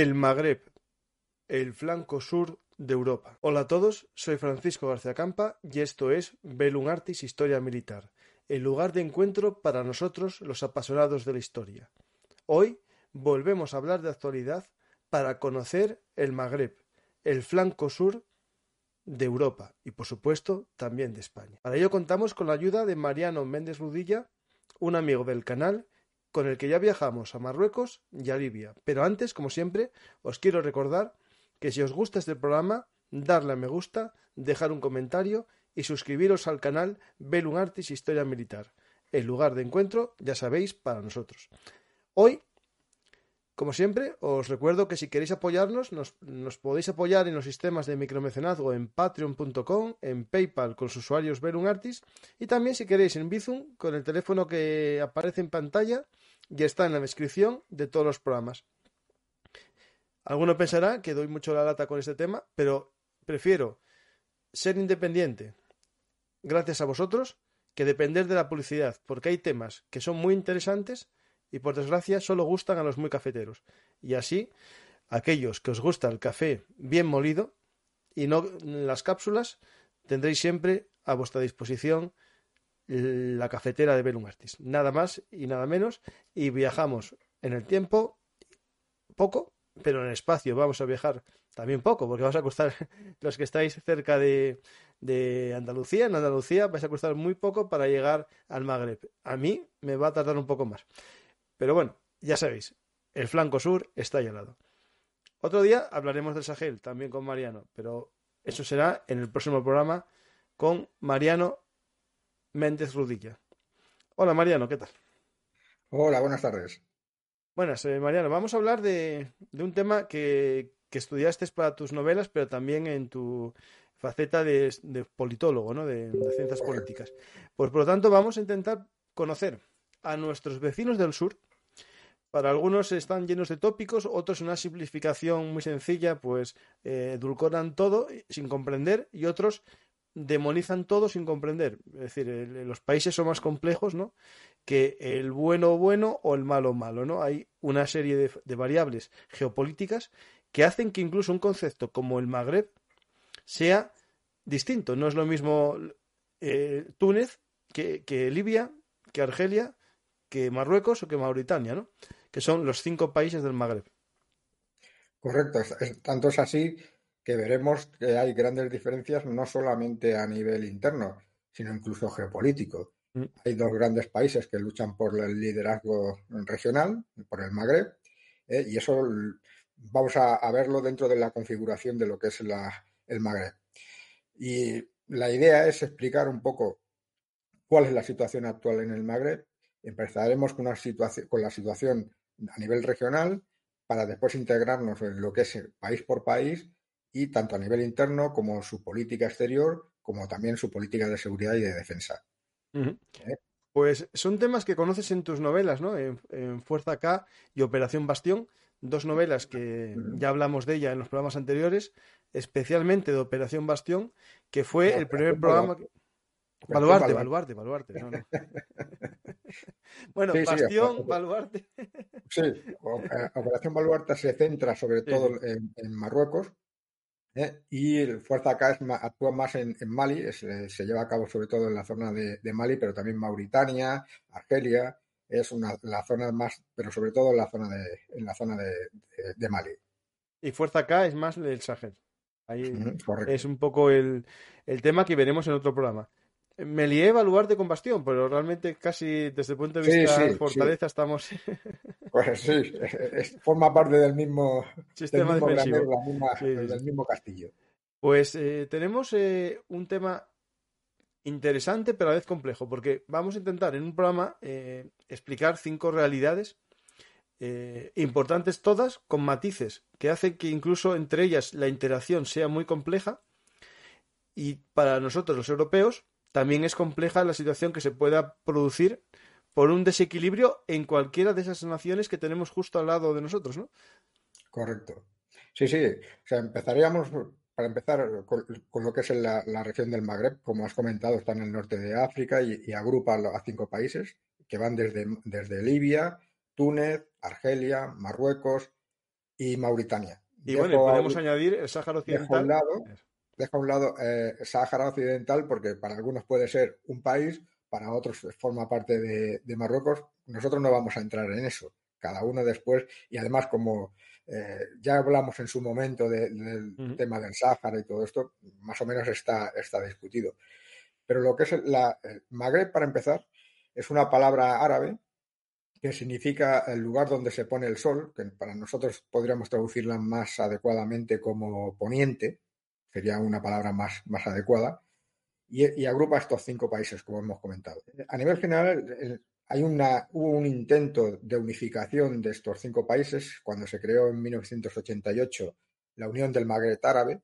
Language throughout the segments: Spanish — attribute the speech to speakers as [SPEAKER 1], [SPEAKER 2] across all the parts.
[SPEAKER 1] El Magreb, el flanco sur de Europa. Hola a todos, soy Francisco García Campa y esto es Belum Artis Historia Militar, el lugar de encuentro para nosotros los apasionados de la historia. Hoy volvemos a hablar de actualidad para conocer el Magreb, el flanco sur de Europa y por supuesto también de España. Para ello contamos con la ayuda de Mariano Méndez Rudilla, un amigo del canal con el que ya viajamos a Marruecos y a Libia. Pero antes, como siempre, os quiero recordar que si os gusta este programa, darle a me gusta, dejar un comentario y suscribiros al canal Belun Artis Historia Militar, el lugar de encuentro, ya sabéis, para nosotros. Hoy, como siempre, os recuerdo que si queréis apoyarnos, nos, podéis apoyar en los sistemas de micromecenazgo en patreon.com, en PayPal con sus usuarios Belun Artis y también si queréis en Bizum con el teléfono que aparece en pantalla y está en la descripción de todos los programas. Alguno pensará que doy mucho la lata con este tema, pero prefiero ser independiente gracias a vosotros que depender de la publicidad, porque hay temas que son muy interesantes y por desgracia solo gustan a los muy cafeteros. Y así, aquellos que os gusta el café bien molido y no las cápsulas, tendréis siempre a vuestra disposición la cafetera de Belum Artis. Nada más y nada menos. Y viajamos en el tiempo poco, pero en el espacio vamos a viajar también poco, porque vamos a costar, los que estáis cerca de, de Andalucía, en Andalucía vais a costar muy poco para llegar al Magreb. A mí me va a tardar un poco más. Pero bueno, ya sabéis, el flanco sur está ahí al lado. Otro día hablaremos del Sahel, también con Mariano, pero eso será en el próximo programa con Mariano Méndez Rudilla. Hola Mariano, ¿qué tal?
[SPEAKER 2] Hola, buenas tardes.
[SPEAKER 1] Buenas, eh, Mariano. Vamos a hablar de, un tema que, estudiaste para tus novelas, pero también en tu faceta de, politólogo, ¿no? De, ciencias políticas. Pues por lo tanto vamos a intentar conocer a nuestros vecinos del sur. Para algunos están llenos de tópicos, otros una simplificación muy sencilla, pues eh, todo sin comprender, y otros demonizan todo sin comprender. Es decir, los países son más complejos, ¿no? Que el bueno bueno o el malo malo, ¿no? Hay una serie de, variables geopolíticas que hacen que incluso un concepto como el Magreb sea distinto. No es lo mismo eh, Túnez que, que, Libia, que Argelia, que Marruecos o que Mauritania, ¿no? Que son los cinco países del Magreb.
[SPEAKER 2] Correcto. tanto es así que veremos que hay grandes diferencias no solamente a nivel interno, sino incluso geopolítico. Mm. Hay dos grandes países que luchan por el liderazgo regional, por el Magreb, eh, y eso vamos a, verlo dentro de la configuración de lo que es el Magreb. Y la idea es explicar un poco cuál es la situación actual en el Magreb. Empezaremos con, una situación, con la situación a nivel regional para después integrarnos en lo que es país por país y tanto a nivel interno como su política exterior, como también su política de seguridad y de defensa.
[SPEAKER 1] ¿Eh? Pues son temas que conoces en tus novelas, ¿no? En, Fuerza K y Operación Bastión, dos novelas que ya hablamos de ella en los programas anteriores, especialmente de Operación Bastión, que fue el primer programa... Baluarte, baluarte, baluarte. bueno, Bastión, baluarte.
[SPEAKER 2] sí, Operación Baluarte se centra sobre todo en Marruecos, ¿eh? Y el Fuerza K actúa más en, Mali, eh, se lleva a cabo sobre todo en la zona de, Mali, pero también Mauritania, Argelia, es una, la zona más, pero sobre todo en la zona de, en la zona de, Mali.
[SPEAKER 1] Y Fuerza K es más el Sahel. Ahí es un poco el, tema que veremos en otro programa. Me lié lugar de combustión, pero realmente casi desde el punto de vista de fortaleza estamos.
[SPEAKER 2] Pues sí, forma parte del mismo
[SPEAKER 1] sistema
[SPEAKER 2] del mismo castillo.
[SPEAKER 1] Pues eh, tenemos eh, un tema interesante, pero a la vez complejo, porque vamos a intentar en un programa eh, explicar cinco realidades importantes todas, con matices, que hacen que incluso entre ellas la interacción sea muy compleja. Y para nosotros los europeos también es compleja la situación que se pueda producir por un desequilibrio en cualquiera de esas naciones que tenemos justo al lado de nosotros, ¿no?
[SPEAKER 2] Correcto. Sí, sí. O sea, empezaríamos, para empezar, con, lo que es la, región del Magreb. Como has comentado, está en el norte de África y, agrupa a cinco países que van desde, desde Libia, Túnez, Argelia, Marruecos y Mauritania.
[SPEAKER 1] Y bueno, podemos añadir el Sáhara Occidental
[SPEAKER 2] deja a un lado eh, Sáhara Occidental porque para algunos puede ser un país, para otros forma parte de, Marruecos. Nosotros no vamos a entrar en eso. Cada uno después, y además como eh, ya hablamos en su momento del tema del Sáhara y todo esto, más o menos está, está discutido. Pero lo que es la Magreb, para empezar, es una palabra árabe que significa el lugar donde se pone el sol, que para nosotros podríamos traducirla más adecuadamente como poniente, sería una palabra más, más adecuada, y, agrupa estos cinco países, como hemos comentado. A nivel general, hay una, hubo un intento de unificación de estos cinco países cuando se creó en 1988 la Unión del Magreb Árabe.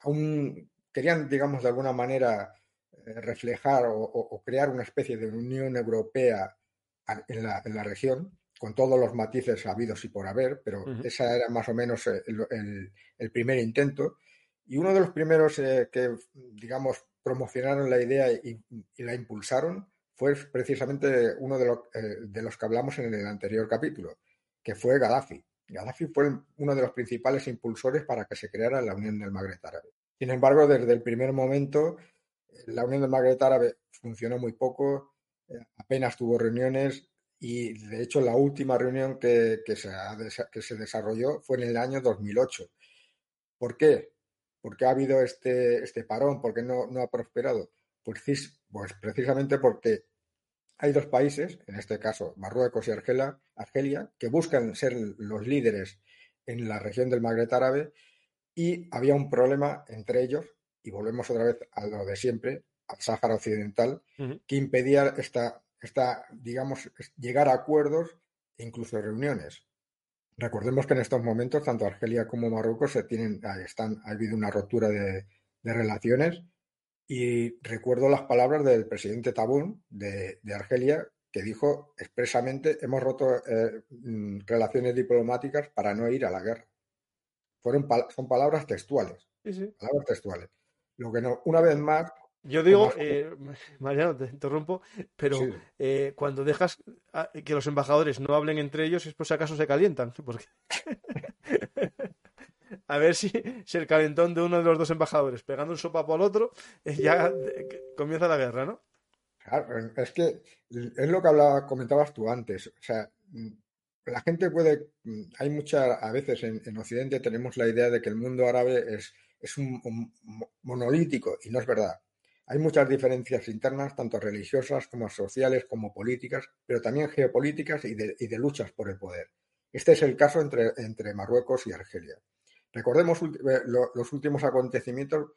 [SPEAKER 2] Aún querían, digamos, de alguna manera eh, reflejar o, crear una especie de Unión Europea en la, en la, región, con todos los matices habidos y por haber, pero esa era más o menos el, el primer intento. Y uno de los primeros eh, que, digamos, promocionaron la idea y, la impulsaron fue precisamente uno de, eh, de, los que hablamos en el anterior capítulo, que fue Gaddafi. Gaddafi fue uno de los principales impulsores para que se creara la Unión del Magreb Árabe. Sin embargo, desde el primer momento, la Unión del Magreb Árabe funcionó muy poco, eh, apenas tuvo reuniones y, de hecho, la última reunión que, que, se, que se desarrolló fue en el año 2008. ¿Por qué? ¿Por qué ha habido este, este parón? ¿Por qué no, no ha prosperado? Pues, pues, precisamente porque hay dos países, en este caso Marruecos y Argelia, Argelia, que buscan ser los líderes en la región del Magreb árabe y había un problema entre ellos, y volvemos otra vez a lo de siempre, al Sáhara Occidental, que impedía esta, esta, digamos, llegar a acuerdos e incluso reuniones. Recordemos que en estos momentos tanto Argelia como Marruecos se tienen, están, ha habido una rotura de, relaciones y recuerdo las palabras del presidente Tabún de, Argelia que dijo expresamente hemos roto eh, mm, relaciones diplomáticas para no ir a la guerra. Fueron son palabras textuales. Palabras textuales. Lo que no, una vez más,
[SPEAKER 1] yo digo, eh, Mariano, te interrumpo, pero eh, cuando dejas que los embajadores no hablen entre ellos es por si acaso se calientan. Porque... a ver si, si, el calentón de uno de los dos embajadores pegando un sopapo al otro, eh, ya comienza la guerra, ¿no?
[SPEAKER 2] Claro, es que es lo que hablaba, comentabas tú antes. O sea, la gente puede. Hay mucha. A veces en, Occidente tenemos la idea de que el mundo árabe es, es un monolítico, y no es verdad. Hay muchas diferencias internas, tanto religiosas como sociales, como políticas, pero también geopolíticas y de, luchas por el poder. Este es el caso entre, Marruecos y Argelia. Recordemos eh, los últimos acontecimientos,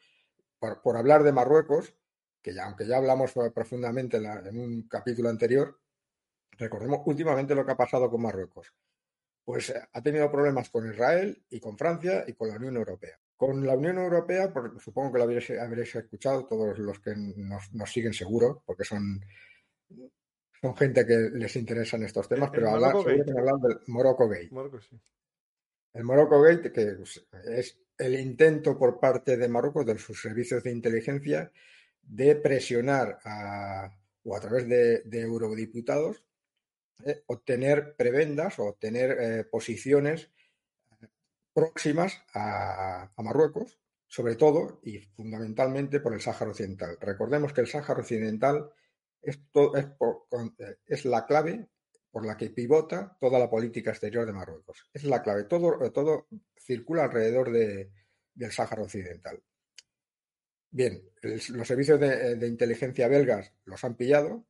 [SPEAKER 2] por, hablar de Marruecos, que aunque ya hablamos profundamente en, un capítulo anterior, recordemos últimamente lo que ha pasado con Marruecos. Pues eh, ha tenido problemas con Israel y con Francia y con la Unión Europea. Con la Unión Europea, supongo que lo habréis, escuchado, todos los que nos, siguen seguro, porque son, son gente que les interesan estos temas, pero hablar, del Morocco Gate. El Morocco Gate, que es el intento por parte de Marruecos, de sus servicios de inteligencia, de presionar a, o a través de, eurodiputados, eh, obtener prebendas o obtener eh, posiciones próximas a, Marruecos, sobre todo y fundamentalmente por el Sáhara Occidental. Recordemos que el Sáhara Occidental es, es, la clave por la que pivota toda la política exterior de Marruecos. Es la clave. Todo, todo circula alrededor de, del Sáhara Occidental. Bien, los servicios de, inteligencia belgas los han pillado,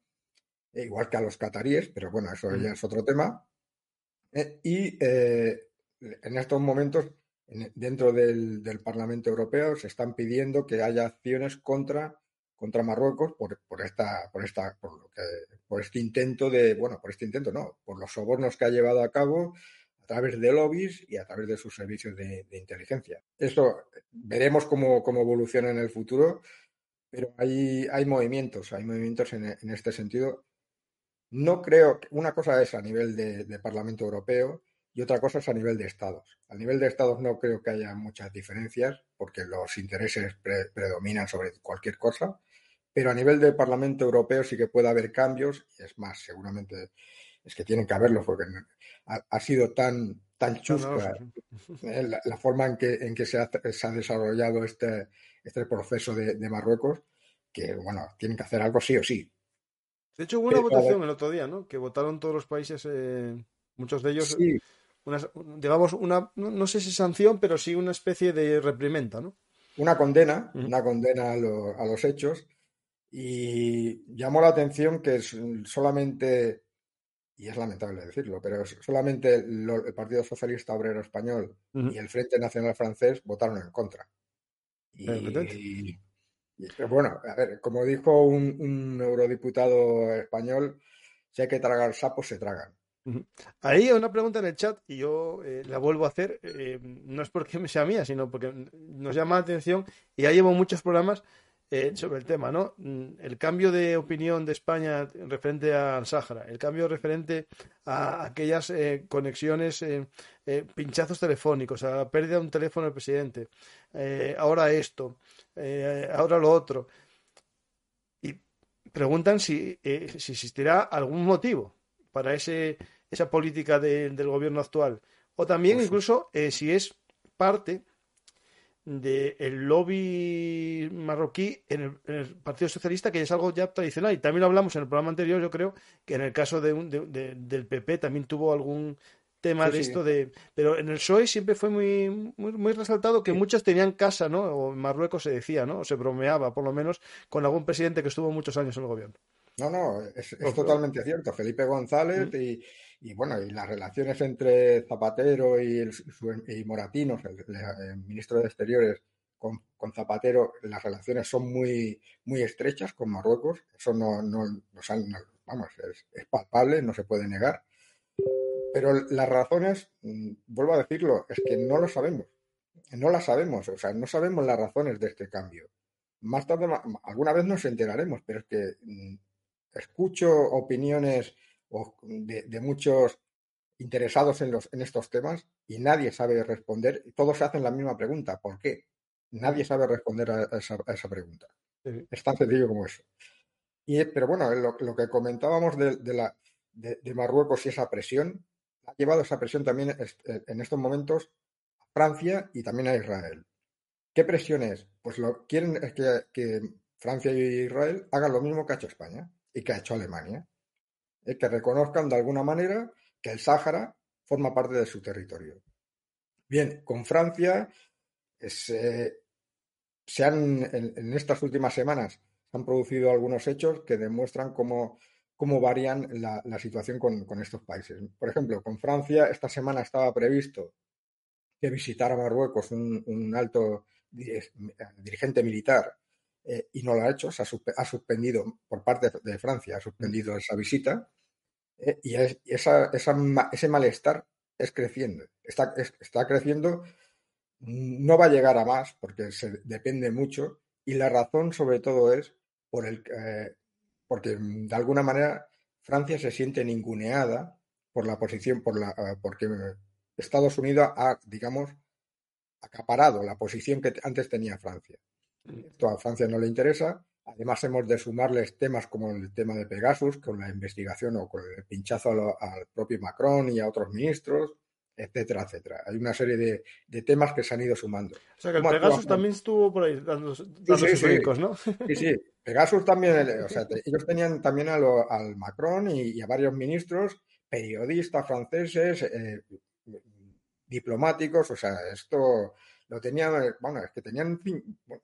[SPEAKER 2] eh, igual que a los cataríes, pero bueno, eso mm. ya es otro tema. Eh, y en estos momentos, dentro del, Parlamento Europeo, se están pidiendo que haya acciones contra, Marruecos por, este intento de, bueno, por este intento no, por los sobornos que ha llevado a cabo a través de lobbies y a través de sus servicios de, inteligencia. Esto veremos cómo, evoluciona en el futuro, pero hay, hay movimientos, hay movimientos en, este sentido. No creo una cosa es a nivel de, Parlamento Europeo y otra cosa es a nivel de estados. A nivel de estados no creo que haya muchas diferencias porque los intereses predominan sobre cualquier cosa, pero a nivel de Parlamento Europeo sí que puede haber cambios y es más, seguramente es que tienen que haberlo porque ha, sido tan, tan chusca eh, la, forma en que, en que se, ha, se ha desarrollado este, este proceso de, Marruecos que, bueno, tienen que hacer algo sí o sí.
[SPEAKER 1] De hecho, hubo una votación el otro día, ¿no? Que votaron todos los países, eh, muchos de ellos, digamos, una, no, sé si sanción, pero sí una especie de reprimenda, ¿no?
[SPEAKER 2] Una condena, una condena a, a, los hechos. Y llamó la atención que solamente y es lamentable decirlo, pero solamente el Partido Socialista Obrero Español y el Frente Nacional Francés votaron en contra. Y, bueno, a ver, como dijo un, eurodiputado español, si hay que tragar sapos, se tragan.
[SPEAKER 1] Ahí hay una pregunta en el chat y yo eh, la vuelvo a hacer, eh, no es porque sea mía, sino porque nos llama la atención y ya llevo muchos programas eh, sobre el tema, ¿no? Mm, el cambio de opinión de España referente al Sáhara, el cambio referente a aquellas conexiones, pinchazos telefónicos, a la pérdida de un teléfono del presidente, ahora esto, ahora lo otro. Y preguntan si, si existirá algún motivo para ese, esa política del gobierno actual. O también incluso si es parte del lobby marroquí en el, Partido Socialista, que es algo ya tradicional. Y también lo hablamos en el programa anterior, yo creo, que en el caso de, del PP también tuvo algún tema de esto de pero en el PSOE siempre fue muy muy, resaltado que muchos tenían casa no o en Marruecos se decía no o se bromeaba por lo menos con algún presidente que estuvo muchos años en el gobierno.
[SPEAKER 2] No no es, totalmente cierto. Felipe González y y bueno, y las relaciones entre Zapatero y, el, y Moratinos, el, ministro de Exteriores, con, Zapatero, las relaciones son muy, muy estrechas con Marruecos. Eso no, no, vamos, es, palpable, no se puede negar. Pero las razones, mm, vuelvo a decirlo, es que no lo sabemos. No las sabemos, o sea, no sabemos las razones de este cambio. Más tarde, alguna vez nos enteraremos, pero es que mm, escucho opiniones de, muchos interesados en, los, en estos temas y nadie sabe responder. Todos se hacen la misma pregunta. ¿Por qué? Nadie sabe responder a esa, pregunta. Es tan sencillo como eso. Y, pero bueno, lo, que comentábamos de, la, de, Marruecos y esa presión, ha llevado esa presión también eh, en estos momentos a Francia y también a Israel. ¿Qué presión es? Pues lo quieren es que, que Francia y Israel hagan lo mismo que ha hecho España y que ha hecho Alemania que reconozcan de alguna manera que el Sáhara forma parte de su territorio. Bien, con Francia se han, en, estas últimas semanas se han producido algunos hechos que demuestran cómo, cómo varían la, situación con, estos países. Por ejemplo, con Francia esta semana estaba previsto que visitara Marruecos un, alto dirigente militar eh, y no lo ha hecho, se ha, suspendido por parte de Francia, ha suspendido esa visita eh, y, esa, ese malestar es creciendo, está, está creciendo, no va a llegar a más porque se depende mucho y la razón sobre todo es por el, eh, porque de alguna manera Francia se siente ninguneada por la posición, por la, porque Estados Unidos ha, digamos, acaparado la posición que antes tenía Francia. Esto a Francia no le interesa. Además, hemos de sumarles temas como el tema de Pegasus, con la investigación o con el pinchazo al propio Macron y a otros ministros, etcétera, etcétera. Hay una serie de, temas que se han ido sumando.
[SPEAKER 1] O sea, que el Pegasus también estuvo por ahí dando, sus sí, ¿no?
[SPEAKER 2] Sí, sí. Pegasus también, o sea, ellos tenían también al Macron y, a varios ministros, periodistas franceses, eh, diplomáticos, o sea, esto lo tenían, bueno, es que tenían,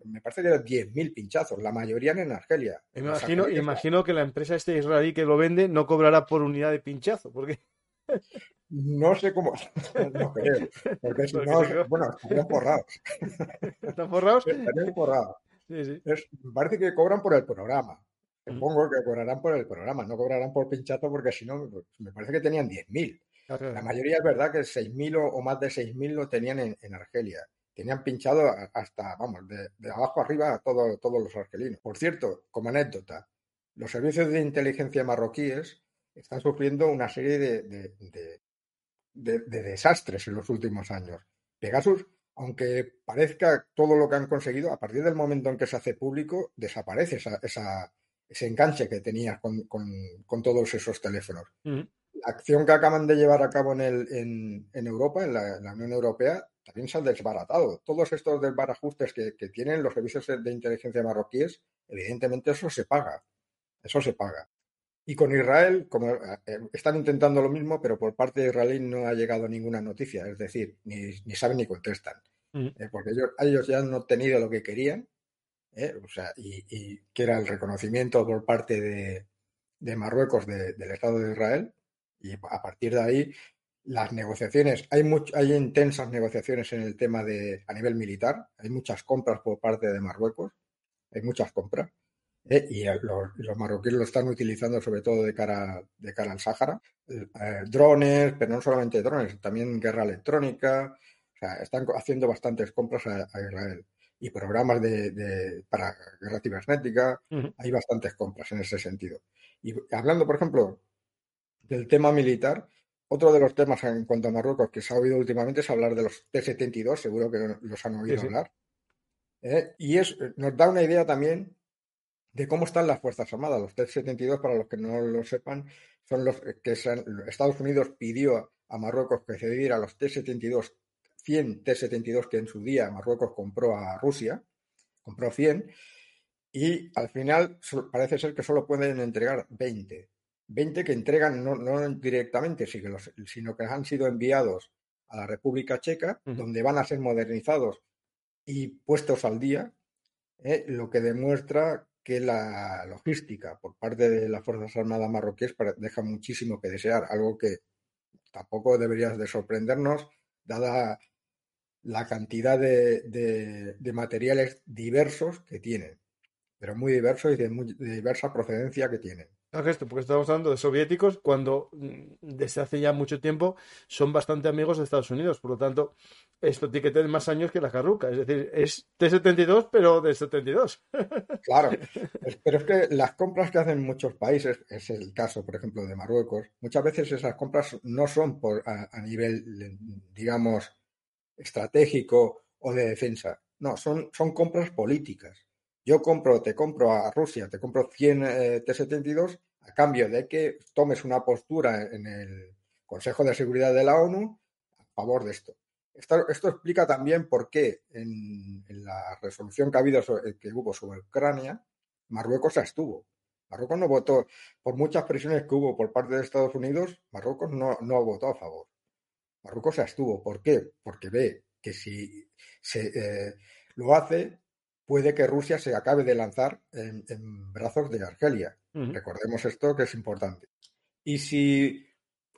[SPEAKER 2] me parece que eran 10.000 pinchazos, la mayoría en Argelia.
[SPEAKER 1] Imagino, imagino que la empresa este israelí que lo vende no cobrará por unidad de pinchazo, porque...
[SPEAKER 2] No sé cómo, no creo, porque si no, bueno, estarían forrados.
[SPEAKER 1] ¿Están forrados?
[SPEAKER 2] Estarían forrados. Sí, sí. parece que cobran por el programa. Mm. Supongo que cobrarán por el programa, no cobrarán por pinchazo porque si no, me parece que tenían 10.000. La mayoría es verdad que 6.000 o, más de 6.000 lo tenían en, Argelia. Tenían pinchado hasta, vamos, de, abajo arriba a todos los argelinos. Por cierto, como anécdota, los servicios de inteligencia marroquíes están sufriendo una serie de, de desastres en los últimos años. Pegasus, aunque parezca todo lo que han conseguido, a partir del momento en que se hace público, desaparece esa, ese enganche que tenías con, todos esos teléfonos. La acción que acaban de llevar a cabo en, el, en, Europa, en la, Unión Europea, también se han desbaratado. Todos estos desbarajustes que, que tienen los servicios de inteligencia marroquíes, evidentemente eso se paga. Eso se paga. Y con Israel, como eh, están intentando lo mismo, pero por parte de Israel no ha llegado ninguna noticia, es decir, ni, saben ni contestan. Eh, porque ellos, ellos ya han obtenido lo que querían ¿eh? o sea, y, que era el reconocimiento por parte de, Marruecos del Estado de Israel, y a partir de ahí las negociaciones, hay, hay intensas negociaciones en el tema de a nivel militar, hay muchas compras por parte de Marruecos, hay muchas compras, ¿eh? y los, marroquíes lo están utilizando sobre todo de cara, de cara al Sáhara, eh, drones, pero no solamente drones, también guerra electrónica, o sea, están haciendo bastantes compras a Israel y programas de, para guerra cibernética. Hay bastantes compras en ese sentido. Y hablando, por ejemplo, del tema militar, otro de los temas en cuanto a Marruecos que se ha oído últimamente es hablar de los T-72, seguro que los han oído hablar. ¿eh? Y es, nos da una idea también de cómo están las Fuerzas Armadas. Los T-72, para los que no lo sepan, son los que Estados Unidos pidió a Marruecos que cediera los T-72 100 T-72 que en su día Marruecos compró a Rusia, compró 100, y al final parece ser que solo pueden entregar 20. 20 que entregan no, directamente, sino que han sido enviados a la República Checa, donde van a ser modernizados y puestos al día, ¿eh? lo que demuestra que la logística por parte de las Fuerzas Armadas marroquíes deja muchísimo que desear, algo que tampoco debería de sorprendernos, dada la cantidad de, materiales diversos que tienen, pero muy diversos y de, muy, diversa procedencia que tienen.
[SPEAKER 1] Esto, porque estamos hablando de soviéticos cuando mm, desde hace ya mucho tiempo son bastante amigos de Estados Unidos. Por lo tanto, esto tiene que más años que la carruca. Es decir, es T-72, pero de 72.
[SPEAKER 2] Claro, pero es que las compras que hacen muchos países, es el caso, por ejemplo, de Marruecos, muchas veces esas compras no son por, a nivel, digamos, estratégico o de defensa. No, son, son compras políticas. Yo compro, te compro a Rusia, te compro 100 eh, T-72 a cambio de que tomes una postura en el Consejo de Seguridad de la ONU a favor de esto. Esto, explica también por qué en, la resolución que, ha habido que hubo sobre Ucrania, Marruecos se estuvo. Marruecos no votó, por muchas presiones que hubo por parte de Estados Unidos, Marruecos no, no votó a favor. Marruecos se abstuvo. ¿Por qué? Porque ve que si se, eh, lo hace, puede que Rusia se acabe de lanzar en, brazos de Argelia. Recordemos esto que es importante. Y si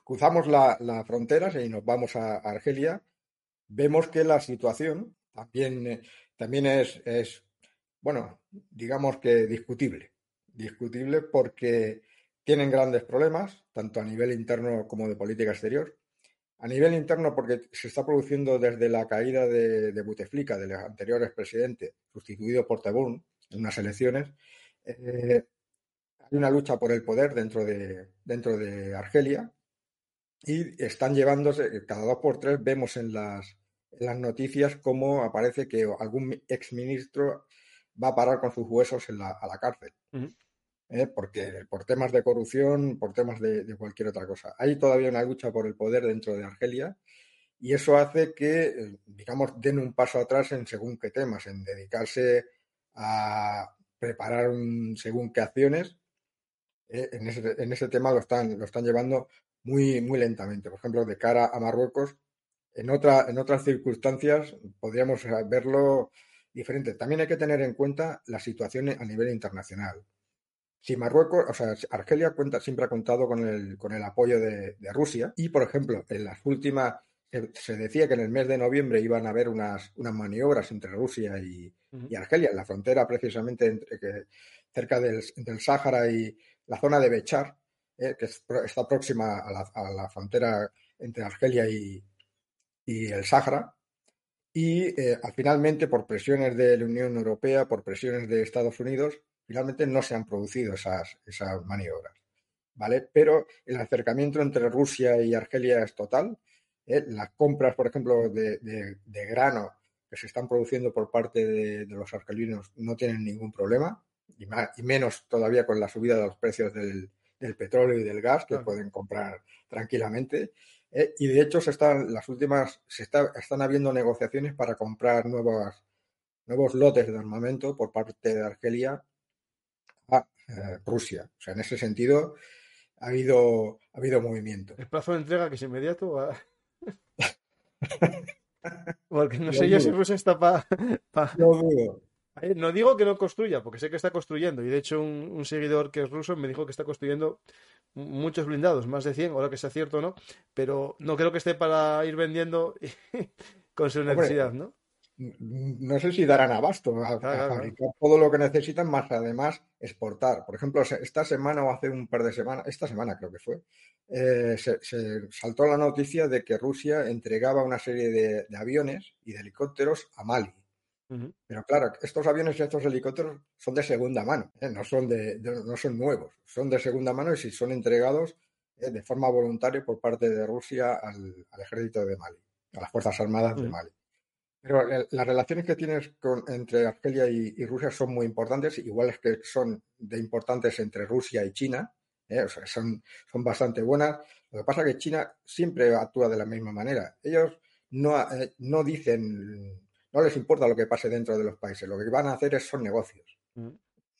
[SPEAKER 2] cruzamos la, frontera y nos vamos a, Argelia, vemos que la situación también, también es, es, bueno, digamos que discutible. Discutible porque tienen grandes problemas, tanto a nivel interno como de política exterior. A nivel interno, porque se está produciendo desde la caída de, de Buteflika, del anterior presidente, sustituido por Tebboune en unas elecciones, eh, hay una lucha por el poder dentro de, dentro de Argelia y están llevándose, cada dos por tres vemos en las, las noticias cómo aparece que algún exministro va a parar con sus huesos a la cárcel. ¿Eh? porque por temas de corrupción, por temas de, cualquier otra cosa. Hay todavía una lucha por el poder dentro de Argelia y eso hace que, eh, digamos, den un paso atrás en según qué temas, en dedicarse a preparar un, según qué acciones. ¿eh? en, ese, tema lo están, lo están llevando muy, muy lentamente. Por ejemplo, de cara a Marruecos, en, en otras circunstancias podríamos verlo diferente. También hay que tener en cuenta la situación a nivel internacional. Si Marruecos, o sea, Argelia cuenta, siempre ha contado con el, con el apoyo de, Rusia y, por ejemplo, en las últimas, se decía que en el mes de noviembre iban a haber unas, unas maniobras entre Rusia y, Argelia, en la frontera precisamente entre, que, cerca del, del Sáhara y la zona de Bechar, eh, que está próxima a la, a la, frontera entre Argelia y, y el Sáhara. Y eh, finalmente, por presiones de la Unión Europea, por presiones de Estados Unidos, finalmente no se han producido esas, esas maniobras. ¿Vale? Pero el acercamiento entre Rusia y Argelia es total. ¿eh? Las compras, por ejemplo, de, de, grano que se están produciendo por parte de, los argelinos no tienen ningún problema, y, y, menos todavía con la subida de los precios del, del petróleo y del gas, que pueden comprar tranquilamente. ¿eh? y de hecho se están las últimas se está, están habiendo negociaciones para comprar nuevas, nuevos lotes de armamento por parte de Argelia eh, Rusia. O sea, en ese sentido ha habido ha habido movimiento.
[SPEAKER 1] El plazo de entrega que es inmediato. Porque no sé yo si Rusia está para. No digo que no construya, porque sé que está construyendo. Y de hecho, un, seguidor que es ruso me dijo que está construyendo muchos blindados, más de 100, ahora que sea cierto o no. Pero no creo que esté para ir vendiendo con su necesidad, ¿no?
[SPEAKER 2] No sé si darán abasto a, fabricar todo lo que necesitan, más además exportar. Por ejemplo, esta semana o hace un par de semanas, esta semana creo que fue, eh, se, saltó la noticia de que Rusia entregaba una serie de aviones y de helicópteros a Mali. Pero claro, estos aviones y estos helicópteros son de segunda mano, ¿eh? no, son de, no son nuevos, son de segunda mano y si son entregados ¿eh? de forma voluntaria por parte de Rusia al, ejército de Mali, a las Fuerzas Armadas de Mali. Pero las relaciones que tienes con, entre Argelia y, Rusia son muy importantes, iguales que son de importantes entre Rusia y China, ¿eh? son, son bastante buenas. Lo que pasa es que China siempre actúa de la misma manera. Ellos no, no dicen no les importa lo que pase dentro de los países, lo que van a hacer es, son negocios. Mm.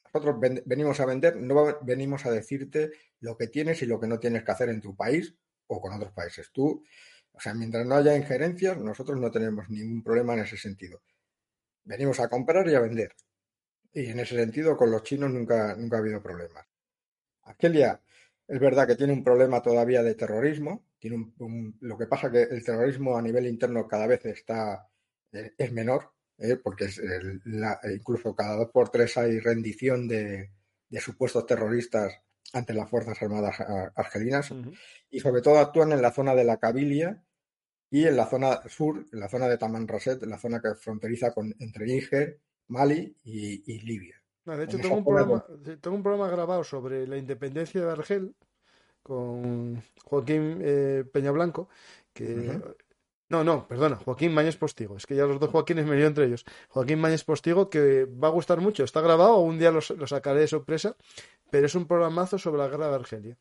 [SPEAKER 2] Nosotros venimos a vender, no venimos a decirte lo que tienes y lo que no tienes que hacer en tu país o con otros países. Tú, o sea, mientras no haya injerencias, nosotros no tenemos ningún problema en ese sentido. Venimos a comprar y a vender. Y en ese sentido, con los chinos nunca, nunca ha habido problemas. Argelia es verdad que tiene un problema todavía de terrorismo. Tiene lo que pasa que el terrorismo a nivel interno cada vez está es menor, ¿eh? porque es incluso cada dos por tres hay rendición de, supuestos terroristas ante las Fuerzas Armadas argelinas y sobre todo actúan en la zona de la Cabilia y en la zona sur, en la zona de Tamanrasset, en la zona que fronteriza con, entre Níger, Mali y, Libia.
[SPEAKER 1] de hecho, tengo un, programa, tengo un, programa, grabado sobre la independencia de Argel con Joaquín eh, Peñablanco, que no, no, perdona, Joaquín Mañez Postigo. Es que ya los dos Joaquines me lío entre ellos. Joaquín Mañez Postigo, que va a gustar mucho. Está grabado, un día lo, sacaré de sorpresa, pero es un programazo sobre la guerra de Argelia.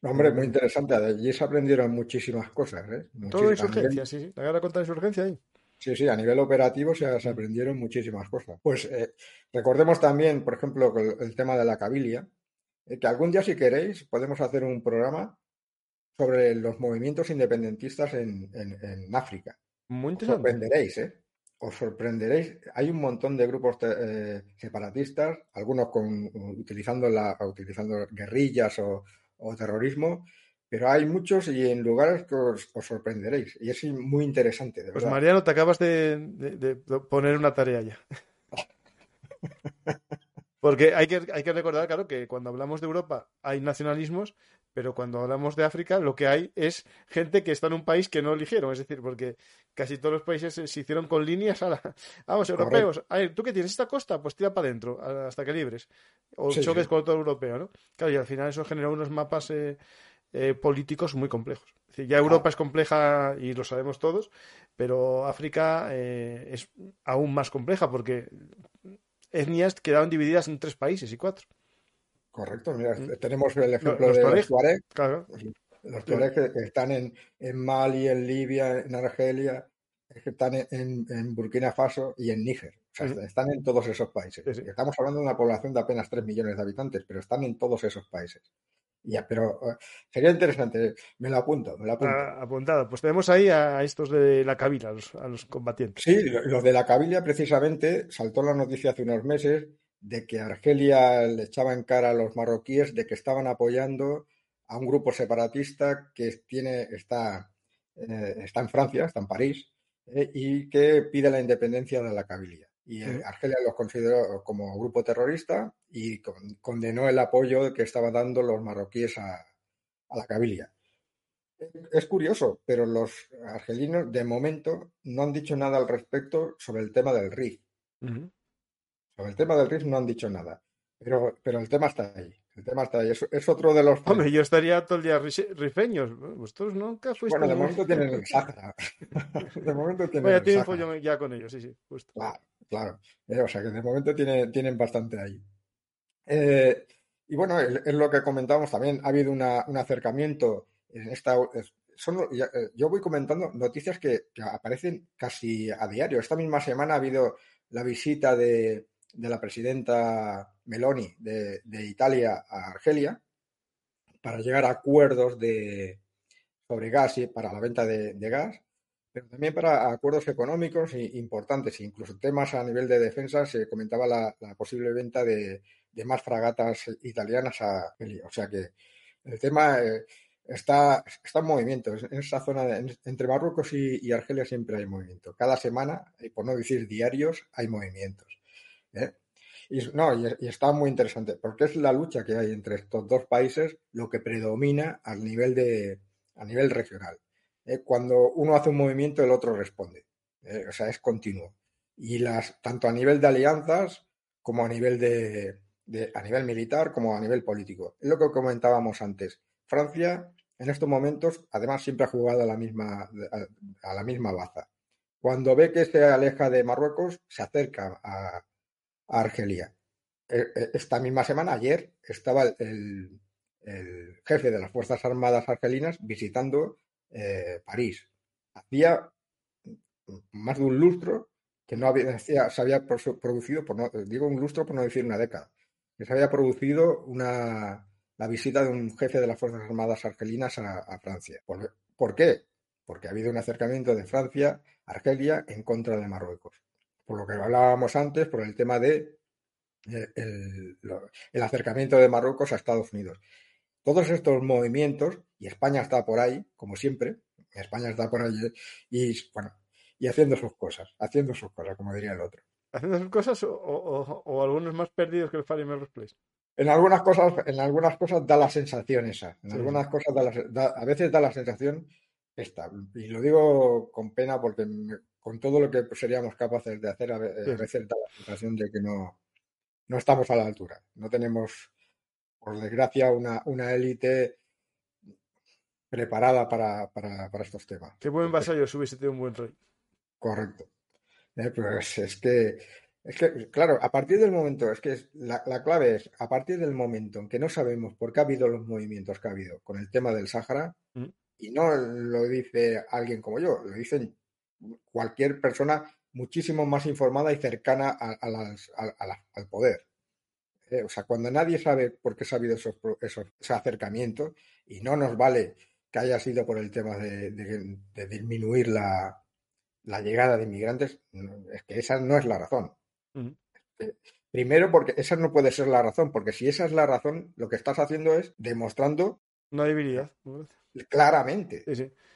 [SPEAKER 2] hombre, muy interesante. Allí se aprendieron muchísimas cosas. ¿eh?
[SPEAKER 1] Todo insurgencia, sí, sí. La guerra contra la insurgencia ahí.
[SPEAKER 2] Sí, sí, a nivel operativo se, aprendieron muchísimas cosas. Pues eh, recordemos también, por ejemplo, el, tema de la cabilia, eh, que algún día, si queréis, podemos hacer un programa sobre los movimientos independentistas en, en, África. Muy Os sorprenderéis, ¿eh? Os sorprenderéis. Hay un montón de grupos eh, separatistas, algunos con, utilizando, la, utilizando guerrillas o, terrorismo, pero hay muchos y en lugares que os, sorprenderéis. Y es muy interesante. De
[SPEAKER 1] pues Mariano, te acabas de, de poner una tarea ya. Porque hay que, hay que recordar, claro, que cuando hablamos de Europa hay nacionalismos, pero cuando hablamos de África lo que hay es gente que está en un país que no eligieron. Es decir, porque casi todos los países se hicieron con líneas a la... Vamos, europeos. ¿Tú qué tienes? ¿Esta costa? Pues tira para adentro hasta que libres. O choques con todo europeo, ¿no? Claro, y al final eso generó unos mapas eh, eh, políticos muy complejos. Es decir, ya Europa es compleja y lo sabemos todos, pero África eh, es aún más compleja porque etnias quedaron divididas en tres países y cuatro.
[SPEAKER 2] Correcto, mira, mm. tenemos el ejemplo de los Tuareg. Los Tuareg que, están en, Mali, en Libia, en Argelia, que están en, Burkina Faso y en Níger. O sea, están en todos esos países. Estamos hablando de una población de apenas 3 millones de habitantes, pero están en todos esos países. Ya, pero sería interesante, me lo apunto, me lo apunto.
[SPEAKER 1] Ah, apuntado, pues tenemos ahí a estos de la Cabilia, a los, combatientes.
[SPEAKER 2] Sí, los de la Cabilia precisamente saltó la noticia hace unos meses de que Argelia le echaba en cara a los marroquíes de que estaban apoyando a un grupo separatista que tiene, está, eh, está en Francia, está en París, eh, y que pide la independencia de la Cabilia y Argelia los consideró como grupo terrorista y condenó el apoyo que estaban dando los marroquíes a, la Cabilia. Es curioso, pero los argelinos de momento no han dicho nada al respecto sobre el tema del RIF. Sobre el tema del RIF no han dicho nada, pero, pero el tema está ahí. El tema está ahí. Es, otro de los.
[SPEAKER 1] Hombre, yo estaría todo el día rifeños. Vosotros nunca fuiste.
[SPEAKER 2] Bueno, de momento tienen el Sahara.
[SPEAKER 1] de momento tienen. Bueno, tienen ya con ellos, sí, sí. Justo.
[SPEAKER 2] Claro, claro. Eh, o sea que de momento tiene, tienen bastante ahí. Eh, y bueno, es lo que comentamos también. Ha habido un acercamiento en esta. Son, eh, yo voy comentando noticias que, que aparecen casi a diario. Esta misma semana ha habido la visita de, de la presidenta Meloni de, Italia a Argelia para llegar a acuerdos de, sobre gas y para la venta de, gas, pero también para acuerdos económicos importantes, incluso temas a nivel de defensa. Se comentaba la, posible venta de, más fragatas italianas a Argelia. O sea que el tema eh, está, está en movimiento. En esa zona, entre Marruecos y, Argelia siempre hay movimiento. Cada semana, por no decir diarios, hay movimientos. ¿eh? Y, no, y, está muy interesante, porque es la lucha que hay entre estos dos países lo que predomina a nivel, de, a nivel regional. ¿eh? Cuando uno hace un movimiento, el otro responde. ¿eh? O sea, es continuo. Y las, tanto a nivel de alianzas como a nivel de, a nivel militar como a nivel político. Es lo que comentábamos antes. Francia, en estos momentos, además siempre ha jugado a la misma, a la misma baza. Cuando ve que se aleja de Marruecos, se acerca a, Argelia. E, e, esta misma semana, ayer, estaba el, jefe de las Fuerzas Armadas argelinas visitando eh, París. Hacía más de un lustro que no había, se había producido, por no, digo un lustro por no decir una década, que se había producido una, la visita de un jefe de las Fuerzas Armadas argelinas a, Francia. ¿Por, ¿Por, qué? Porque ha habido un acercamiento de Francia Argelia en contra de Marruecos por lo que hablábamos antes, por el tema de eh, el, acercamiento de Marruecos a Estados Unidos. Todos estos movimientos, y España está por ahí, como siempre, España está por ahí, y bueno, y haciendo sus cosas, haciendo sus cosas, como diría el otro.
[SPEAKER 1] ¿Haciendo sus cosas o, algunos más perdidos que el Fire Melrose Place?
[SPEAKER 2] En algunas cosas, en algunas cosas da la sensación esa. En algunas cosas a veces da la sensación esta. Y lo digo con pena porque con todo lo que seríamos capaces de hacer, a veces da la sensación de que no, no estamos a la altura. No tenemos, por desgracia, una, una élite preparada para, para, para, estos temas.
[SPEAKER 1] Qué buen vasallo si hubiese tenido un buen rey.
[SPEAKER 2] Correcto. Eh, pues es que, es que, claro, a partir del momento, es que la, la, clave es, a partir del momento en que no sabemos por qué ha habido los movimientos que ha habido con el tema del Sáhara, mm. y no lo dice alguien como yo, lo dicen cualquier persona muchísimo más informada y cercana a, al poder. Eh, o sea, cuando nadie sabe por qué se ha habido esos, ese acercamiento y no nos vale que haya sido por el tema de, disminuir la, llegada de inmigrantes, es que esa no es la razón. Eh, primero, porque esa no puede ser la razón, porque si esa es la razón, lo que estás haciendo es demostrando
[SPEAKER 1] una debilidad.
[SPEAKER 2] Claramente.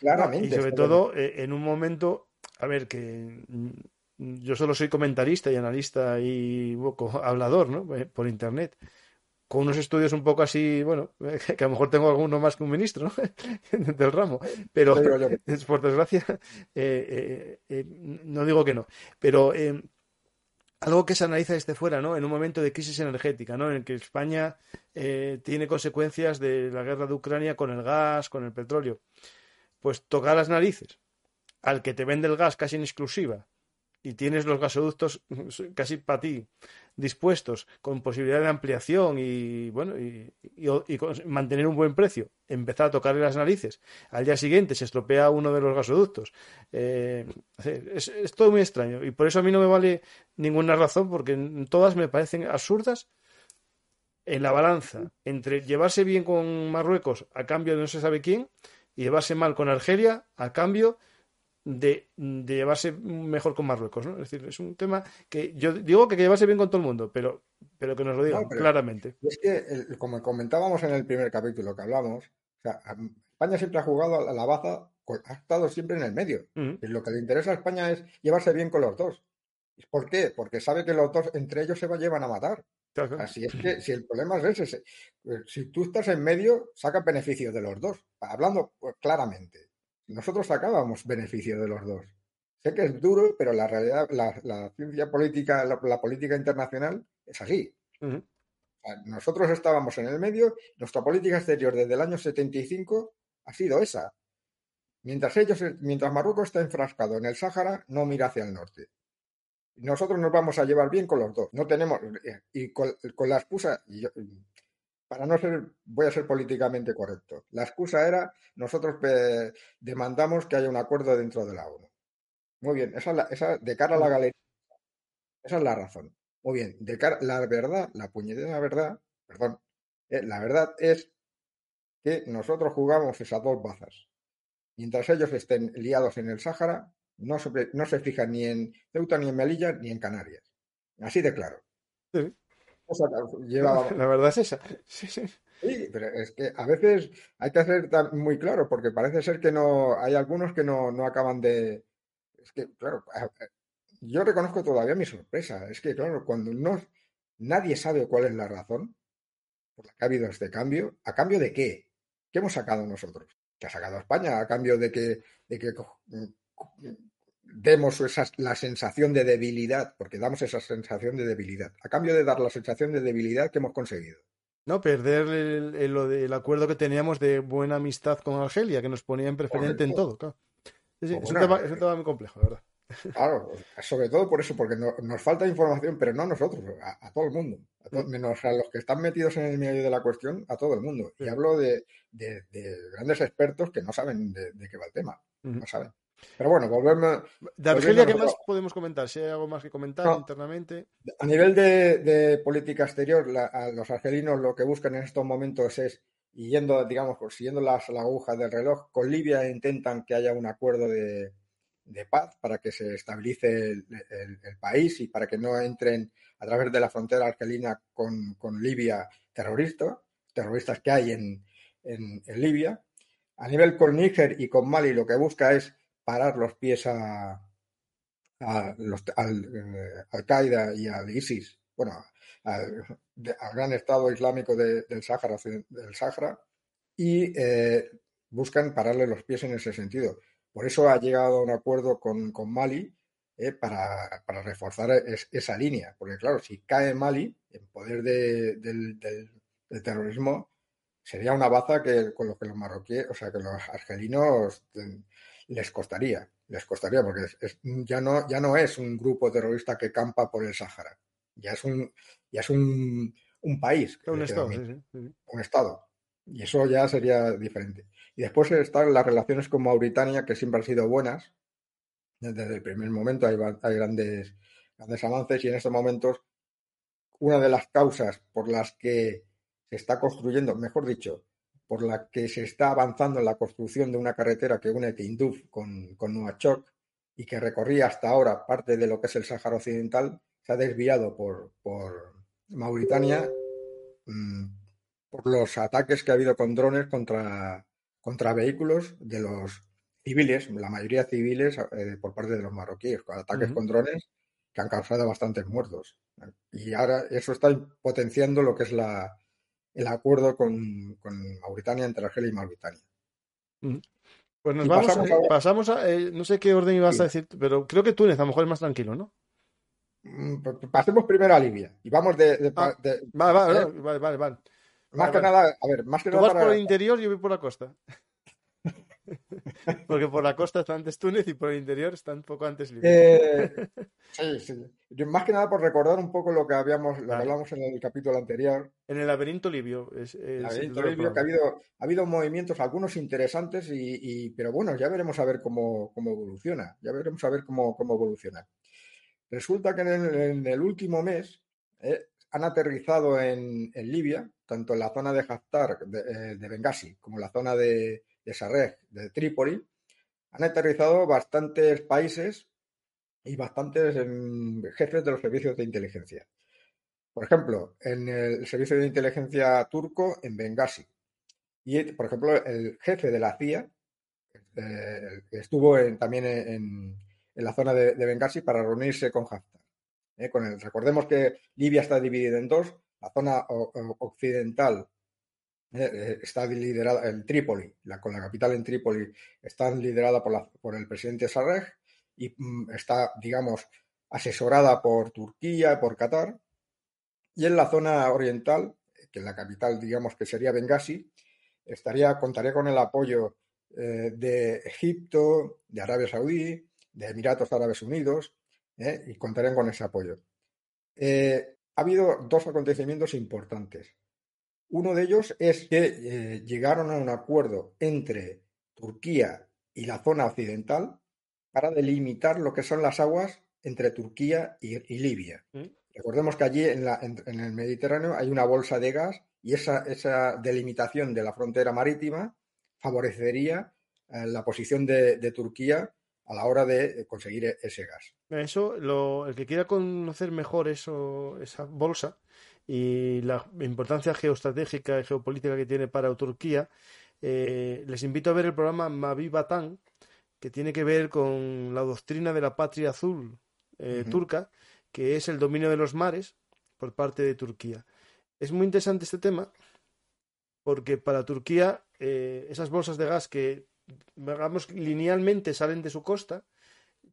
[SPEAKER 2] Claramente.
[SPEAKER 1] y sobre todo eh, en un momento a ver, que mm, yo solo soy comentarista y analista y poco hablador, ¿no? Eh, por internet. Con unos estudios un poco así, bueno, que a lo mejor tengo alguno más que un ministro del ramo, pero por desgracia, eh, eh, no digo que no. Pero algo que se analiza desde fuera, ¿no? En un momento de crisis energética, ¿no? En el que España tiene consecuencias de la guerra de Ucrania con el gas, con el petróleo. Pues toca las narices al que te vende el gas casi en exclusiva y tienes los gasoductos casi para ti dispuestos con posibilidad de ampliación y bueno y, mantener un buen precio empezar a tocarle las narices al día siguiente se estropea uno de los gasoductos. Eh, es, es, todo muy extraño y por eso a mí no me vale ninguna razón porque todas me parecen absurdas en la balanza entre llevarse bien con Marruecos a cambio de no se sabe quién y llevarse mal con Argelia a cambio de, llevarse mejor con Marruecos, ¿no? Es decir, es un tema que yo digo que, que llevarse bien con todo el mundo, pero, pero que nos lo digan claramente.
[SPEAKER 2] Es que, como comentábamos en el primer capítulo que hablamos, España siempre ha jugado a la baza, ha estado siempre en el medio. y lo que le interesa a España es llevarse bien con los dos. ¿Por qué? Porque sabe que los dos entre ellos se llevan a matar. Así es que si el problema es ese, eh, si tú estás en medio, saca beneficio de los dos. Hablando pues, claramente, nosotros sacábamos beneficio de los dos. Sé que es duro, pero la realidad, la, ciencia política, la, política internacional es así. nosotros estábamos en el medio, nuestra política exterior desde el año 75 ha sido esa. Mientras ellos, mientras Marruecos está enfrascado en el Sáhara, no mira hacia el norte nosotros nos vamos a llevar bien con los dos. No tenemos, y con, la excusa, para no ser, voy a ser políticamente correcto, la excusa era, nosotros demandamos que haya un acuerdo dentro de la ONU. Muy bien, esa, esa de cara a la galería, esa es la razón. Muy bien, de cara, la verdad, la puñetera verdad, perdón, eh, la verdad es que nosotros jugamos esas dos bazas. Mientras ellos estén liados en el Sáhara, no se, no se fija ni en Ceuta, ni en Melilla, ni en Canarias. Así de claro.
[SPEAKER 1] La verdad es esa.
[SPEAKER 2] Sí, pero es que a veces hay que hacer muy claro, porque parece ser que no hay algunos que no, no acaban de. Es que, claro, yo reconozco todavía mi sorpresa. Es que, claro, cuando no, nadie sabe cuál es la razón por la que ha habido este cambio, ¿a cambio de qué? ¿Qué hemos sacado nosotros? ¿Qué ha sacado España? ¿A cambio de que, de que demos esa, la sensación de debilidad, porque damos esa sensación de debilidad. A cambio de dar la sensación de debilidad que hemos conseguido.
[SPEAKER 1] No, perder el, el, acuerdo que teníamos de buena amistad con Argelia, que nos ponía en preferente en todo. Claro. es, un tema, muy complejo, verdad.
[SPEAKER 2] Claro, sobre todo por eso, porque nos falta información, pero no a nosotros, a, todo el mundo, menos a los que están metidos en el medio de la cuestión, a todo el mundo. Y hablo de, de, grandes expertos que no saben de, qué va el tema, no saben. Pero bueno, volvemos.
[SPEAKER 1] De Argelia, ¿qué más podemos comentar? Si hay algo más que comentar internamente.
[SPEAKER 2] A nivel de, política exterior, los argelinos lo que buscan en estos momentos es, yendo, digamos, siguiendo las, la aguja del reloj, con Libia intentan que haya un acuerdo de, paz para que se estabilice el, país y para que no entren a través de la frontera argelina con, Libia terroristas, terroristas que hay en, en Libia. A nivel con Níger y con Mali, lo que busca es parar los pies a, al, eh, Al-Qaeda y al ISIS, bueno, al, gran Estado Islámico del Sáhara, del Sáhara, y eh, buscan pararle los pies en ese sentido. Por eso ha llegado a un acuerdo con, Mali eh, para, reforzar esa línea, porque claro, si cae Mali en poder del, terrorismo, sería una baza que con lo que los marroquíes, o sea, que los argelinos les costaría, les costaría, porque ya, no, ya no es un grupo terrorista que campa por el Sáhara, ya es un, ya es un, un país.
[SPEAKER 1] Un estado,
[SPEAKER 2] Un estado. Y eso ya sería diferente. Y después están las relaciones con Mauritania, que siempre han sido buenas. Desde el primer momento hay, hay grandes, grandes avances y en estos momentos una de las causas por las que se está construyendo, mejor dicho, por la que se está avanzando en la construcción de una carretera que une Tinduf con, con Nuachok y que recorría hasta ahora parte de lo que es el Sáhara Occidental, se ha desviado por, por Mauritania mm, por los ataques que ha habido con drones contra, contra vehículos de los civiles, la mayoría civiles eh, por parte de los marroquíes, con ataques con drones que han causado bastantes muertos. Y ahora eso está potenciando lo que es la, el acuerdo con, con Mauritania entre Argelia y Mauritania.
[SPEAKER 1] Pues nos vamos, pasamos a, pasamos a eh, no sé qué orden ibas a decir, pero creo que Túnez a lo mejor es más tranquilo, ¿no?
[SPEAKER 2] Mm, pues pasemos primero a Libia y vamos de.
[SPEAKER 1] Ah, vale, vale, vale, vale,
[SPEAKER 2] Más que nada, a ver, más que
[SPEAKER 1] Tú
[SPEAKER 2] nada.
[SPEAKER 1] vas por el interior y yo voy por la costa. Porque por la costa está antes Túnez y por el interior está un poco antes Libia.
[SPEAKER 2] Eh, sí, sí. Más que nada por recordar un poco lo que habíamos, lo hablamos en el capítulo anterior.
[SPEAKER 1] En el laberinto libio. Es, el
[SPEAKER 2] laberinto libio que ha habido, ha habido movimientos, algunos interesantes, y, pero bueno, ya veremos a ver cómo, cómo evoluciona. Ya veremos a ver cómo, cómo evoluciona. Resulta que en el, último mes eh, han aterrizado en, Libia, tanto en la zona de Haftar, de, de Benghazi, como en la zona de, de Sarrej, de Trípoli, han aterrizado bastantes países y bastantes em, jefes de los servicios de inteligencia. Por ejemplo, en el servicio de inteligencia turco en Benghazi. Y, por ejemplo, el jefe de la CIA eh, estuvo también en, la zona de, Benghazi para reunirse con Haftar. Eh, recordemos que Libia está dividida en dos. La zona occidental está liderada en Trípoli, la, con la capital en Trípoli, está liderada por, por el presidente Sarrej y mm, está, digamos, asesorada por Turquía por Qatar. Y en la zona oriental, que es la capital, digamos, que sería Benghazi, estaría, contaría con el apoyo eh, de Egipto, de Arabia Saudí, de Emiratos Árabes Unidos, eh, y contarían con ese apoyo. Eh, ha habido dos acontecimientos importantes. Uno de ellos es que llegaron a un acuerdo entre Turquía y la zona occidental para delimitar lo que son las aguas entre Turquía y, Libia. Mm. Recordemos que allí en, el Mediterráneo hay una bolsa de gas y esa, delimitación de la frontera marítima favorecería eh, la posición de, Turquía a la hora de conseguir e, ese gas.
[SPEAKER 1] Eso, el que quiera conocer mejor eso, esa bolsa y la importancia geoestratégica y geopolítica que tiene para Turquía, eh, les invito a ver el programa Mavi Batán, que tiene que ver con la doctrina de la patria azul eh, turca, que es el dominio de los mares por parte de Turquía. Es muy interesante este tema porque para Turquía eh, esas bolsas de gas que, digamos, linealmente salen de su costa,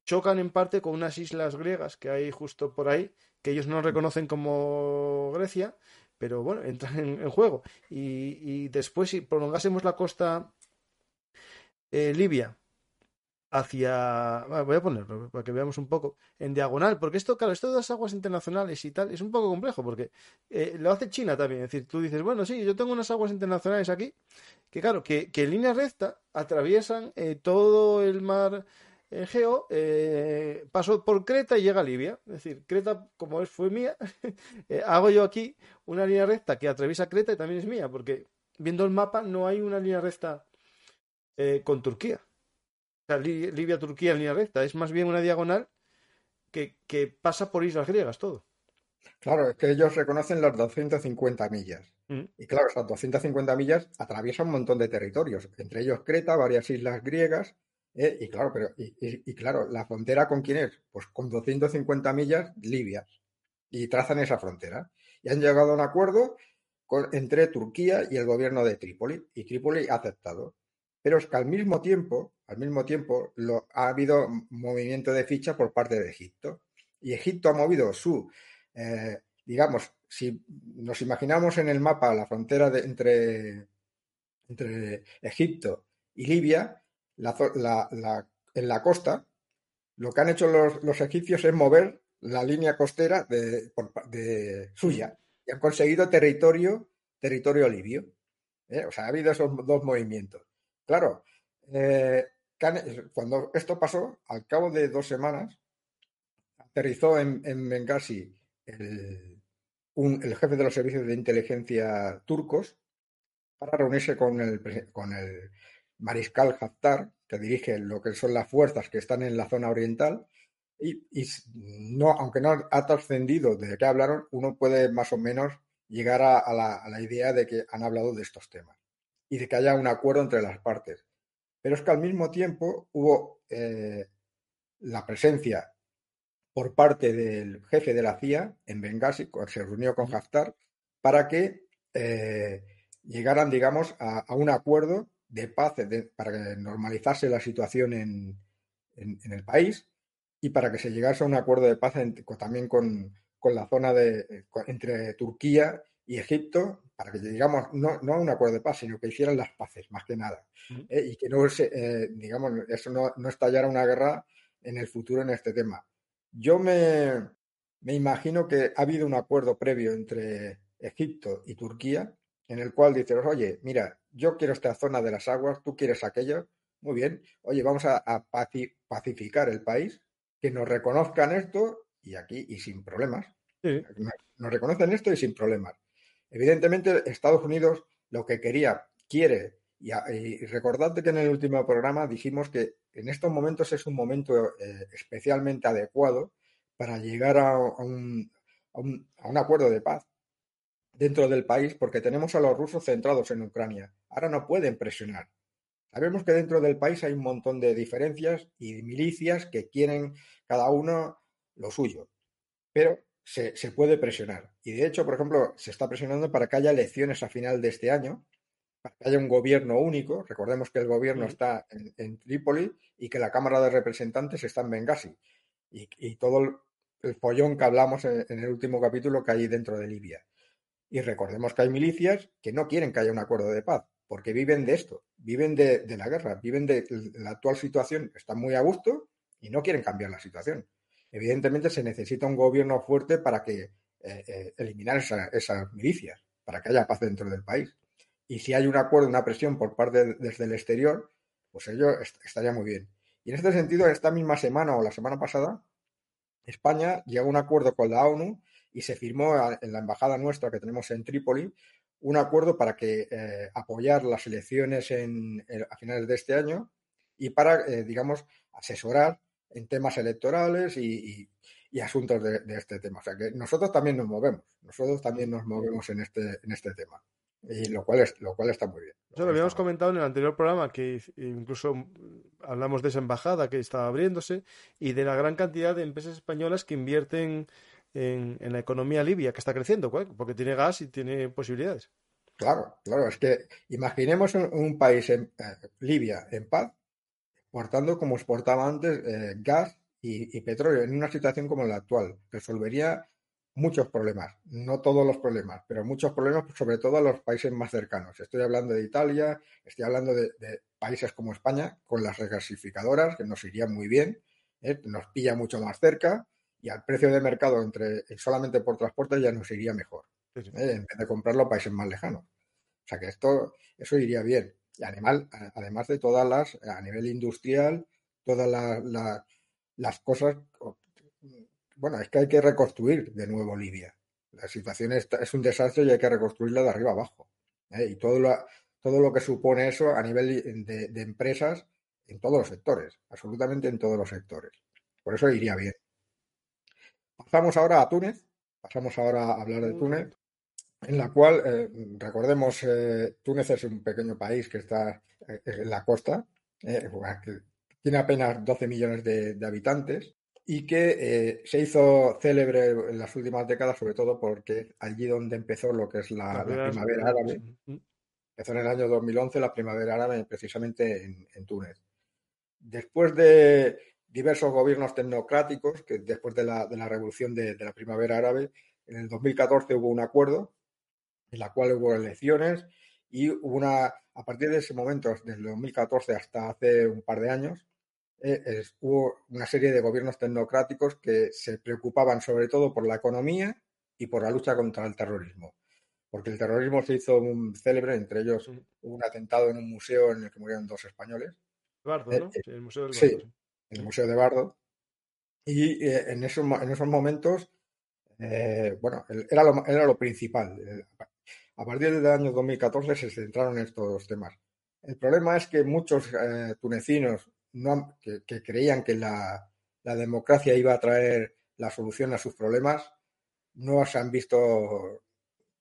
[SPEAKER 1] chocan en parte con unas islas griegas que hay justo por ahí, que ellos no reconocen como Grecia, pero bueno, entran en, juego. Y, después, si prolongásemos la costa eh, libia hacia. Voy a ponerlo para que veamos un poco. En diagonal, porque esto, claro, esto de las aguas internacionales y tal es un poco complejo, porque eh, lo hace China también. Es decir, tú dices, bueno, sí, yo tengo unas aguas internacionales aquí, que claro, que, en línea recta atraviesan eh, todo el mar Egeo, eh, pasó por Creta y llega a Libia. Es decir, Creta, como es, fue mía, hago yo aquí una línea recta que atraviesa Creta y también es mía, porque viendo el mapa no hay una línea recta con Turquía sea, Libia-Turquía en línea recta, es más bien una diagonal que, pasa por islas griegas todo.
[SPEAKER 2] Claro, es que ellos reconocen las 250 millas. Mm. Y claro, esas 250 millas atraviesan un montón de territorios, entre ellos Creta, varias islas griegas. Eh, y claro, pero y, claro, la frontera con quién es? Pues con 250 millas Libia. Y trazan esa frontera. Y han llegado a un acuerdo entre Turquía y el gobierno de Trípoli. Y Trípoli ha aceptado. Pero es que al mismo tiempo, al mismo tiempo, ha habido movimiento de ficha por parte de Egipto. Y Egipto ha movido su, eh, digamos, si nos imaginamos en el mapa la frontera de, entre, entre Egipto y Libia, en la costa, lo que han hecho los, egipcios es mover la línea costera de, suya y han conseguido territorio, territorio libio. ¿eh? O sea, ha habido esos dos movimientos. Claro, eh, cuando esto pasó, al cabo de dos semanas, aterrizó en, en Benghazi el, jefe de los servicios de inteligencia turcos para reunirse con el, con el mariscal Haftar, que dirige lo que son las fuerzas que están en la zona oriental, y, no, aunque no ha trascendido de qué hablaron, uno puede más o menos llegar a, la, idea de que han hablado de estos temas y de que haya un acuerdo entre las partes. Pero es que al mismo tiempo hubo eh, la presencia por parte del jefe de la CIA en Benghazi, se reunió con Haftar, para que eh, llegaran, digamos, a, un acuerdo de paz para que normalizase la situación en, el país y para que se llegase a un acuerdo de paz también con, la zona de, entre Turquía y Egipto para que digamos no, no a un acuerdo de paz, sino que hicieran las paces, más que nada. ¿eh? y que no se, eh, digamos, eso no, no, estallara una guerra en el futuro en este tema. Yo me, me imagino que ha habido un acuerdo previo entre Egipto y Turquía en el cual dices, oye, mira, yo quiero esta zona de las aguas, tú quieres aquello, muy bien, oye, vamos a, pacificar el país, que nos reconozcan esto y aquí y sin problemas. Nos, reconocen esto y sin problemas. Evidentemente, Estados Unidos lo que quería, quiere, y, recordad que en el último programa dijimos que en estos momentos es un momento eh, especialmente adecuado para llegar a un, a un acuerdo de paz dentro del país porque tenemos a los rusos centrados en Ucrania. Ahora no pueden presionar. Sabemos que dentro del país hay un montón de diferencias y milicias que quieren cada uno lo suyo, pero se, puede presionar. Y de hecho, por ejemplo, se está presionando para que haya elecciones a final de este año, para que haya un gobierno único. Recordemos que el gobierno está en, Trípoli y que la Cámara de Representantes está en Benghazi. Y, todo el, el, follón que hablamos en el último capítulo que hay dentro de Libia. Y recordemos que hay milicias que no quieren que haya un acuerdo de paz, porque viven de esto, viven de, la guerra, viven de la actual situación, están muy a gusto y no quieren cambiar la situación. Evidentemente se necesita un gobierno fuerte para que eh, eh, eliminar esas milicias, para que haya paz dentro del país. Y si hay un acuerdo, una presión por parte desde el exterior, pues ello estaría muy bien. Y en este sentido, esta misma semana o la semana pasada, España llegó a un acuerdo con la ONU y se firmó en la embajada nuestra que tenemos en Trípoli un acuerdo para que eh, apoyar las elecciones en, a finales de este año y para, eh, digamos, asesorar en temas electorales y, asuntos de, este tema. O sea que nosotros también nos movemos, nosotros también nos movemos en este, en este tema. Y lo cual, es, lo cual está muy bien.
[SPEAKER 1] Lo, lo habíamos comentado en el anterior programa, que incluso hablamos de esa embajada que estaba abriéndose y de la gran cantidad de empresas españolas que invierten en, la economía libia, que está creciendo, porque tiene gas y tiene posibilidades.
[SPEAKER 2] Claro, claro, es que imaginemos un, país, en, eh, Libia, en paz, exportando como exportaba antes eh, gas y, petróleo, en una situación como la actual. Resolvería muchos problemas, no todos los problemas, pero muchos problemas, sobre todo a los países más cercanos. Estoy hablando de Italia, estoy hablando de, países como España, con las regasificadoras, que nos irían muy bien, ¿eh? nos pilla mucho más cerca, y al precio de mercado entre eh, solamente por transporte ya nos iría mejor, ¿eh? en vez de comprarlo a países más lejanos. O sea que esto, eso iría bien. Y animal, además de todas las, a nivel industrial, todas las, cosas, bueno, es que hay que reconstruir de nuevo Libia. La situación es, es un desastre y hay que reconstruirla de arriba abajo. ¿eh? Y todo lo, todo lo que supone eso a nivel de, de empresas en todos los sectores, absolutamente en todos los sectores. Por eso iría bien. Pasamos ahora a Túnez, pasamos ahora a hablar de Túnez, en la cual, eh, recordemos, eh, Túnez es un pequeño país que está eh, en la costa, que tiene apenas 12 millones de, habitantes y que se hizo célebre en las últimas décadas, sobre todo porque allí donde empezó lo que es la, primavera árabe, empezó en el año 2011 la primavera árabe precisamente en Túnez. Después de, diversos gobiernos tecnocráticos que después de la, de la revolución de, la primavera árabe, en el 2014 hubo un acuerdo en la cual hubo elecciones y hubo una, a partir de ese momento, desde el 2014 hasta hace un par de años, eh, hubo una serie de gobiernos tecnocráticos que se preocupaban sobre todo por la economía y por la lucha contra el terrorismo. Porque el terrorismo se hizo un célebre, entre ellos hubo un atentado en un museo en el que murieron dos españoles.
[SPEAKER 1] Bardo, ¿no? Eh, el Museo del
[SPEAKER 2] Sí, en el Museo de Bardo. Y eh, en, esos, en esos momentos, eh, bueno, era lo, era lo principal. A partir del año 2014 se centraron en estos temas. El problema es que muchos eh, tunecinos no, que, creían que la, la, democracia iba a traer la solución a sus problemas no se han visto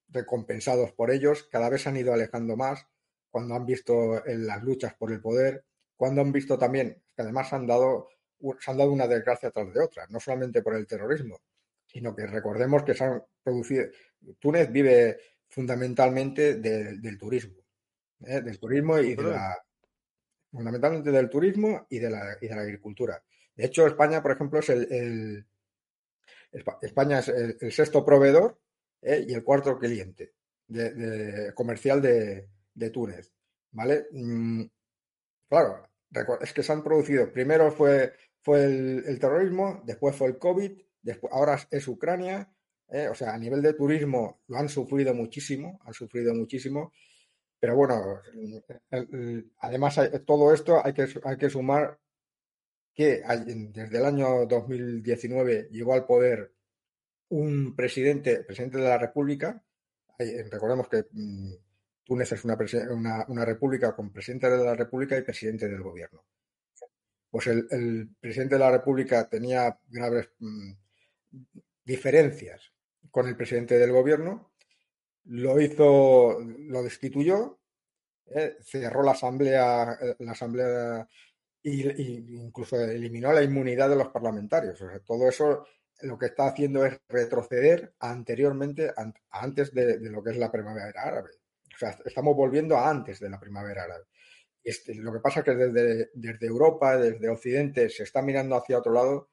[SPEAKER 2] recompensados por ellos, cada vez se han ido alejando más cuando han visto en las luchas por el poder, cuando han visto también que además han dado, se han dado una desgracia tras de otra, no solamente por el terrorismo, sino que recordemos que se han producido. Túnez vive fundamentalmente del turismo, ¿eh? del turismo y de la. fundamentalmente del turismo y de la, y de la agricultura. De hecho, España, por ejemplo, es el, España es el, sexto proveedor ¿eh? y el cuarto cliente comercial de, de, Túnez. ¿Vale? Mm, claro, es que se han producido, primero fue, fue el, terrorismo, después fue el COVID, después, ahora es Ucrania, eh, o sea, a nivel de turismo lo han sufrido muchísimo, han sufrido muchísimo, pero bueno, además todo esto hay que, hay que sumar que desde el año 2019 llegó al poder un presidente, presidente de la República. recordemos que mm, Túnez es una, una, república con presidente de la República y presidente del gobierno. Pues el, presidente de la República tenía graves mm, diferencias con el presidente del gobierno, lo hizo, lo destituyó, eh, cerró la asamblea, eh, la asamblea y, incluso eliminó la inmunidad de los parlamentarios. O sea, todo eso lo que está haciendo es retroceder anteriormente, antes de, lo que es la primavera árabe. O sea, estamos volviendo a antes de la primavera árabe. Este, lo que pasa es que desde, desde, Europa, desde Occidente, se está mirando hacia otro lado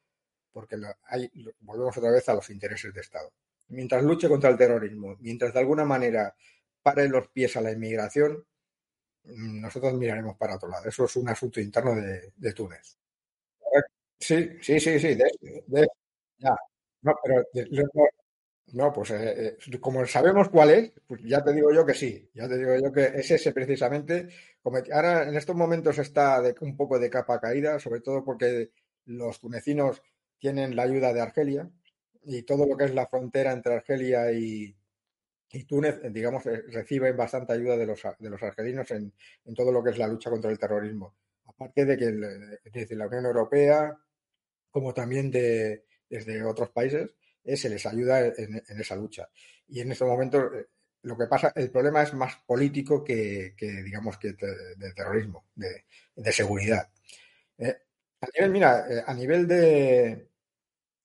[SPEAKER 2] porque hay, volvemos otra vez a los intereses de Estado. Mientras luche contra el terrorismo, mientras de alguna manera pare los pies a la inmigración, nosotros miraremos para otro lado. Eso es un asunto interno de, Túnez. Sí, sí, sí, sí. ya. No, pero no, pues eh, eh, como sabemos cuál es, pues ya te digo yo que sí. Ya te digo yo que es ese precisamente. Ahora en estos momentos está de, un poco de capa caída, sobre todo porque los tunecinos tienen la ayuda de Argelia y todo lo que es la frontera entre Argelia y, y Túnez, eh, digamos, eh, recibe bastante ayuda de los, de los argelinos en, todo lo que es la lucha contra el terrorismo. Aparte de que desde la Unión Europea, como también de, desde otros países, eh, se les ayuda en, esa lucha. Y en estos momentos, lo que pasa, el problema es más político que, digamos, que de, terrorismo, de, seguridad. a nivel, mira, a nivel de,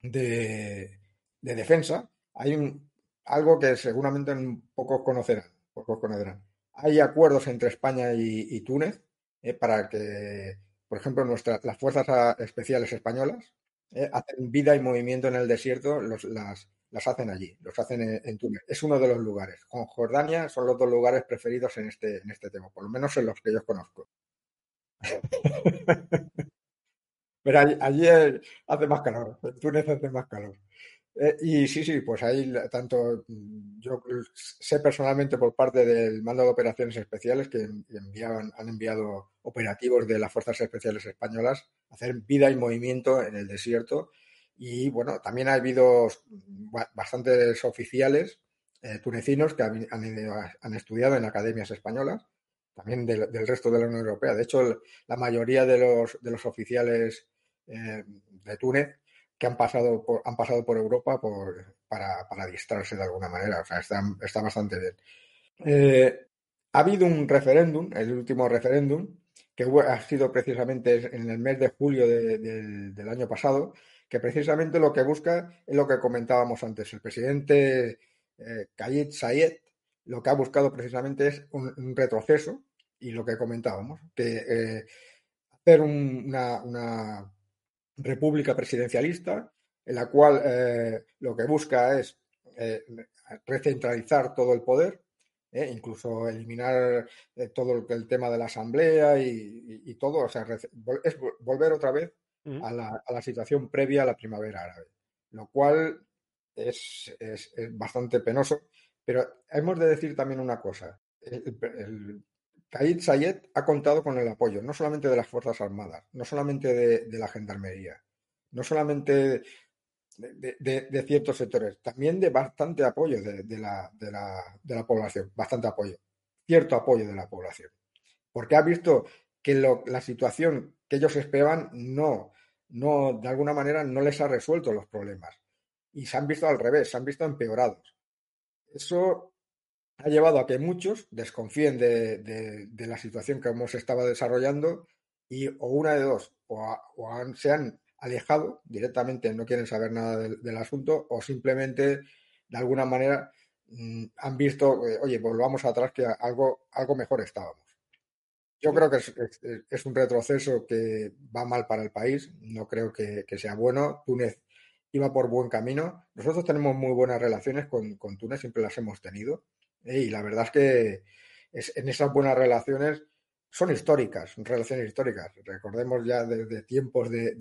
[SPEAKER 2] de, defensa, hay un, algo que seguramente pocos conocerán, pocos conocerán. Hay acuerdos entre España y, Túnez eh, para que, por ejemplo, nuestras las fuerzas especiales españolas eh, hacen vida y movimiento en el desierto, las, las hacen allí, los hacen en, Túnez. Es uno de los lugares. Con Jordania son los dos lugares preferidos en este, en este tema, por lo menos en los que yo conozco. Pero allí, hace más calor, en Túnez hace más calor. Eh, y sí, sí, pues ahí tanto mm, yo sé personalmente por parte del mando de operaciones especiales que enviaban, han enviado operativos de las fuerzas especiales españolas a hacer vida y movimiento en el desierto. Y bueno, también ha habido bastantes oficiales eh, tunecinos que han, han, estudiado en academias españolas, también del, resto de la Unión Europea. De hecho, la mayoría de los, de los oficiales eh, de Túnez que han pasado por, han pasado por Europa por, para, para distraerse de alguna manera. O sea, está, bastante bien. Eh, ha habido un referéndum, el último referéndum, que ha sido precisamente en el mes de julio del año pasado, que precisamente lo que busca es lo que comentábamos antes. El presidente eh, Kayed Sayed lo que ha buscado precisamente es un, retroceso y lo que comentábamos, que eh, hacer una república presidencialista, en la cual eh, lo que busca es eh, recentralizar todo el poder, eh, incluso eliminar todo el, tema de la asamblea y, todo, o sea, es volver otra vez a, la, situación previa a la primavera árabe, lo cual es, bastante penoso, pero hemos de decir también una cosa. El, Kaid Sayed ha contado con el apoyo no solamente de las Fuerzas Armadas, no solamente de, la Gendarmería, no solamente de, ciertos sectores, también de bastante apoyo de, la, la, población, bastante apoyo, cierto apoyo de la población, porque ha visto que la situación que ellos esperaban no, no, de alguna manera no les ha resuelto los problemas y se han visto al revés, se han visto empeorados. Eso ha llevado a que muchos desconfíen de, la situación que hemos estado desarrollando y o una de dos, o, se han alejado directamente, no quieren saber nada del, asunto, o simplemente de alguna manera mm, han visto, oye, volvamos atrás que algo, algo mejor estábamos. Yo creo que es, un retroceso que va mal para el país, no creo que, sea bueno. Túnez iba por buen camino. Nosotros tenemos muy buenas relaciones con, con Túnez, siempre las hemos tenido. Y la verdad es que en esas buenas relaciones son históricas, son relaciones históricas. Recordemos ya desde tiempos de,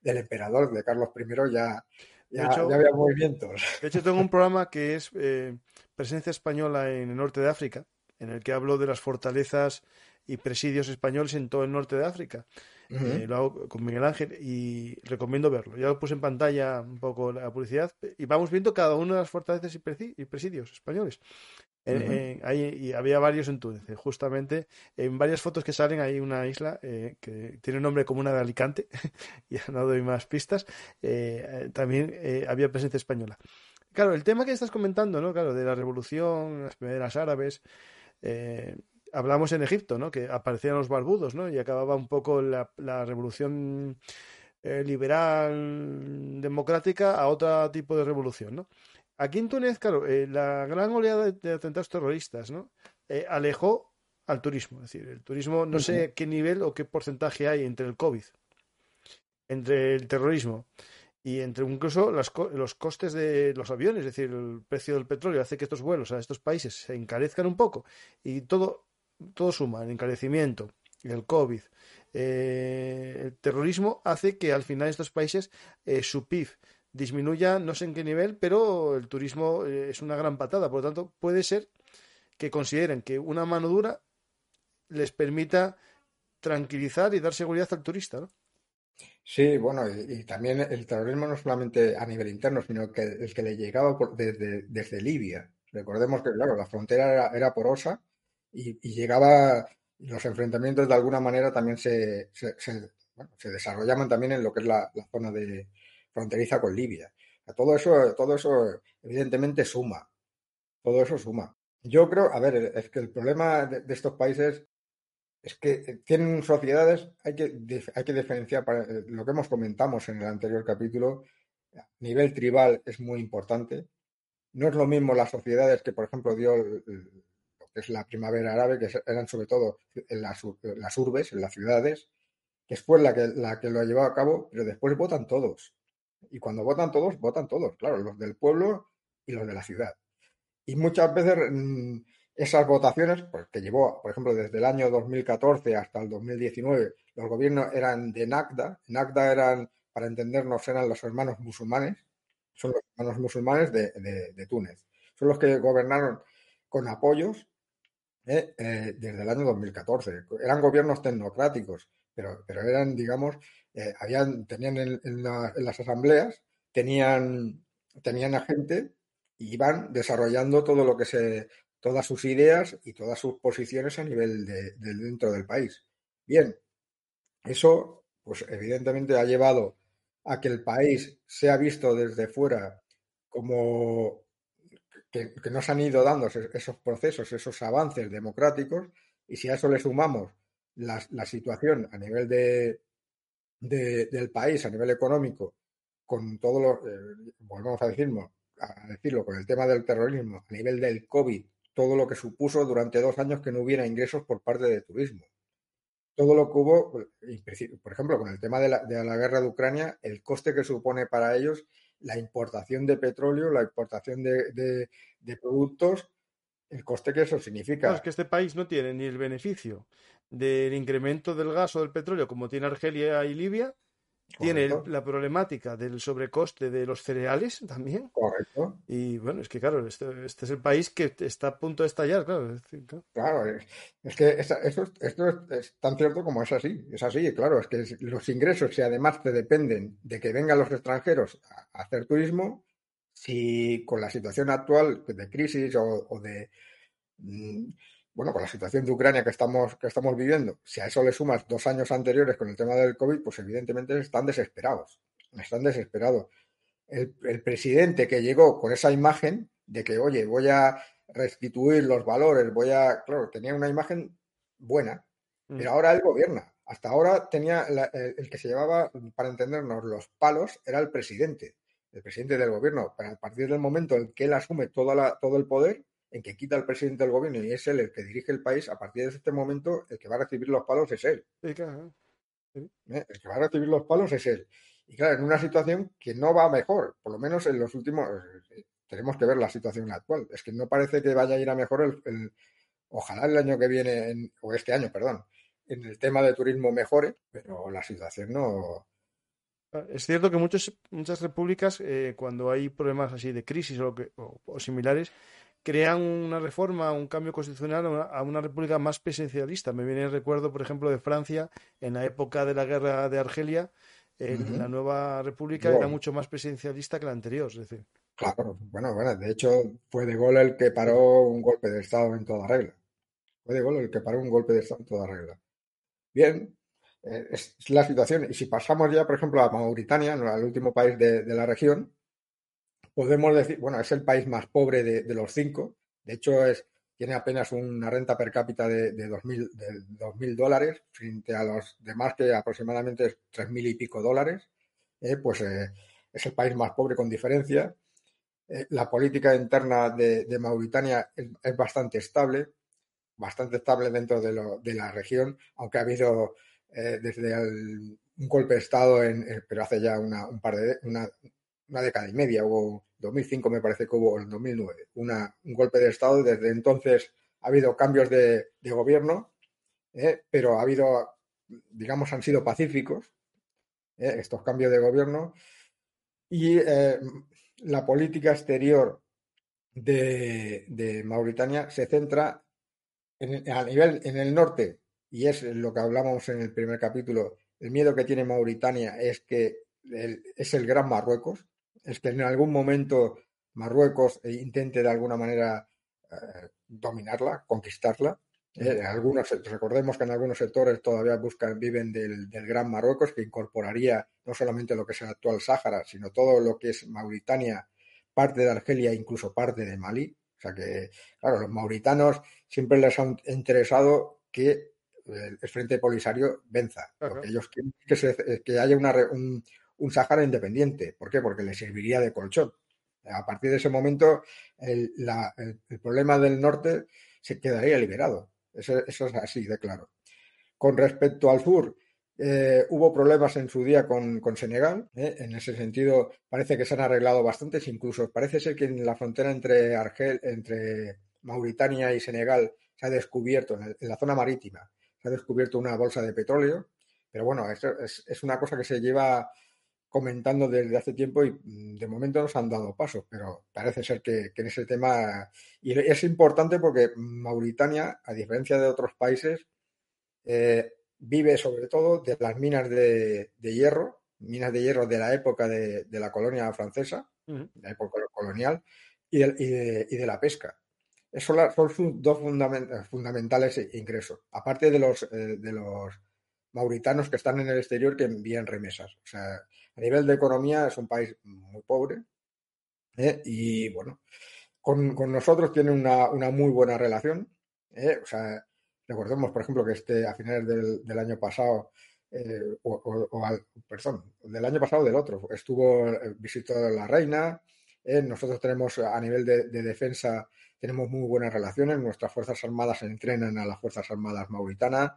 [SPEAKER 2] del emperador, de Carlos I, ya, ya, había movimientos.
[SPEAKER 1] De hecho, tengo un programa que es eh, Presencia Española en el norte de África, en el que hablo de las fortalezas y presidios españoles en todo el norte de África. Eh, lo hago con Miguel Ángel y recomiendo verlo. Ya lo puse en pantalla un poco la publicidad y vamos viendo cada una de las fortalezas y presidios españoles. y había varios en Túnez. Eh, justamente en varias fotos que salen hay una isla eh, que tiene un nombre como una de Alicante, ya no doy más pistas. también había presencia española. Claro, el tema que estás comentando, ¿no? Claro, de la revolución, las primeras árabes, hablamos en Egipto, ¿no? Que aparecían los barbudos, ¿no? Y acababa un poco la, revolución eh, liberal democrática a otro tipo de revolución, ¿no? Aquí en Túnez, claro, eh, la gran oleada de, atentados terroristas, ¿no? Eh, alejó al turismo. Es decir, el turismo, no sé qué nivel o qué porcentaje hay entre el COVID, entre el terrorismo y entre incluso los costes de los aviones, es decir, el precio del petróleo hace que estos vuelos a estos países se encarezcan un poco y todo todo suma, el encarecimiento, el COVID, eh, el terrorismo hace que al final estos países eh, su PIB disminuya, no sé en qué nivel, pero el turismo eh, es una gran patada. Por lo tanto, puede ser que consideren que una mano dura les permita tranquilizar y dar seguridad al turista, ¿no?
[SPEAKER 2] Sí, bueno, y, también el terrorismo no solamente a nivel interno, sino que el que le llegaba desde, desde Libia. Recordemos que, claro, la frontera era porosa y, llegaba, los enfrentamientos de alguna manera también se, se, desarrollaban también en lo que es la, zona de fronteriza con Libia. Todo eso, todo eso evidentemente suma, todo eso suma. Yo creo, a ver, es que el problema de, estos países es que tienen sociedades, hay que, hay que diferenciar, eh, lo que hemos comentado en el anterior capítulo, a nivel tribal es muy importante. No es lo mismo las sociedades que, por ejemplo, dio es la primavera árabe, que eran sobre todo en las, urbes, en las ciudades, que fue la que, la que lo ha llevado a cabo, pero después votan todos. Y cuando votan todos, votan todos, claro, los del pueblo y los de la ciudad. Y muchas veces mm, esas votaciones, pues, que llevó, por ejemplo, desde el año 2014 hasta el 2019, los gobiernos eran de NACDA. NACDA eran, para entendernos, eran los hermanos musulmanes, son los hermanos musulmanes de, de Túnez. Son los que gobernaron con apoyos ¿eh? Eh, desde el año 2014. Eran gobiernos tecnocráticos, pero, pero eran, digamos, eh, habían, tenían en, las asambleas, tenían, tenían a gente y iban desarrollando todo lo que se, todas sus ideas y todas sus posiciones a nivel de, dentro del país. Bien, eso, pues evidentemente ha llevado a que el país sea visto desde fuera como que, nos han ido dando esos procesos, esos avances democráticos, y si a eso le sumamos la, situación a nivel de, del país, a nivel económico, con todo lo, eh, volvemos a decirlo, a decirlo, con el tema del terrorismo, a nivel del COVID, todo lo que supuso durante dos años que no hubiera ingresos por parte del turismo. Todo lo que hubo, por ejemplo, con el tema de la, de la guerra de Ucrania, el coste que supone para ellos la importación de petróleo, la importación de, productos, el coste que eso significa.
[SPEAKER 1] es que este país no tiene ni el beneficio del incremento del gas o del petróleo como tiene Argelia y Libia, tiene la problemática del sobrecoste de los cereales también.
[SPEAKER 2] Correcto.
[SPEAKER 1] Y bueno, es que claro, este, este es el país que está a punto de estallar, claro.
[SPEAKER 2] claro. es, que esto, es, tan cierto como es así. Es así, claro, es que los ingresos, si además te dependen de que vengan los extranjeros a, hacer turismo, si con la situación actual de crisis o, de. Mm, bueno, con la situación de Ucrania que estamos, que estamos viviendo, si a eso le sumas dos años anteriores con el tema del COVID, pues evidentemente están desesperados. Están desesperados. El, presidente que llegó con esa imagen de que, oye, voy a restituir los valores, voy a. Claro, tenía una imagen buena, mm. pero ahora él gobierna. Hasta ahora tenía el, que se llevaba, para entendernos, los palos era el presidente, el presidente del gobierno. Pero a partir del momento en que él asume toda la, todo el poder, en que quita al presidente del gobierno y es él el que dirige el país, a partir de este momento el que va a recibir los palos es él.
[SPEAKER 1] Sí, claro.
[SPEAKER 2] ¿Eh? El que va a recibir los palos es él. Y claro, en una situación que no va mejor, por lo menos en los últimos, eh, tenemos que ver la situación actual. Es que no parece que vaya a ir a mejor el, ojalá el año que viene, o este año, perdón, en el tema de turismo mejore, pero la situación no,
[SPEAKER 1] es cierto que muchos, muchas repúblicas, eh, cuando hay problemas así de crisis o, o, similares, crean una reforma, un cambio constitucional a una, república más presidencialista. Me viene el recuerdo, por ejemplo, de Francia en la época de la guerra de Argelia. La nueva república era mucho más presidencialista que la anterior. Es decir.
[SPEAKER 2] Claro, bueno, bueno, de hecho fue De Gaulle el que paró un golpe de Estado en toda regla. Fue De Gaulle el que paró un golpe de Estado en toda regla. Bien, eh, es, la situación. Y si pasamos ya, por ejemplo, a Mauritania, al último país de, la región, podemos decir, bueno, es el país más pobre de, los cinco. De hecho, es, tiene apenas una renta per cápita de, de 2.000 dólares frente a los demás que aproximadamente es 3.000 y pico dólares. Eh, pues eh, es el país más pobre con diferencia. la política interna de, Mauritania es, bastante estable, bastante estable dentro de la región, aunque ha habido eh, desde un golpe de Estado, en, pero hace ya una, un par de, una, una década y media, hubo 2005 me parece que hubo, en 2009, una, un golpe de Estado. Desde entonces ha habido cambios de, gobierno, eh, pero ha habido, digamos, han sido pacíficos eh, estos cambios de gobierno y la política exterior de, Mauritania se centra en, a nivel en el norte y es lo que hablamos en el primer capítulo, el miedo que tiene Mauritania es que es el gran Marruecos, es que en algún momento Marruecos intente de alguna manera eh, dominarla, conquistarla. Eh, algunos, recordemos que en algunos sectores todavía buscan, viven del, Gran Marruecos, que incorporaría no solamente lo que es el actual Sáhara, sino todo lo que es Mauritania, parte de Argelia, incluso parte de Malí. O sea que, claro, los mauritanos siempre les ha interesado que el Frente Polisario venza. Porque ellos quieren que, haya un, un Sahara independiente. ¿Por qué? Porque les serviría de colchón. A partir de ese momento, el, problema del norte se quedaría liberado. Eso, es así de claro. Con respecto al sur, eh, hubo problemas en su día con, Senegal. ¿eh? En ese sentido, parece que se han arreglado bastantes. Incluso parece ser que en la frontera entre Argel, entre Mauritania y Senegal se ha descubierto en la zona marítima se ha descubierto una bolsa de petróleo, pero bueno, es, una cosa que se lleva comentando desde hace tiempo y mm, de momento nos han dado pasos, pero parece ser que, en ese tema... Y es importante porque Mauritania, a diferencia de otros países, eh, vive sobre todo de las minas de, hierro, minas de hierro de la época de, la colonia francesa, la época colonial, y de la pesca. Esos son sus dos fundamentales ingresos, aparte de los, eh, de los mauritanos que están en el exterior que envían remesas. O sea, a nivel de economía es un país muy pobre ¿eh? y bueno, con, nosotros tiene una, muy buena relación. ¿eh? O sea, recordemos, por ejemplo, que este a finales del, año pasado, o, al, perdón, del año pasado del otro, estuvo, visitó la reina. nosotros tenemos a nivel de defensa tenemos muy buenas relaciones, nuestras Fuerzas Armadas entrenan a las Fuerzas Armadas mauritanas.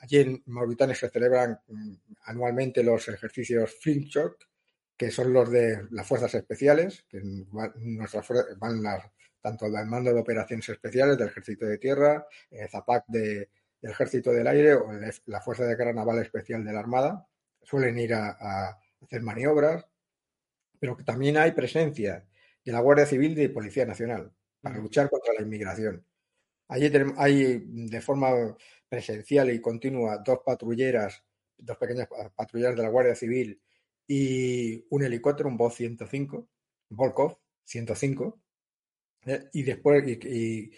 [SPEAKER 2] Allí en Mauritania se celebran mm, anualmente los ejercicios Flintshot, que son los de las Fuerzas Especiales, que nuestras van tanto del Mando de Operaciones Especiales del Ejército de Tierra, el eh, ZAPAC del Ejército del Aire o la Fuerza de Guerra Naval Especial de la Armada. Suelen ir a, hacer maniobras, pero también hay presencia de la Guardia Civil y de Policía Nacional para luchar contra la inmigración. Allí hay de forma presencial y continua dos patrulleras, dos pequeñas patrulleras de la Guardia Civil y un helicóptero, un Vol 105, Volkov 105. ¿eh? Y después, y,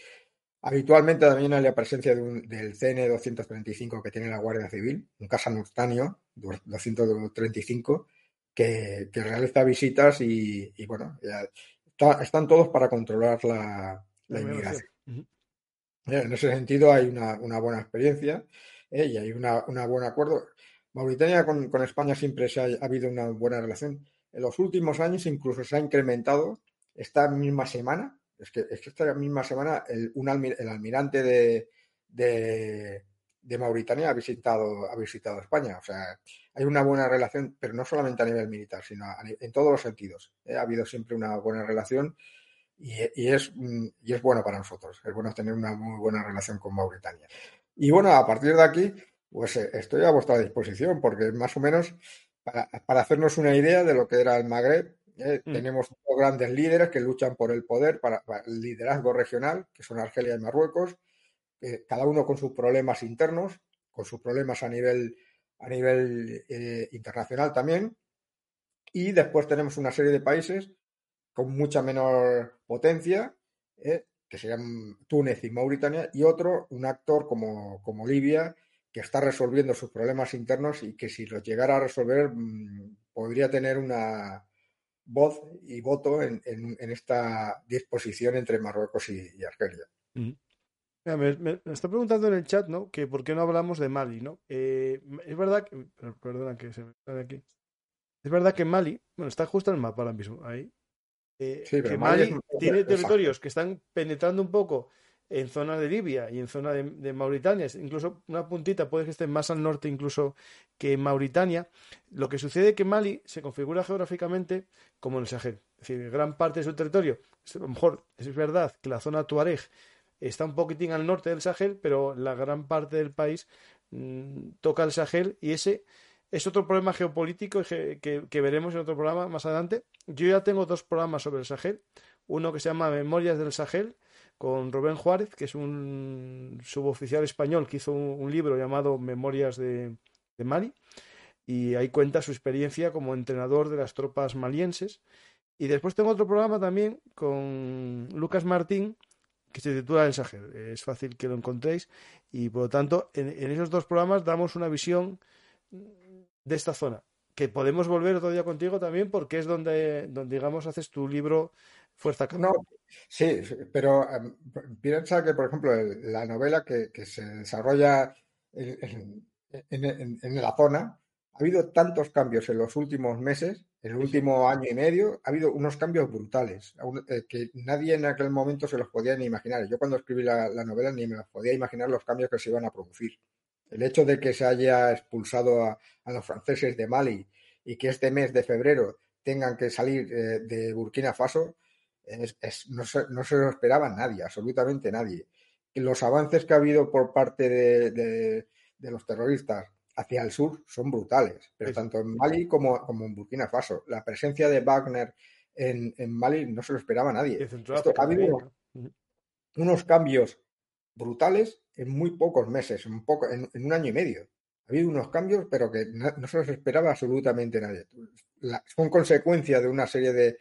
[SPEAKER 2] habitualmente también hay la presencia del CN 235 que tiene la Guardia Civil, un casa Nurtanio 235, que, que realiza visitas y, y bueno, están todos para controlar la, inmigración. En ese sentido hay una, buena experiencia eh, y hay un buen acuerdo. Mauritania con, España siempre se ha, habido una buena relación. En los últimos años incluso se ha incrementado esta misma semana. Es que, es que esta misma semana el, el almirante de, de Mauritania ha visitado, ha visitado España. O sea, hay una buena relación, pero no solamente a nivel militar, sino en todos los sentidos. ¿eh? Ha habido siempre una buena relación y, es, mm, y es bueno para nosotros. Es bueno tener una muy buena relación con Mauritania. Y bueno, a partir de aquí, pues eh, estoy a vuestra disposición, porque más o menos para, hacernos una idea de lo que era el Magreb, ¿eh? Mm. Tenemos dos grandes líderes que luchan por el poder, para, el liderazgo regional, que son Argelia y Marruecos, cada uno con sus problemas internos, con sus problemas a nivel, a nivel eh, internacional también. Y después tenemos una serie de países con mucha menor potencia, ¿eh? que serían Túnez y Mauritania, y otro, un actor como, como Libia, que está resolviendo sus problemas internos y que si los llegara a resolver mm, podría tener una voz y voto en, esta disposición entre Marruecos y, Argelia.
[SPEAKER 1] me, está preguntando en el chat, ¿no? Que por qué no hablamos de Mali, ¿no? Eh, es verdad que, perdona que se me sale aquí. Es verdad que Mali, bueno, está justo en el mapa ahora mismo, ahí. Eh, que Mali, tiene territorios que están penetrando un poco en zona de Libia y en zona de, Mauritania, incluso una puntita puede que esté más al norte incluso que Mauritania, lo que sucede es que Mali se configura geográficamente como el Sahel. Es decir, gran parte de su territorio, a lo mejor es verdad que la zona Tuareg está un poquitín al norte del Sahel, pero la gran parte del país mm, toca el Sahel y ese es otro problema geopolítico que, veremos en otro programa más adelante. Yo ya tengo dos programas sobre el Sahel, uno que se llama Memorias del Sahel, con Rubén Juárez, que es un suboficial español que hizo un, libro llamado Memorias de, Mali, y ahí cuenta su experiencia como entrenador de las tropas malienses. Y después tengo otro programa también con Lucas Martín, que se titula El Sahel. Es fácil que lo encontréis. Y por lo tanto, en, esos dos programas damos una visión de esta zona. Que podemos volver otro día contigo también, porque es donde, donde digamos, haces tu libro Fuerza
[SPEAKER 2] No, sí, pero em, piensa que, por ejemplo, la novela que, se desarrolla en, la zona, ha habido tantos cambios en los últimos meses, en el último año y medio, ha habido unos cambios brutales eh, que nadie en aquel momento se los podía ni imaginar. Yo cuando escribí la, novela ni me los podía imaginar los cambios que se iban a producir. El hecho de que se haya expulsado a, los franceses de Mali y que este mes de febrero tengan que salir eh, de Burkina Faso, no, se, no, se, lo esperaba nadie, absolutamente nadie. Los avances que ha habido por parte de, los terroristas hacia el sur son brutales, pero tanto en Mali como, como, en Burkina Faso. La presencia de Wagner en, Mali no se lo esperaba nadie. ha habido unos cambios brutales en muy pocos meses, en, poco, en, un año y medio. Ha habido unos cambios, pero que no, se los esperaba absolutamente nadie. son consecuencia de una serie de,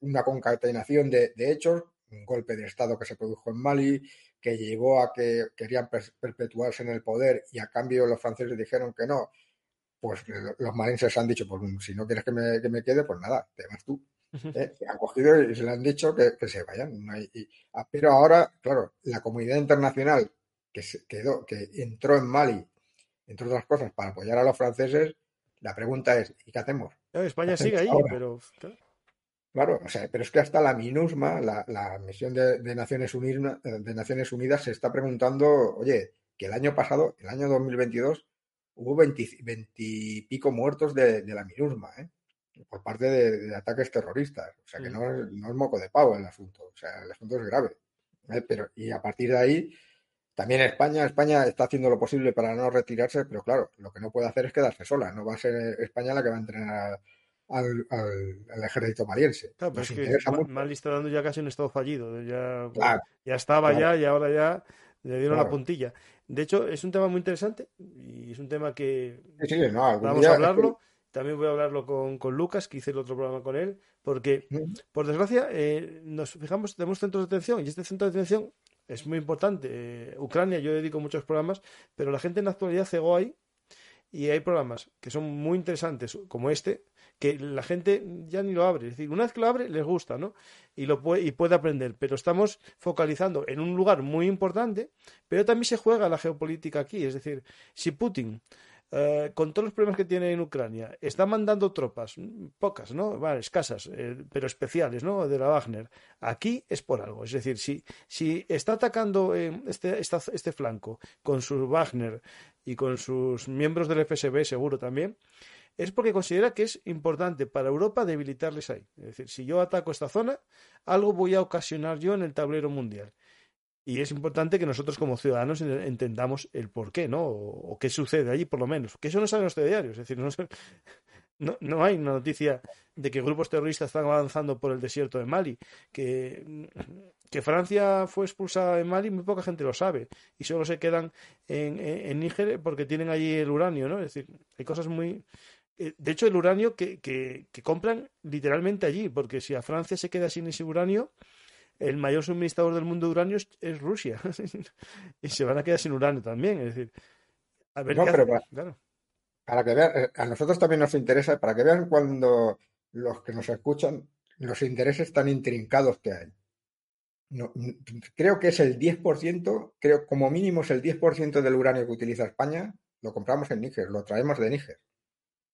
[SPEAKER 2] una concatenación de, hechos, un golpe de Estado que se produjo en Mali, que llevó a que querían perpetuarse en el poder y a cambio los franceses dijeron que no, pues los malenses han dicho, pues si no quieres que me, quede, pues nada, te vas tú. ¿eh? Han cogido y se le han dicho que, se vayan. Ah, pero ahora, claro, la comunidad internacional que se quedó, que entró en Mali, entre otras cosas, para apoyar a los franceses, la pregunta es, ¿y qué hacemos?
[SPEAKER 1] España sigue ahí, pero...
[SPEAKER 2] Claro, o sea, pero es que hasta la MINUSMA, la, misión de, Naciones Unidas, de Naciones Unidas, se está preguntando, oye, que el año pasado, el año 2022, hubo 20, y pico muertos de, la MINUSMA, ¿eh? por parte de, ataques terroristas. O sea, que no, es moco de pavo el asunto. O sea, el asunto es grave. ¿eh? Pero, y a partir de ahí, también España, España está haciendo lo posible para no retirarse, pero claro, lo que no puede hacer es quedarse sola. No va a ser España la que va a entrenar al, al, ejército maliense.
[SPEAKER 1] Claro, pero es que Mali está dando ya casi un estado fallido. Ya, ya estaba ya y ahora ya le dieron la puntilla. De hecho, es un tema muy interesante y es un tema que vamos a hablarlo. También voy a hablarlo con, con, Lucas, que hice el otro programa con él, porque, por desgracia, eh, nos fijamos, tenemos centros de atención y este centro de atención es muy importante. Eh, Ucrania, yo dedico muchos programas, pero la gente en la actualidad cegó ahí y hay programas que son muy interesantes, como este, que la gente ya ni lo abre. Es decir, una vez que lo abre, les gusta, ¿no? Y, lo puede, y puede aprender. Pero estamos focalizando en un lugar muy importante, pero también se juega la geopolítica aquí. Es decir, si Putin, eh, con todos los problemas que tiene en Ucrania, está mandando tropas, pocas, ¿no? Vale, escasas, eh, pero especiales, ¿no? De la Wagner. Aquí es por algo. Es decir, si, si está atacando este, este flanco con su Wagner y con sus miembros del FSB, seguro también, es porque considera que es importante para Europa debilitarles ahí. Es decir, si yo ataco esta zona, algo voy a ocasionar yo en el tablero mundial. Y es importante que nosotros como ciudadanos entendamos el por qué, ¿no? O, o qué sucede allí, por lo menos. Que eso no sale en los diarios. Es decir, no, no, no, hay una noticia de que grupos terroristas están avanzando por el desierto de Mali, que, que Francia fue expulsada de Mali, muy poca gente lo sabe, y solo se quedan en, en, Níger porque tienen allí el uranio, ¿no? Es decir, hay cosas muy... Eh, de hecho, el uranio que, que, que compran literalmente allí, porque si a Francia se queda sin ese uranio, el mayor suministrador del mundo de uranio es, Rusia. y se van a quedar sin uranio también. Es decir, a ver no, pero
[SPEAKER 2] para, que vean, eh, a nosotros también nos interesa, para que vean cuando los que nos escuchan, los intereses tan intrincados que hay. No, creo que es el 10%, creo como mínimo es el 10% del uranio que utiliza España, lo compramos en Níger, lo traemos de Níger.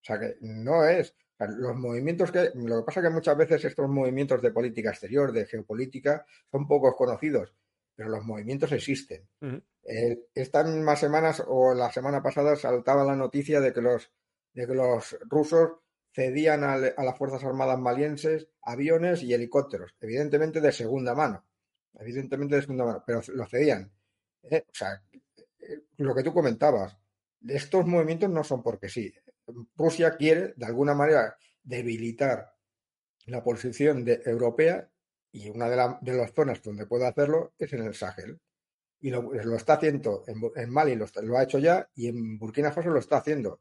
[SPEAKER 2] O sea que no es, los movimientos que, lo que pasa es que muchas veces estos movimientos de política exterior, de geopolítica, son pocos conocidos, pero los movimientos existen. Eh, estas mismas semanas o la semana pasada saltaba la noticia de que los, de que los rusos cedían a, las Fuerzas Armadas malienses aviones y helicópteros, evidentemente de segunda mano, evidentemente de segunda mano, pero lo cedían. ¿eh? O sea, eh, lo que tú comentabas, estos movimientos no son porque sí. Rusia quiere, de alguna manera, debilitar la posición de, europea y una de, las zonas donde puede hacerlo es en el Sahel. Y lo, está haciendo en, Mali, lo, ha hecho ya, y en Burkina Faso lo está haciendo.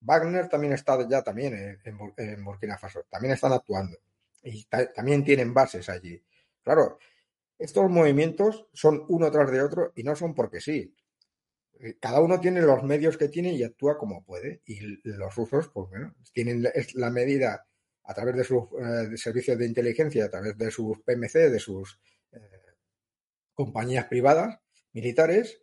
[SPEAKER 2] Wagner también está ya también en, Burkina Faso, también están actuando. Y también tienen bases allí. Claro, estos movimientos son uno tras de otro y no son porque sí. Eh, cada uno tiene los medios que tiene y actúa como puede. Y los rusos, pues bueno, tienen la medida a través de sus eh, servicios de inteligencia, a través de sus PMC, de sus eh, compañías privadas, militares,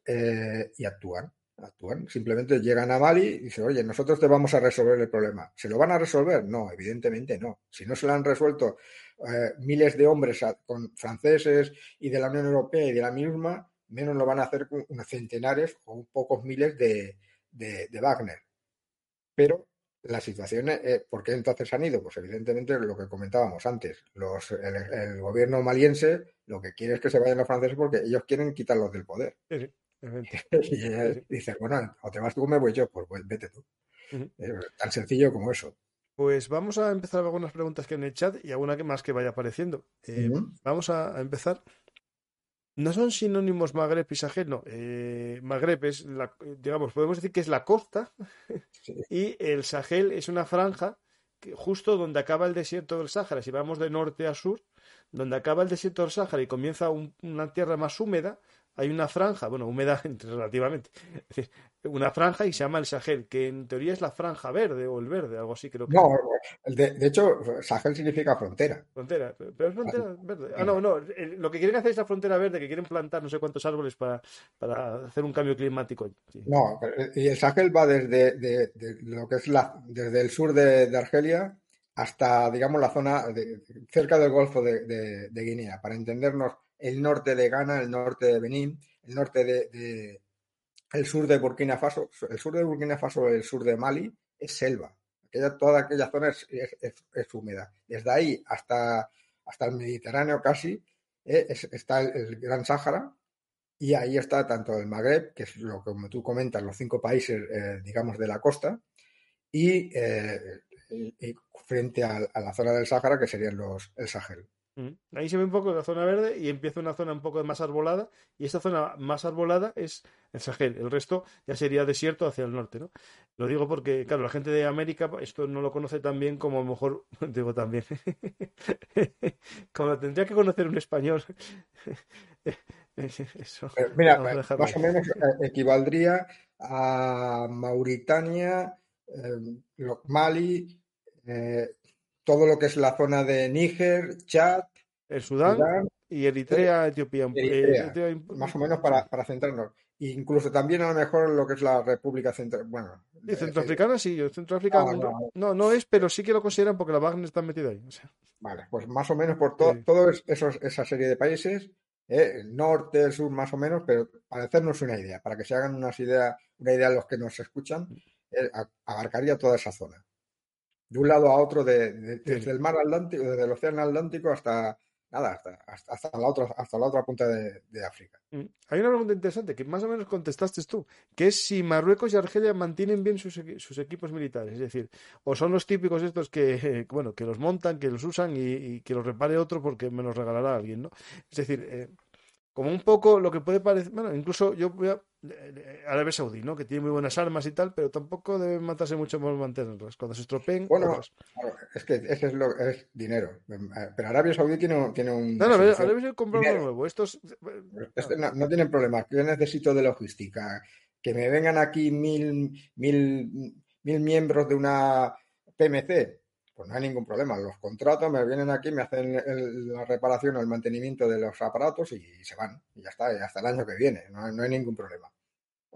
[SPEAKER 2] y actúan. Actúan. Simplemente llegan a Mali y dicen, oye, nosotros te vamos a resolver el problema. ¿Se lo van a resolver? No, evidentemente no. Si no se lo han resuelto miles de hombres con franceses y de la Unión Europea y de la misma, menos lo van a hacer unos centenares o pocos miles de, de, Wagner. Pero la situación, eh, ¿por qué entonces han ido? Pues evidentemente lo que comentábamos antes, los, el, gobierno maliense lo que quiere es que se vayan los franceses porque ellos quieren quitarlos del poder. Sí, y dices, bueno, o te vas tú o me voy yo, pues, pues vete tú. tan sencillo como eso.
[SPEAKER 1] Pues vamos a empezar algunas preguntas que en el chat y alguna más que vaya apareciendo. Eh, vamos a empezar no son sinónimos Magreb y Sahel, no. Eh, Magreb es, la, digamos, podemos decir que es la costa y el Sahel es una franja que justo donde acaba el desierto del Sáhara. Si vamos de norte a sur, donde acaba el desierto del Sáhara y comienza una tierra más húmeda, hay una franja, bueno, húmeda relativamente, una franja y se llama el Sahel, que en teoría es la franja verde o el verde, algo así creo que.
[SPEAKER 2] No, de, hecho, Sahel significa frontera.
[SPEAKER 1] Frontera, pero es frontera verde. Ah, no, no, lo que quieren hacer es la frontera verde, que quieren plantar no sé cuántos árboles para, para hacer un cambio climático.
[SPEAKER 2] No, y el Sahel va desde de, lo que es la, desde el sur de, Argelia hasta, digamos, la zona cerca del Golfo de Guinea, para entendernos el norte de Ghana, el norte de Benín, el norte de, el sur de Burkina Faso, el sur de Burkina Faso, el sur de Mali, es selva. toda aquella zona es, húmeda. Desde ahí hasta, hasta el Mediterráneo casi eh, está el, Gran Sáhara y ahí está tanto el Magreb, que es lo que como tú comentas, los cinco países, eh, digamos, de la costa, y, eh, frente a, a, la zona del Sáhara, que serían los, el Sahel.
[SPEAKER 1] Mm. Ahí se ve un poco la zona verde y empieza una zona un poco más arbolada y esta zona más arbolada es el Sahel. El resto ya sería desierto hacia el norte, ¿no? Lo digo porque, claro, la gente de América esto no lo conoce tan bien como a lo mejor, digo también, como tendría que conocer un español.
[SPEAKER 2] mira, más o menos eh, equivaldría a Mauritania, eh, Mali, eh, todo lo que es la zona de Níger, Chad,
[SPEAKER 1] el Sudán, y Eritrea, Etiopía,
[SPEAKER 2] eh, Más o menos para, para centrarnos. incluso también a lo mejor lo que es la República Central. Bueno.
[SPEAKER 1] Y Centroafricana sí, Centroafrica no, no, es, pero sí que lo consideran porque la Wagner está metida ahí.
[SPEAKER 2] Vale, pues más o menos por todo, esa serie de países, eh, el norte, el sur, más o menos, pero para hacernos una idea, para que se hagan unas idea, una idea los que nos escuchan, eh, abarcaría toda esa zona de un lado a otro, de, desde el mar Atlántico, desde el océano Atlántico hasta, nada, hasta, hasta, la, otra, hasta la otra punta de, África.
[SPEAKER 1] Mm. Hay una pregunta interesante que más o menos contestaste tú, que es si Marruecos y Argelia mantienen bien sus, equipos militares. Es decir, o son los típicos estos que, bueno, que los montan, que los usan y, que los repare otro porque me los regalará alguien, ¿no? Es decir, eh, como un poco lo que puede parecer, bueno, incluso yo voy a Arabia Saudí, ¿no? Que tiene muy buenas armas y tal, pero tampoco deben matarse mucho por mantenerlas. Cuando se estropeen.
[SPEAKER 2] Bueno, es que ese es, lo, es dinero. Pero Arabia Saudí tiene, tiene un.
[SPEAKER 1] No, no, Arabia Saudí nuevo. Estos.
[SPEAKER 2] Este no, no, tienen problema. Yo necesito de logística. Que me vengan aquí mil, mil, mil miembros de una PMC pues no hay ningún problema. Los contratos me vienen aquí, me hacen la reparación o el mantenimiento de los aparatos y se van. Y ya está, hasta el año que viene. No, hay ningún problema.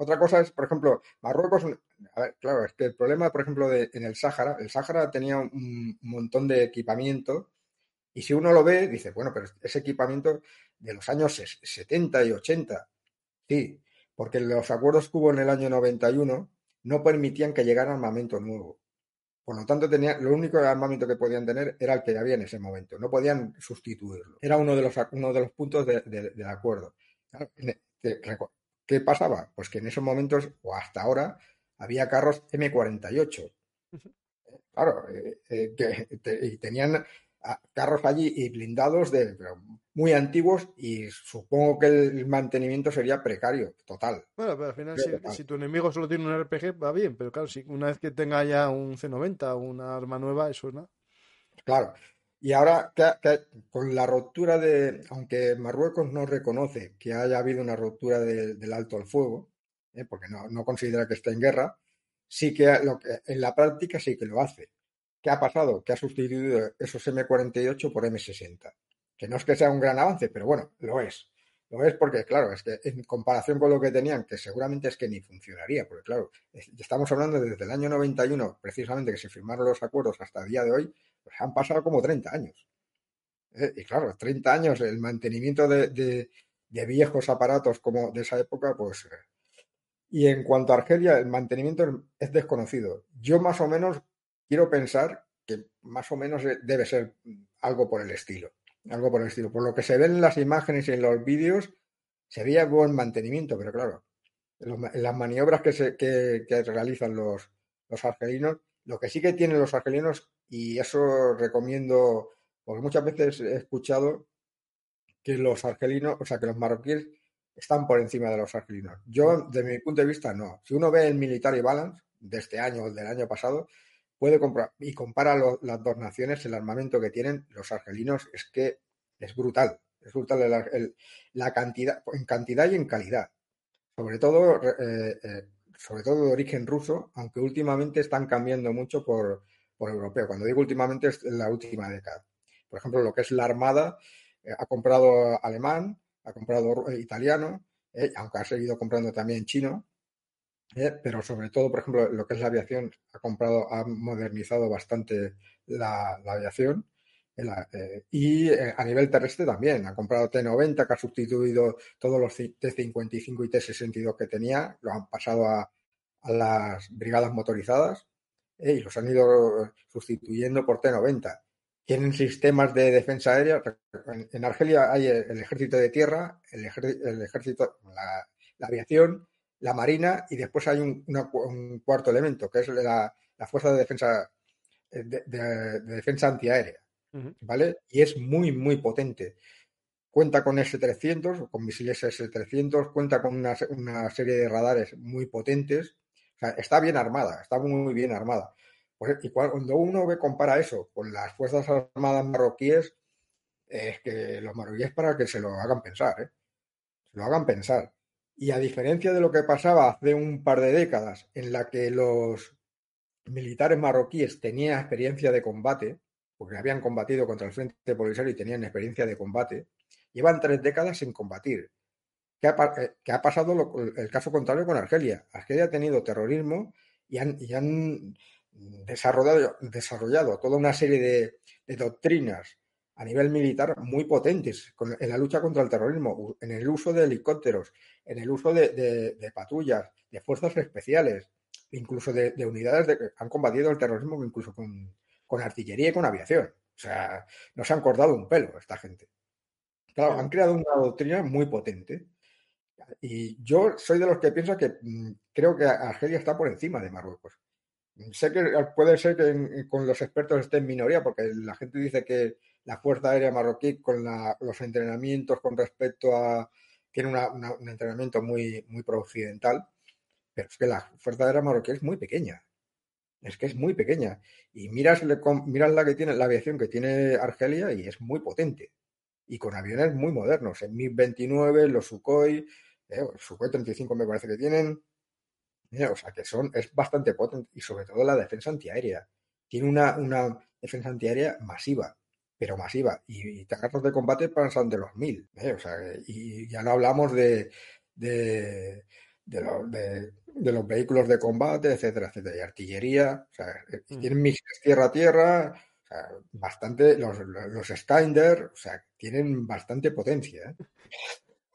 [SPEAKER 2] Otra cosa es, por ejemplo, Marruecos. A ver, claro, es que el problema, por ejemplo, de, en el Sáhara, el Sáhara tenía un montón de equipamiento y si uno lo ve, dice, bueno, pero ese equipamiento de los años 70 y 80. Sí, porque los acuerdos que hubo en el año 91 no permitían que llegara armamento nuevo. Por lo tanto, tenía, lo único armamento que podían tener era el que había en ese momento. No podían sustituirlo. Era uno de los, uno de los puntos del acuerdo. ¿Qué pasaba? Pues que en esos momentos, o hasta ahora, había carros M48. Claro, eh, eh, y tenían carros allí y blindados de muy antiguos y supongo que el mantenimiento sería precario, total.
[SPEAKER 1] Bueno, pero al final si, tu enemigo solo tiene un RPG va bien, pero claro, si una vez que tenga ya un C90 o una arma nueva, eso no.
[SPEAKER 2] Claro. Y ahora, con la ruptura de, aunque Marruecos no reconoce que haya habido una ruptura del alto al fuego, ¿eh? porque no, no, considera que esté en guerra, sí que, lo que en la práctica sí que lo hace. ¿Qué ha pasado? Que ha sustituido esos M48 por M60. Que no es que sea un gran avance, pero bueno, lo es. Lo es porque, claro, es que en comparación con lo que tenían, que seguramente es que ni funcionaría, porque claro, estamos hablando desde el año 91, precisamente que se firmaron los acuerdos hasta el día de hoy, pues han pasado como 30 años. ¿Eh? Y claro, 30 años, el mantenimiento de, viejos aparatos como de esa época, pues... Eh. Y en cuanto a Argelia, el mantenimiento es desconocido. Yo más o menos quiero pensar que más o menos eh, debe ser algo por el estilo. Algo por el estilo. Por lo que se ven en las imágenes y en los vídeos, se veía buen mantenimiento, pero claro, en las maniobras que, se, realizan los, los argelinos, lo que sí que tienen los argelinos, y eso recomiendo, porque muchas veces he escuchado que los argelinos, o sea, que los marroquíes están por encima de los argelinos. Yo, desde mi punto de vista, no. Si uno ve el Military Balance de este año o del año pasado, puede comprar y compara las dos naciones, el armamento que tienen los argelinos es que es brutal, es brutal la cantidad, en cantidad y en calidad. Sobre todo, eh, eh, sobre todo de origen ruso, aunque últimamente están cambiando mucho por, por europeo. Cuando digo últimamente es la última década. Por ejemplo, lo que es la Armada eh, ha comprado alemán, ha comprado italiano, aunque ha seguido comprando también chino, eh, pero sobre todo, por ejemplo, lo que es la aviación, ha comprado, ha modernizado bastante la, aviación. Eh, y eh, a nivel terrestre también, ha comprado T90, que ha sustituido todos los T55 y T62 que tenía, lo han pasado a, las brigadas motorizadas y los han ido sustituyendo por T90. Tienen sistemas de defensa aérea. En, Argelia hay el, ejército de tierra, el, ejército, la aviación la Marina y después hay un, cuarto elemento, que es la, Fuerza de Defensa, eh, de, defensa Antiaérea. ¿Vale? Y es muy, muy potente. Cuenta con S-300, con misiles S-300, cuenta con una, serie de radares muy potentes. Está bien armada, está muy, bien armada. Pues, y cuando uno ve, compara eso con las Fuerzas Armadas marroquíes, es que los marroquíes para que se lo hagan pensar, ¿eh? Se lo hagan pensar. Y a diferencia de lo que pasaba hace un par de décadas, en la que los militares marroquíes tenían experiencia de combate, porque habían combatido contra el Frente Polisario y tenían experiencia de combate, llevan tres décadas sin combatir. ¿Qué ha, eh, pasado el caso contrario con Argelia? Argelia ha tenido terrorismo y han, desarrollado, desarrollado, toda una serie de doctrinas a nivel militar muy potentes en la lucha contra el terrorismo, en el uso de helicópteros, en el uso de, patrullas, de fuerzas especiales, incluso de, unidades que han combatido el terrorismo incluso con, artillería y con aviación. O sea, no se han cortado un pelo esta gente. Claro, han creado una doctrina muy potente. Y yo soy de los que piensa que mm, creo que Argelia está por encima de Marruecos. Sé que puede ser que con los expertos esté en minoría, porque la gente dice que la Fuerza Aérea Marroquí, con los entrenamientos con respecto a. tiene un entrenamiento muy, muy pro-occidental, pero es que la Fuerza Aérea Marroquí es muy pequeña. Es que es muy pequeña. Y miras, miras la que tiene, la aviación que tiene Argelia y es muy potente. Y con aviones muy modernos. En MiG-29, los Sukhoi, eh, Sukhoi 35 me parece que tienen. o sea que son, es bastante potente. Y sobre todo la defensa antiaérea. Tiene una, una defensa antiaérea masiva pero masiva. Y, carros de combate pasan de los mil. ¿eh? O sea, y ya no hablamos de, de, de, de, los vehículos de combate, etcétera, etcétera, y artillería, o sea, eh, mm. tienen misiles tierra-tierra, bastante, los, los Skynder, o sea, tienen bastante potencia. ¿eh?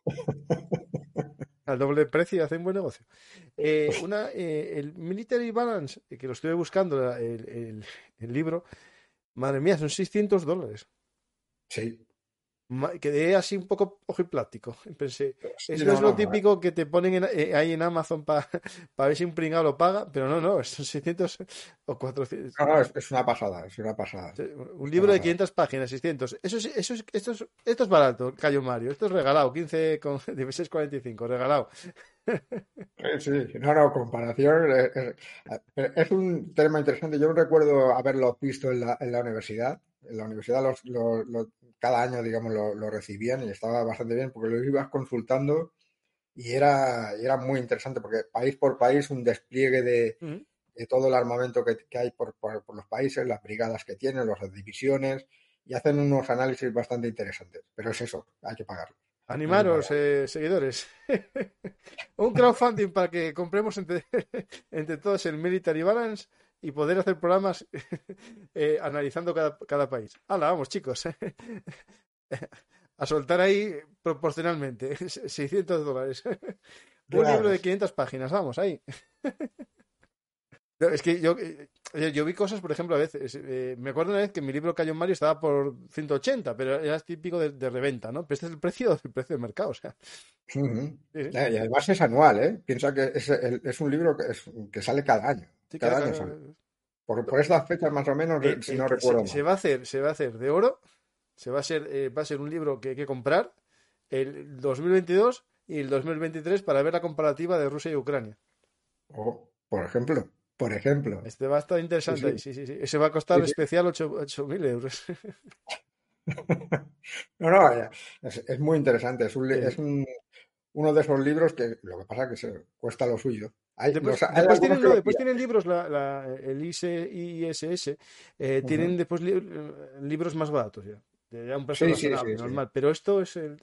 [SPEAKER 1] Al doble precio hacen buen negocio. Eh, una, el Military Balance, que lo estuve buscando, el, el, el libro, madre mía, son 600 dólares.
[SPEAKER 2] Sí,
[SPEAKER 1] quedé así un poco ojiplático. Pensé, eso es lo típico que te ponen eh, ahí en Amazon para ver si un pringado lo paga, pero no, no, son 600 o 400.
[SPEAKER 2] No, no, es, una pasada, es una pasada.
[SPEAKER 1] Un libro de 500 páginas, 600. Eso es, eso es, esto, es, esto es barato, Cayo Mario. Esto es regalado, 15 con 16,45, regalado.
[SPEAKER 2] Sí, no, no, comparación. Es, eh, eh, es, un tema interesante. Yo recuerdo haberlo visto en la, en la universidad. En la universidad los, los, cada año, digamos, lo, recibían y estaba bastante bien porque lo ibas consultando y era, era muy interesante porque país por país un despliegue de, todo el armamento que, hay por, los países, las brigadas que tienen, las divisiones y hacen unos análisis bastante interesantes. Pero es eso, hay que pagarlo.
[SPEAKER 1] Animaros, eh, seguidores. un crowdfunding para que compremos entre, entre todos el Military Balance y poder hacer programas eh, analizando cada, cada país. ¡Hala, vamos, chicos! a soltar ahí proporcionalmente. 600 dólares. Un libro de 500 páginas, vamos, ahí. es que yo, eh, yo vi cosas, por ejemplo, a veces. Eh, me acuerdo una vez que mi libro Cayo Mario estaba por 180, pero era típico de, reventa, ¿no? Pero este es el precio, el precio del mercado, o sea.
[SPEAKER 2] Y además es anual, ¿eh? Piensa que es, es un libro que, es, que sale cada año. Cada año Por, por, estas fechas más o menos, eh, si no recuerdo.
[SPEAKER 1] Se, va a hacer, se va a hacer de oro. Se va a ser, eh, va a ser un libro que hay que comprar el 2022 y el 2023 para ver la comparativa de Rusia y Ucrania.
[SPEAKER 2] Oh, por ejemplo, por ejemplo.
[SPEAKER 1] Este va a estar interesante. Sí, sí, sí. Ese va a costar especial 8.000 euros.
[SPEAKER 2] no, no, es, es, muy interesante. Es un, es un uno de esos libros que lo que pasa es que se cuesta lo suyo.
[SPEAKER 1] Después, tienen, libros, el ISS, eh, tienen después libros más baratos ya, de un precio normal. Pero esto es el,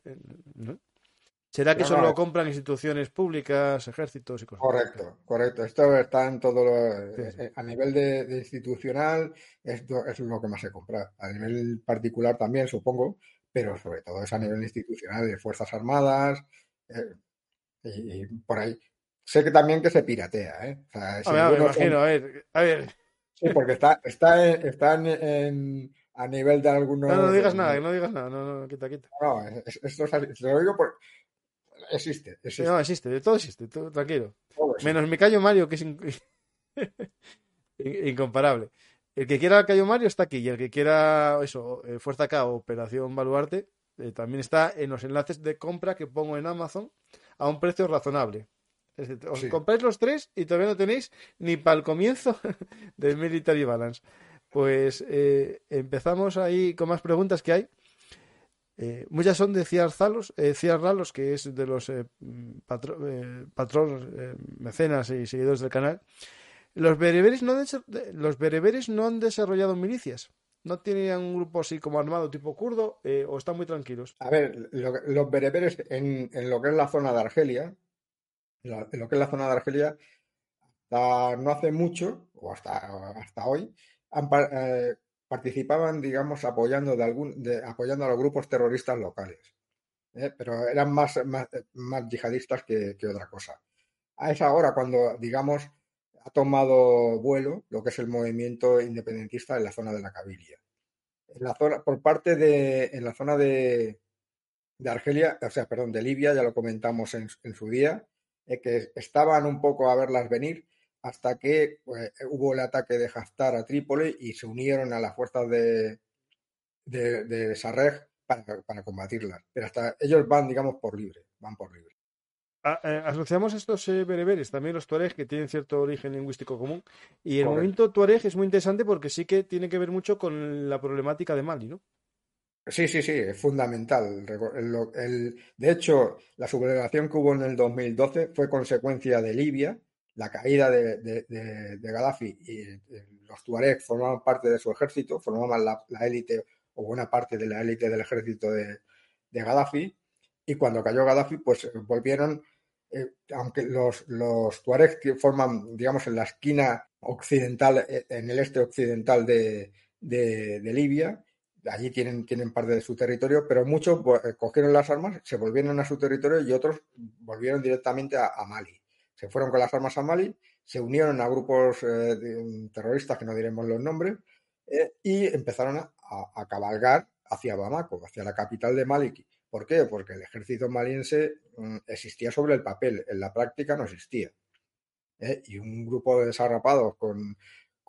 [SPEAKER 1] ¿Será que solo lo compran instituciones públicas, ejércitos y cosas
[SPEAKER 2] Correcto, correcto. Esto está en todo lo. Eh, a nivel de, institucional, esto es lo que más se compra. A nivel particular también, supongo, pero sobre todo es a nivel institucional, de Fuerzas Armadas, eh, y, por ahí. Sé que también que se piratea, ¿eh?
[SPEAKER 1] a, ver, me imagino, a ver, a ver.
[SPEAKER 2] Sí, porque está, está, está en, a nivel de algunos.
[SPEAKER 1] No, no digas nada, no digas nada, no, no, quita, quita.
[SPEAKER 2] No, esto es lo digo porque existe, existe.
[SPEAKER 1] No, existe, de todo existe, tranquilo. Menos mi Cayo Mario, que es incomparable. El que quiera Cayo Mario está aquí y el que quiera eso, eh, Fuerza K o Operación Baluarte, eh, también está en los enlaces de compra que pongo en Amazon a un precio razonable. Os compráis los tres y todavía no tenéis ni para el comienzo del Military Balance. Pues eh, empezamos ahí con más preguntas que hay. Eh, muchas son de Ciar Zalos, Ralos, que es de los patronos, mecenas y seguidores del canal. Los bereberes, no los bereberes no han desarrollado milicias. ¿No tienen un grupo así como armado tipo kurdo eh, o están muy tranquilos?
[SPEAKER 2] A ver, los bereberes en, lo que es la zona de Argelia, en lo que es la zona de Argelia, no hace mucho, o hasta, hasta hoy, eh, participaban, digamos, apoyando, de algún, apoyando a los grupos terroristas locales. ¿eh? Pero eran más, más, yihadistas que, que otra cosa. A esa hora, cuando, digamos, ha tomado vuelo lo que es el movimiento independentista en la zona de la Cabilia. En la zona, por parte de, en la zona de, de Argelia, o sea, perdón, de Libia, ya lo comentamos en, su día, eh, que estaban un poco a verlas venir hasta que pues, hubo el ataque de Haftar a Trípoli y se unieron a las fuerzas de, de, de Sarrej para, para, combatirlas. Pero hasta ellos van, digamos, por libre, van por libre.
[SPEAKER 1] Ah, eh, asociamos estos eh, bereberes, también los tuareg, que tienen cierto origen lingüístico común. Y el movimiento tuareg es muy interesante porque sí que tiene que ver mucho con la problemática de Mali, ¿no?
[SPEAKER 2] Sí, sí, sí, es fundamental. de hecho, la sublevación que hubo en el 2012 fue consecuencia de Libia, la caída de, de, Gaddafi y eh, los tuareg formaban parte de su ejército, formaban la, élite o buena parte de la élite del ejército de, Gaddafi. Y cuando cayó Gaddafi, pues volvieron, eh, aunque los, los tuareg forman, digamos, en la esquina occidental, eh, en el este occidental de, de Libia, allí tienen, tienen parte de su territorio, pero muchos eh, cogieron las armas, se volvieron a su territorio y otros volvieron directamente a, Mali. Se fueron con las armas a Mali, se unieron a grupos eh, terroristas, que no diremos los nombres, eh, y empezaron a, cabalgar hacia Bamako, hacia la capital de Mali. ¿Por qué? Porque el ejército maliense mm, existía sobre el papel, en la práctica no existía. Y un grupo de desarrapados con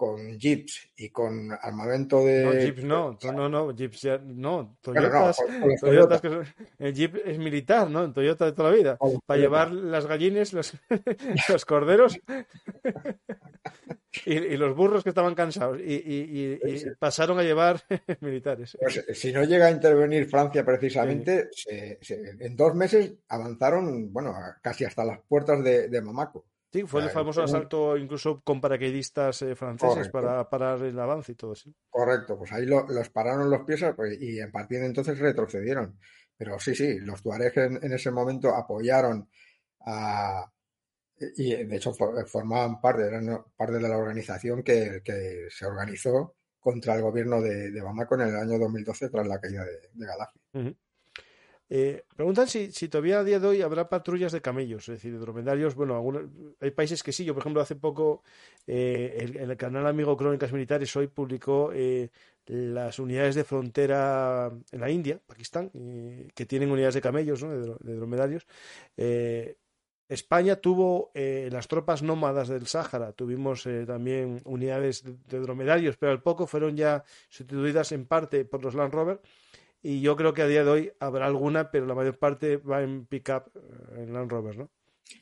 [SPEAKER 2] con jeeps y con armamento de.
[SPEAKER 1] No, jeeps no, no, no, jeeps ya, no, Toyotas, Toyotas que son, el jeep es militar, ¿no? En Toyota de toda la vida, para llevar las gallines, los, los corderos y, los burros que estaban cansados y, y pasaron a llevar militares.
[SPEAKER 2] Pues, si no llega a intervenir Francia precisamente, en dos meses avanzaron, bueno, casi hasta las puertas de, de Mamaco.
[SPEAKER 1] Sí, fue el famoso asalto incluso con paracaidistas eh, franceses para parar el avance y todo eso.
[SPEAKER 2] Correcto, pues ahí los pararon los pies pues, y en partir de entonces retrocedieron. Pero sí, sí, los tuaregs en, ese momento apoyaron a, y de hecho formaban parte, eran parte de la organización que, se organizó contra el gobierno de, Bamako en el año 2012 tras la caída de, de Gaddafi.
[SPEAKER 1] Eh, preguntan si, todavía a día de hoy habrá patrullas de camellos, es decir, de dromedarios. Bueno, algunos, hay países que sí. Yo, por ejemplo, hace poco eh, el canal Amigo Crónicas Militares hoy publicó eh, las unidades de frontera en la India, Pakistán, que tienen unidades de camellos, de, dromedarios. España tuvo las tropas nómadas del Sáhara, tuvimos también unidades de, dromedarios, pero al poco fueron ya sustituidas en parte por los Land Rover y yo creo que a día de hoy habrá alguna, pero la mayor parte va en pickup, eh, en Land Rover, ¿no?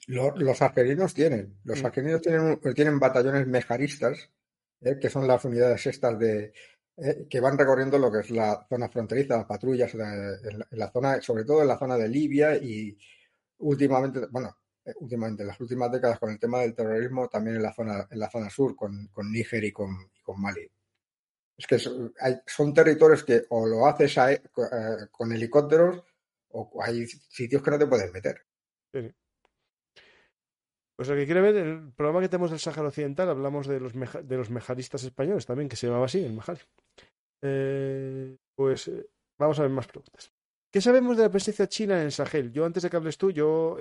[SPEAKER 2] Los, los argelinos tienen, los mm. tienen, tienen batallones mejaristas, eh, que son las unidades estas de eh, que van recorriendo lo que es la zona fronteriza, patrullas en la, zona, sobre todo en la zona de Libia y últimamente, bueno, últimamente, en las últimas décadas con el tema del terrorismo, también en la zona, en la zona sur, con, con Níger y con, y con Mali. Es que son, territorios que o lo haces eh, con helicópteros o hay sitios que no te puedes meter.
[SPEAKER 1] Pues el que quiere ver el programa que tenemos del Sáhara Occidental, hablamos de los, de los mejaristas españoles también, que se llamaba así, el Mejari. Eh, pues eh, vamos a ver más preguntas. ¿Qué sabemos de la presencia china en el Sahel? Yo antes de que hables tú, yo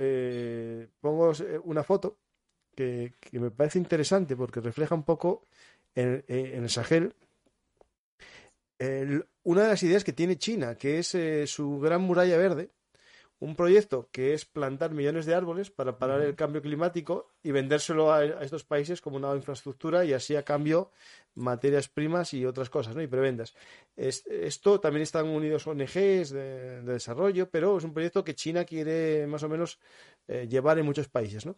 [SPEAKER 1] pongo una foto que, me parece interesante porque refleja un poco en el Sahel una de las ideas que tiene China, que es eh, su gran muralla verde, un proyecto que es plantar millones de árboles para parar el cambio climático y vendérselo a, estos países como una infraestructura y así a cambio materias primas y otras cosas, ¿no? Y prebendas. esto también están unidos ONGs de, desarrollo, pero es un proyecto que China quiere más o menos eh, llevar en muchos países, ¿no?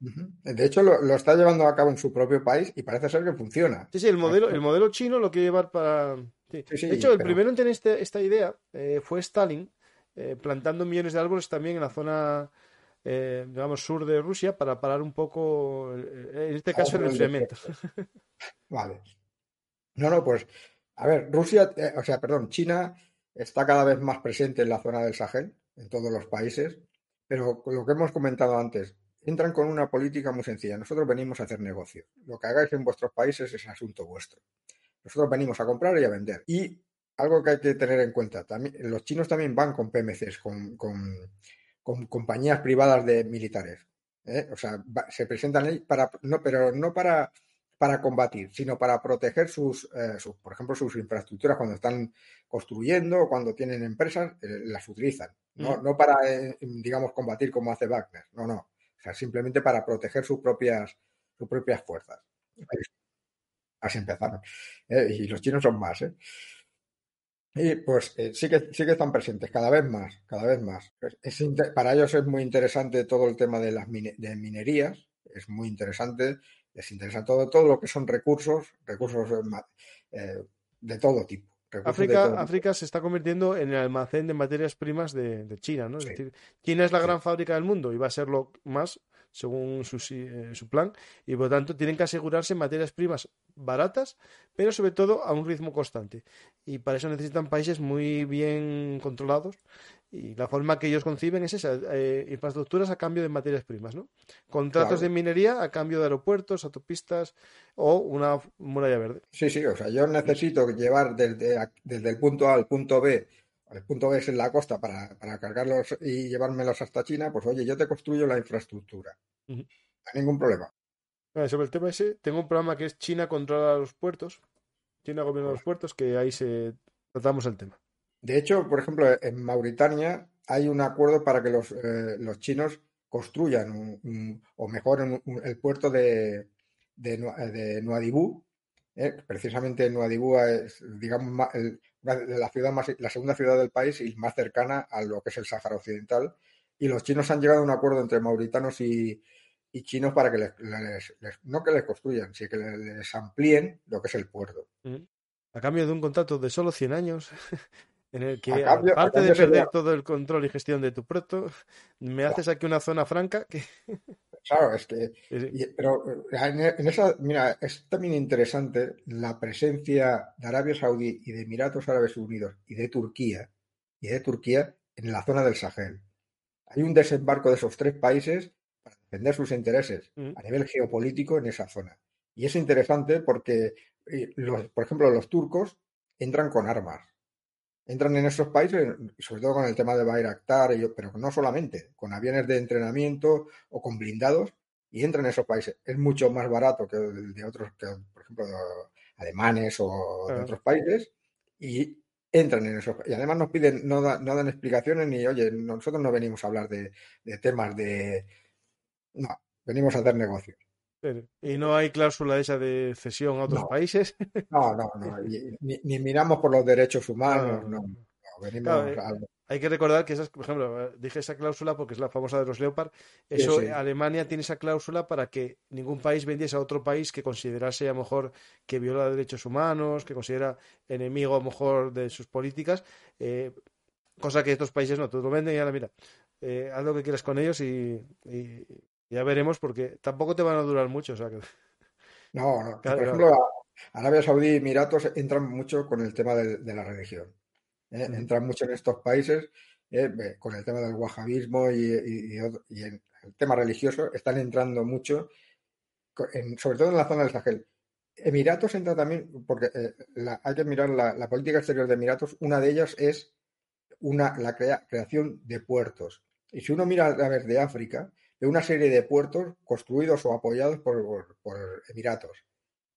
[SPEAKER 2] De hecho, lo, está llevando a cabo en su propio país y parece ser que funciona.
[SPEAKER 1] Sí, sí, el modelo, el modelo chino lo quiere llevar para. de hecho, el primero en tener este, esta idea eh, fue Stalin, eh, plantando millones de árboles también en la zona, eh, digamos, sur de Rusia para parar un poco, en este caso, el enfriamiento.
[SPEAKER 2] Vale. No, no, pues, a ver, Rusia, o sea, perdón, China está cada vez más presente en la zona del Sahel, en todos los países, pero lo que hemos comentado antes, entran con una política muy sencilla. Nosotros venimos a hacer negocio. Lo que hagáis en vuestros países es asunto vuestro. Nosotros venimos a comprar y a vender. Y algo que hay que tener en cuenta, también, los chinos también van con PMCs, con, compañías privadas de militares. ¿eh? O sea, se presentan ahí para, no, pero no para, para combatir, sino para proteger sus, eh, por ejemplo, sus infraestructuras cuando están construyendo o cuando tienen empresas, eh, las utilizan. No, no para, digamos, combatir como hace Wagner, no, no. O sea, simplemente para proteger sus propias, sus propias fuerzas. Así empezaron. y los chinos son más, ¿eh? Y pues eh, sí, que, sí que están presentes, cada vez más, cada vez más. para ellos es muy interesante todo el tema de las de minerías, es muy interesante, les interesa todo, todo lo que son recursos, recursos eh, de todo tipo.
[SPEAKER 1] África, África se está convirtiendo en el almacén de materias primas de, China, ¿no? Es decir, China es la gran fábrica del mundo y va a serlo más según su, eh, su, plan, y por lo tanto tienen que asegurarse materias primas baratas, pero sobre todo a un ritmo constante. Y para eso necesitan países muy bien controlados y la forma que ellos conciben es esa, eh, infraestructuras a cambio de materias primas, ¿no? Contratos de minería a cambio de aeropuertos, autopistas o una muralla verde.
[SPEAKER 2] Sí, sí, o sea, yo necesito llevar desde, desde el punto A al punto B el punto B es en la costa para, cargarlos y llevármelos hasta China, pues oye, yo te construyo la infraestructura. No hay ningún problema.
[SPEAKER 1] sobre el tema ese, tengo un programa que es China controla los puertos. China gobierna los puertos, que ahí se tratamos el tema.
[SPEAKER 2] De hecho, por ejemplo, en Mauritania hay un acuerdo para que los, eh, los chinos construyan o mejoren el puerto de, de, Nuadibú. ¿eh? Precisamente Nuadibú es, digamos, la ciudad más, la segunda ciudad del país y más cercana a lo que es el Sáhara Occidental. Y los chinos han llegado a un acuerdo entre mauritanos y, chinos para que les, no que les construyan, sino que les, amplíen lo que es el puerto.
[SPEAKER 1] A cambio de un contrato de solo 100 años, en el que, aparte de perder todo el control y gestión de tu puerto, me haces aquí una zona franca que...
[SPEAKER 2] Claro, es que. pero en, esa, mira, es también interesante la presencia de Arabia Saudí y de Emiratos Árabes Unidos y de Turquía, y de Turquía en la zona del Sahel. Hay un desembarco de esos tres países para defender sus intereses mm. a nivel geopolítico en esa zona. Y es interesante porque, eh, por ejemplo, los turcos entran con armas entran en esos países, sobre todo con el tema de Bayraktar, pero no solamente, con aviones de entrenamiento o con blindados, y entran en esos países. Es mucho más barato que de otros, que, por ejemplo, de alemanes o de otros países, y entran en esos Y además nos piden, no, dan explicaciones ni, oye, nosotros no venimos a hablar de, temas de... No, venimos a hacer negocios.
[SPEAKER 1] ¿Y no hay cláusula esa de cesión a otros países?
[SPEAKER 2] No, no, no. Ni, miramos por los derechos humanos, no. venimos
[SPEAKER 1] eh, Hay que recordar que, esas, por ejemplo, eh, dije esa cláusula porque es la famosa de los Leopard. Eso, Alemania tiene esa cláusula para que ningún país vendiese a otro país que considerase a lo mejor que viola derechos humanos, que considera enemigo a lo mejor de sus políticas. Eh, cosa que estos países no, tú lo venden y ahora mira, haz lo que quieras con ellos y, ya veremos porque tampoco te van a durar mucho. O sea que...
[SPEAKER 2] No, no. Por ejemplo, Arabia Saudí y Emiratos entran mucho con el tema de, la religión. ¿eh? Entran mucho en estos países ¿eh? con el tema del wahabismo y, el tema religioso. Están entrando mucho, sobre todo en la zona del Sahel. Emiratos entra también, porque eh, hay que mirar la, política exterior de Emiratos. Una de ellas es una, la creación de puertos. Y si uno mira a través de África, de una serie de puertos construidos o apoyados por, Emiratos.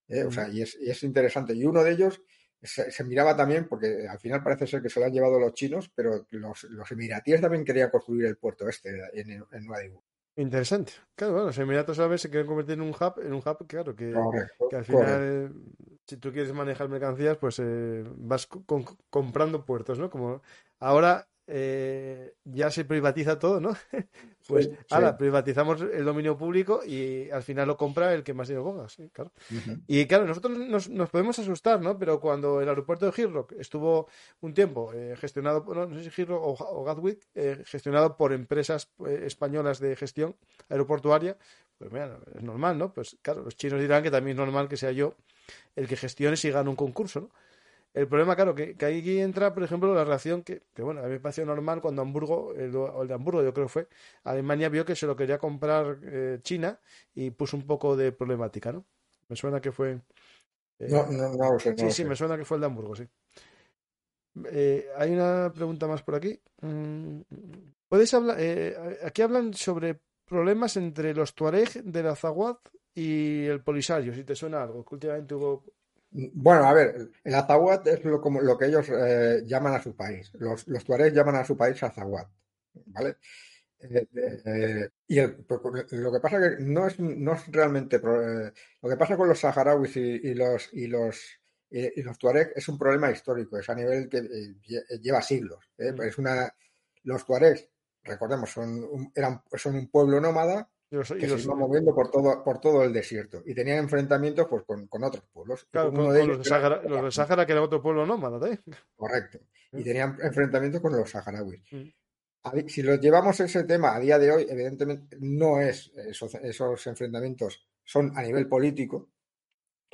[SPEAKER 2] ¿eh? O sea, y es, interesante. Y uno de ellos se, miraba también, porque al final parece ser que se lo han llevado los chinos, pero los, emiratíes también querían construir el puerto este en, en
[SPEAKER 1] Interesante. Claro, bueno, los Emiratos Árabes se quieren convertir en un hub, en un hub, claro, que, al final, si tú quieres manejar mercancías, pues eh, vas comprando puertos, ¿no? Como ahora eh, ya se privatiza todo, ¿no? pues ahora privatizamos el dominio público y al final lo compra el que más dinero ponga, sí, claro. Y claro, nosotros nos, podemos asustar, ¿no? Pero cuando el aeropuerto de Heathrow estuvo un tiempo eh, gestionado, no, no, sé si Heathrow o, Gatwick, eh, gestionado por empresas españolas de gestión aeroportuaria, pues mira, es normal, ¿no? Pues claro, los chinos dirán que también es normal que sea yo el que gestione si gana un concurso, ¿no? El problema, claro, que, que aquí entra, por ejemplo, la relación que, que, bueno, a mí me pareció normal cuando Hamburgo, el, el, de Hamburgo yo creo que fue, Alemania vio que se lo quería comprar eh, China y puso un poco de problemática, ¿no? Me suena que fue...
[SPEAKER 2] Eh, no, no, no, sé,
[SPEAKER 1] Sí, sí, me suena que fue el de Hamburgo, sí. Eh, hay una pregunta más por aquí. Mm, ¿Puedes hablar? aquí hablan sobre problemas entre los Tuareg de la Zaguad y el Polisario, si te suena algo, que últimamente hubo...
[SPEAKER 2] Bueno, a ver, el Azawad es lo, como, lo que ellos eh, llaman a su país. Los, los tuaregs llaman a su país Azawad, ¿vale? Eh, eh, y lo que pasa que no es, no es realmente lo que pasa con los saharauis y, los y los y los tuareg es un problema histórico, es a nivel que lleva siglos. Mm. Es una los tuaregs, recordemos, son un, eran son un pueblo nómada que se iba moviendo por todo, por todo el desierto y tenían enfrentamientos pues, con, con otros pueblos.
[SPEAKER 1] Claro, con, los, de Sahara, que era otro pueblo nómada. ¿eh?
[SPEAKER 2] Correcto. Y tenían enfrentamientos con los saharauis. Mm. Si los llevamos ese tema a día de hoy, evidentemente no es esos, esos enfrentamientos son a nivel político.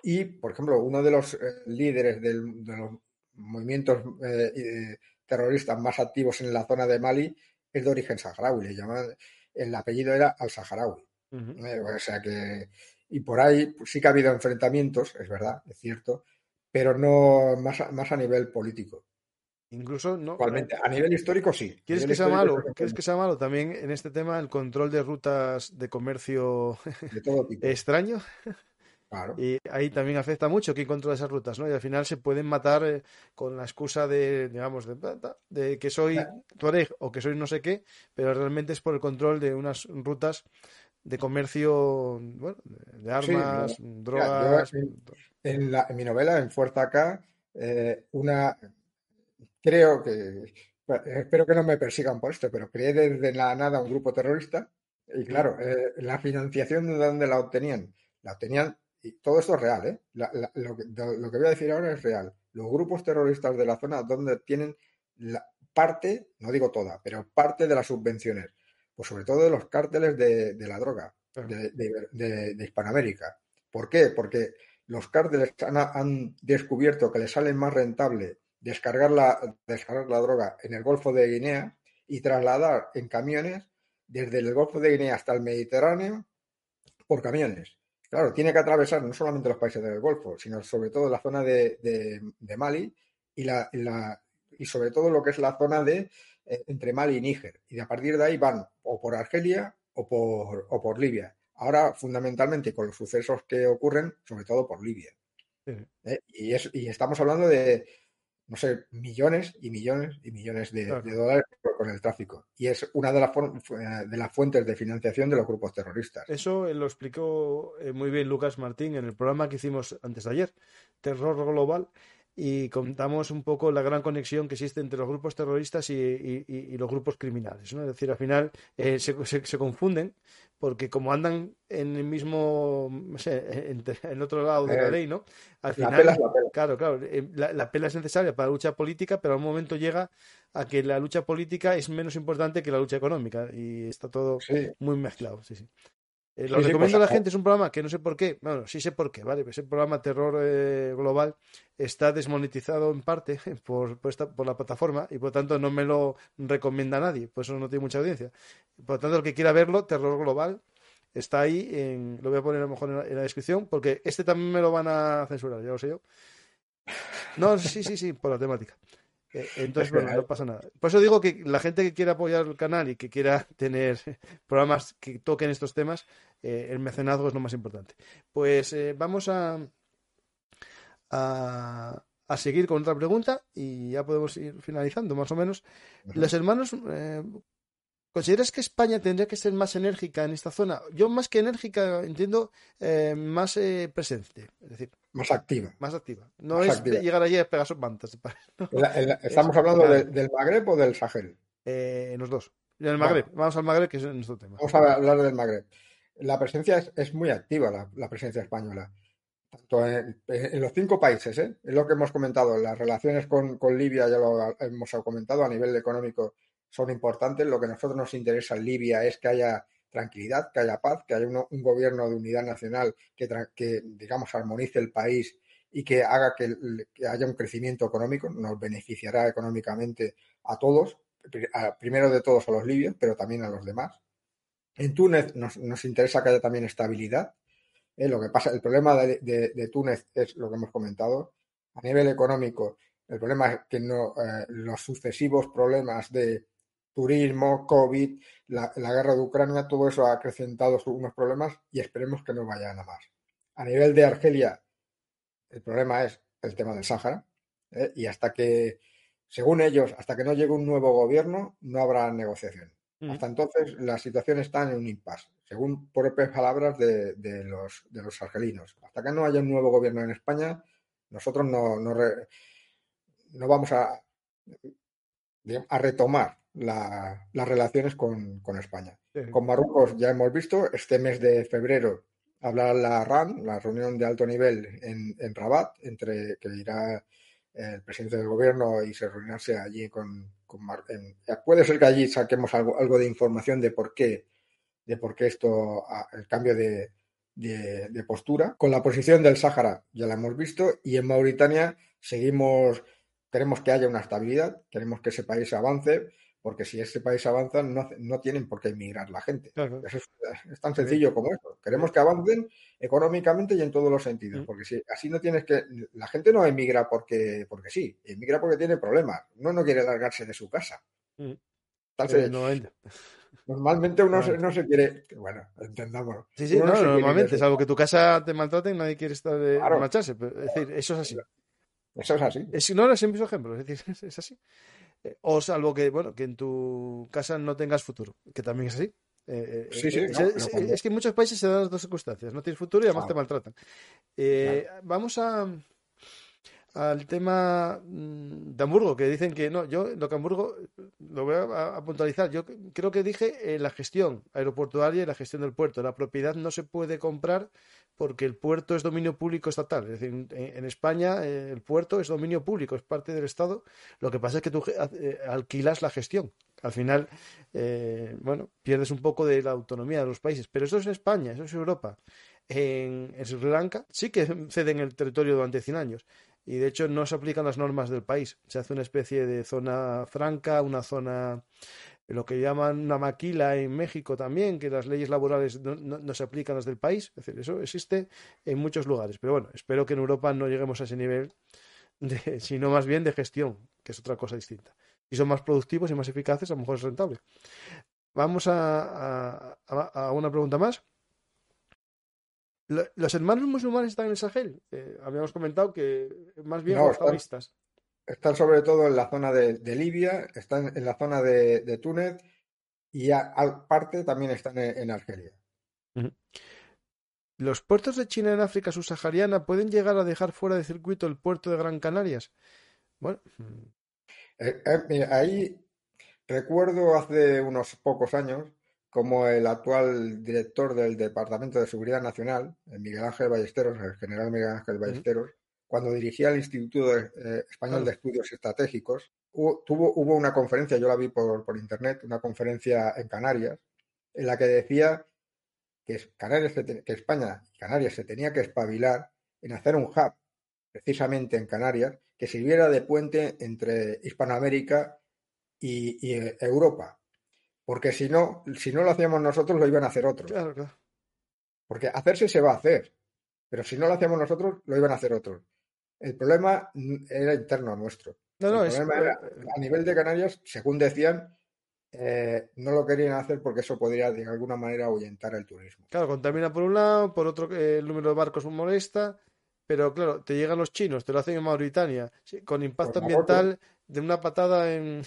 [SPEAKER 2] Y, por ejemplo, uno de los eh, líderes del, de los movimientos eh, terroristas más activos en la zona de Mali es de origen saharaui. Le llaman el apellido era al-Saharaui. Eh, o sea que, y por ahí pues, sí que ha habido enfrentamientos, es verdad, es cierto, pero no más, más a nivel político.
[SPEAKER 1] Incluso no.
[SPEAKER 2] Igualmente, a nivel histórico sí.
[SPEAKER 1] ¿Quieres que sea malo? ¿Quieres que sea malo también en este tema el control de rutas de comercio
[SPEAKER 2] de todo tipo.
[SPEAKER 1] extraño? Y ahí también afecta mucho quién controla esas rutas, ¿no? Y al final se pueden matar eh, con la excusa de, digamos, de, que soy Tuareg o que soy no sé qué, pero realmente es por el control de unas rutas de comercio, bueno, de armas, drogas.
[SPEAKER 2] en, la, en, mi novela, en Fuerza Acá, eh, una. Creo que. Espero que no me persigan por esto, pero creé desde la nada un grupo terrorista. Y claro, eh, la financiación de dónde la obtenían. La obtenían y todo esto es real, ¿eh? lo, que, voy a decir ahora es real. Los grupos terroristas de la zona donde tienen la parte, no digo toda, pero parte de las subvenciones, pues sobre todo de los cárteles de, la droga de, Hispanoamérica. ¿Por qué? Porque los cárteles han, descubierto que les sale más rentable descargar la, descargar la droga en el Golfo de Guinea y trasladar en camiones desde el Golfo de Guinea hasta el Mediterráneo por camiones. Claro, tiene que atravesar no solamente los países del Golfo, sino sobre todo la zona de, Mali y, la, y sobre todo lo que es la zona de eh, entre Mali y Níger. Y a partir de ahí van o por Argelia o por, o por Libia. Ahora, fundamentalmente, con los sucesos que ocurren, sobre todo por Libia. ¿Eh? y, es, y estamos hablando de, no sé, millones y millones y millones de, dólares con el tráfico. Y es una de las, de las fuentes de financiación de los grupos terroristas.
[SPEAKER 1] Eso lo explicó eh, muy bien Lucas Martín en el programa que hicimos antes de ayer, Terror Global, y contamos un poco la gran conexión que existe entre los grupos terroristas y, los grupos criminales. ¿no? Es decir, al final eh, se, se, confunden porque como andan en el mismo, no sé, en, otro lado de la eh, ley, ¿no? Al final, la claro, claro, eh, la, pela es necesaria para la lucha política, pero a un momento llega a que la lucha política es menos importante que la lucha económica y está todo muy mezclado. Sí, sí. Eh, lo recomiendo a la gente, es un programa que no sé por qué, bueno, sí sé por qué, ¿vale? Ese programa Terror eh, Global está desmonetizado en parte por, por, la plataforma y por lo tanto no me lo recomienda nadie, por eso no tiene mucha audiencia. Por lo tanto, el que quiera verlo, Terror Global, está ahí, en, lo voy a poner a lo mejor en la, descripción, porque este también me lo van a censurar, ya lo sé yo. No, sí, sí, sí, por la temática. Eh, entonces, bueno, no pasa nada. Por eso digo que la gente que quiera apoyar el canal y que quiera tener programas que toquen estos temas, eh, el mecenazgo es lo más importante. Pues eh, vamos a, a, seguir con otra pregunta y ya podemos ir finalizando más o menos. Los hermanos ¿Consideras que España tendría que ser más enérgica en esta zona? Yo más que enérgica entiendo eh, más eh, presente, es decir,
[SPEAKER 2] más activa.
[SPEAKER 1] Más activa. No es llegar allí a pegar sus mantas.
[SPEAKER 2] ¿Estamos hablando del Magreb o del Sahel?
[SPEAKER 1] Eh, en los dos. En el Magreb. Vamos al Magreb, que es nuestro tema.
[SPEAKER 2] Vamos a hablar del Magreb. La presencia es, muy activa, la, presencia española. Tanto en, los cinco países, es lo que hemos comentado. Las relaciones con, con Libia ya lo hemos comentado a nivel económico son importantes. Lo que a nosotros nos interesa en Libia es que haya tranquilidad, que haya paz, que haya un, gobierno de unidad nacional que, digamos, armonice el país y que haga que, haya un crecimiento económico. Nos beneficiará económicamente a todos, primero de todos a los libios, pero también a los demás. En Túnez nos, interesa que haya también estabilidad. Eh, lo que pasa, el problema de, Túnez es lo que hemos comentado. A nivel económico, el problema es que no, eh, los sucesivos problemas de turismo, COVID, la, guerra de Ucrania, todo eso ha acrecentado unos problemas y esperemos que no vayan a más. A nivel de Argelia, el problema es el tema del Sáhara ¿eh? y hasta que, según ellos, hasta que no llegue un nuevo gobierno, no habrá negociación. Mm. Hasta entonces la situación está en un impasse, según propias palabras de, los, de los argelinos. Hasta que no haya un nuevo gobierno en España, nosotros no, no, no vamos a, a retomar las relaciones con, España. Con Marruecos ya hemos visto, este mes de febrero habrá la RAN, la reunión de alto nivel en, en Rabat, entre que irá el presidente del gobierno y se reunirse allí con, con puede ser que allí saquemos algo, algo de información de por qué de por qué esto el cambio de, de, postura con la posición del Sáhara ya la hemos visto y en Mauritania seguimos queremos que haya una estabilidad queremos que ese país avance porque si ese país avanza no, no tienen por qué emigrar la gente. es, tan sencillo como eso. Queremos que avancen económicamente y en todos los sentidos, mm. porque si así no tienes que... La gente no emigra porque, porque sí, emigra porque tiene problemas. Uno no quiere largarse de su casa. Mm. Normalmente uno no se quiere, bueno, entendamos.
[SPEAKER 1] Sí, sí, no, normalmente, salvo que tu casa te maltraten, nadie quiere estar de marcharse. Es decir, eso es así.
[SPEAKER 2] Eso es así.
[SPEAKER 1] Es, no, es el mismo ejemplo, es decir, es así. Eh, o salvo que, bueno, que en tu casa no tengas futuro, que también es así.
[SPEAKER 2] Eh, eh, sí, sí,
[SPEAKER 1] es, que en muchos países se dan las dos circunstancias. No tienes futuro y además te maltratan. Vamos a al tema mm, de Hamburgo, que dicen que no, yo lo que Hamburgo lo voy a, puntualizar. Yo creo que dije la gestión aeroportuaria y la gestión del puerto. La propiedad no se puede comprar porque el puerto es dominio público estatal. Es decir, en, España eh, el puerto es dominio público, es parte del Estado. Lo que pasa es que tú eh, alquilas la gestión. Al final, eh, bueno, pierdes un poco de la autonomía de los países. Pero eso es España, eso es Europa. En, Sri Lanka sí que ceden el territorio durante 100 años. Y de hecho no se aplican las normas del país. Se hace una especie de zona franca, una zona lo que llaman una maquila en México también, que las leyes laborales no, se aplican las del país. Es decir, eso existe en muchos lugares. Pero bueno, espero que en Europa no lleguemos a ese nivel, de, sino más bien de gestión, que es otra cosa distinta. Si son más productivos y más eficaces, a lo mejor es rentable. Vamos a, a, una pregunta más. ¿Los hermanos musulmanes están en el Sahel? Eh, habíamos comentado que más bien los
[SPEAKER 2] están sobre todo en la zona de, Libia, están en la zona de, Túnez y aparte también están en, Argelia.
[SPEAKER 1] ¿Los puertos de China en África subsahariana pueden llegar a dejar fuera de circuito el puerto de Gran Canarias? Bueno.
[SPEAKER 2] Eh, eh, ahí recuerdo hace unos pocos años como el actual director del Departamento de Seguridad Nacional, Miguel Ángel Ballesteros, el general Miguel Ángel Ballesteros, cuando dirigía el Instituto eh, Español de Estudios Estratégicos, hubo, tuvo, hubo una conferencia, yo la vi por, por, internet, una conferencia en Canarias, en la que decía que, Canarias, que España y Canarias se tenía que espabilar en hacer un hub, precisamente en Canarias, que sirviera de puente entre Hispanoamérica y, eh, Europa. Porque si no, si no lo hacíamos nosotros, lo iban a hacer otros. Porque hacerse se va a hacer. Pero si no lo hacíamos nosotros, lo iban a hacer otros. El problema era interno nuestro.
[SPEAKER 1] No, no,
[SPEAKER 2] a nivel de Canarias, según decían, eh, no lo querían hacer porque eso podría de alguna manera ahuyentar el turismo.
[SPEAKER 1] Claro, contamina por un lado, por otro el número de barcos molesta, pero claro, te llegan los chinos, te lo hacen en Mauritania, con impacto ambiental de una patada en,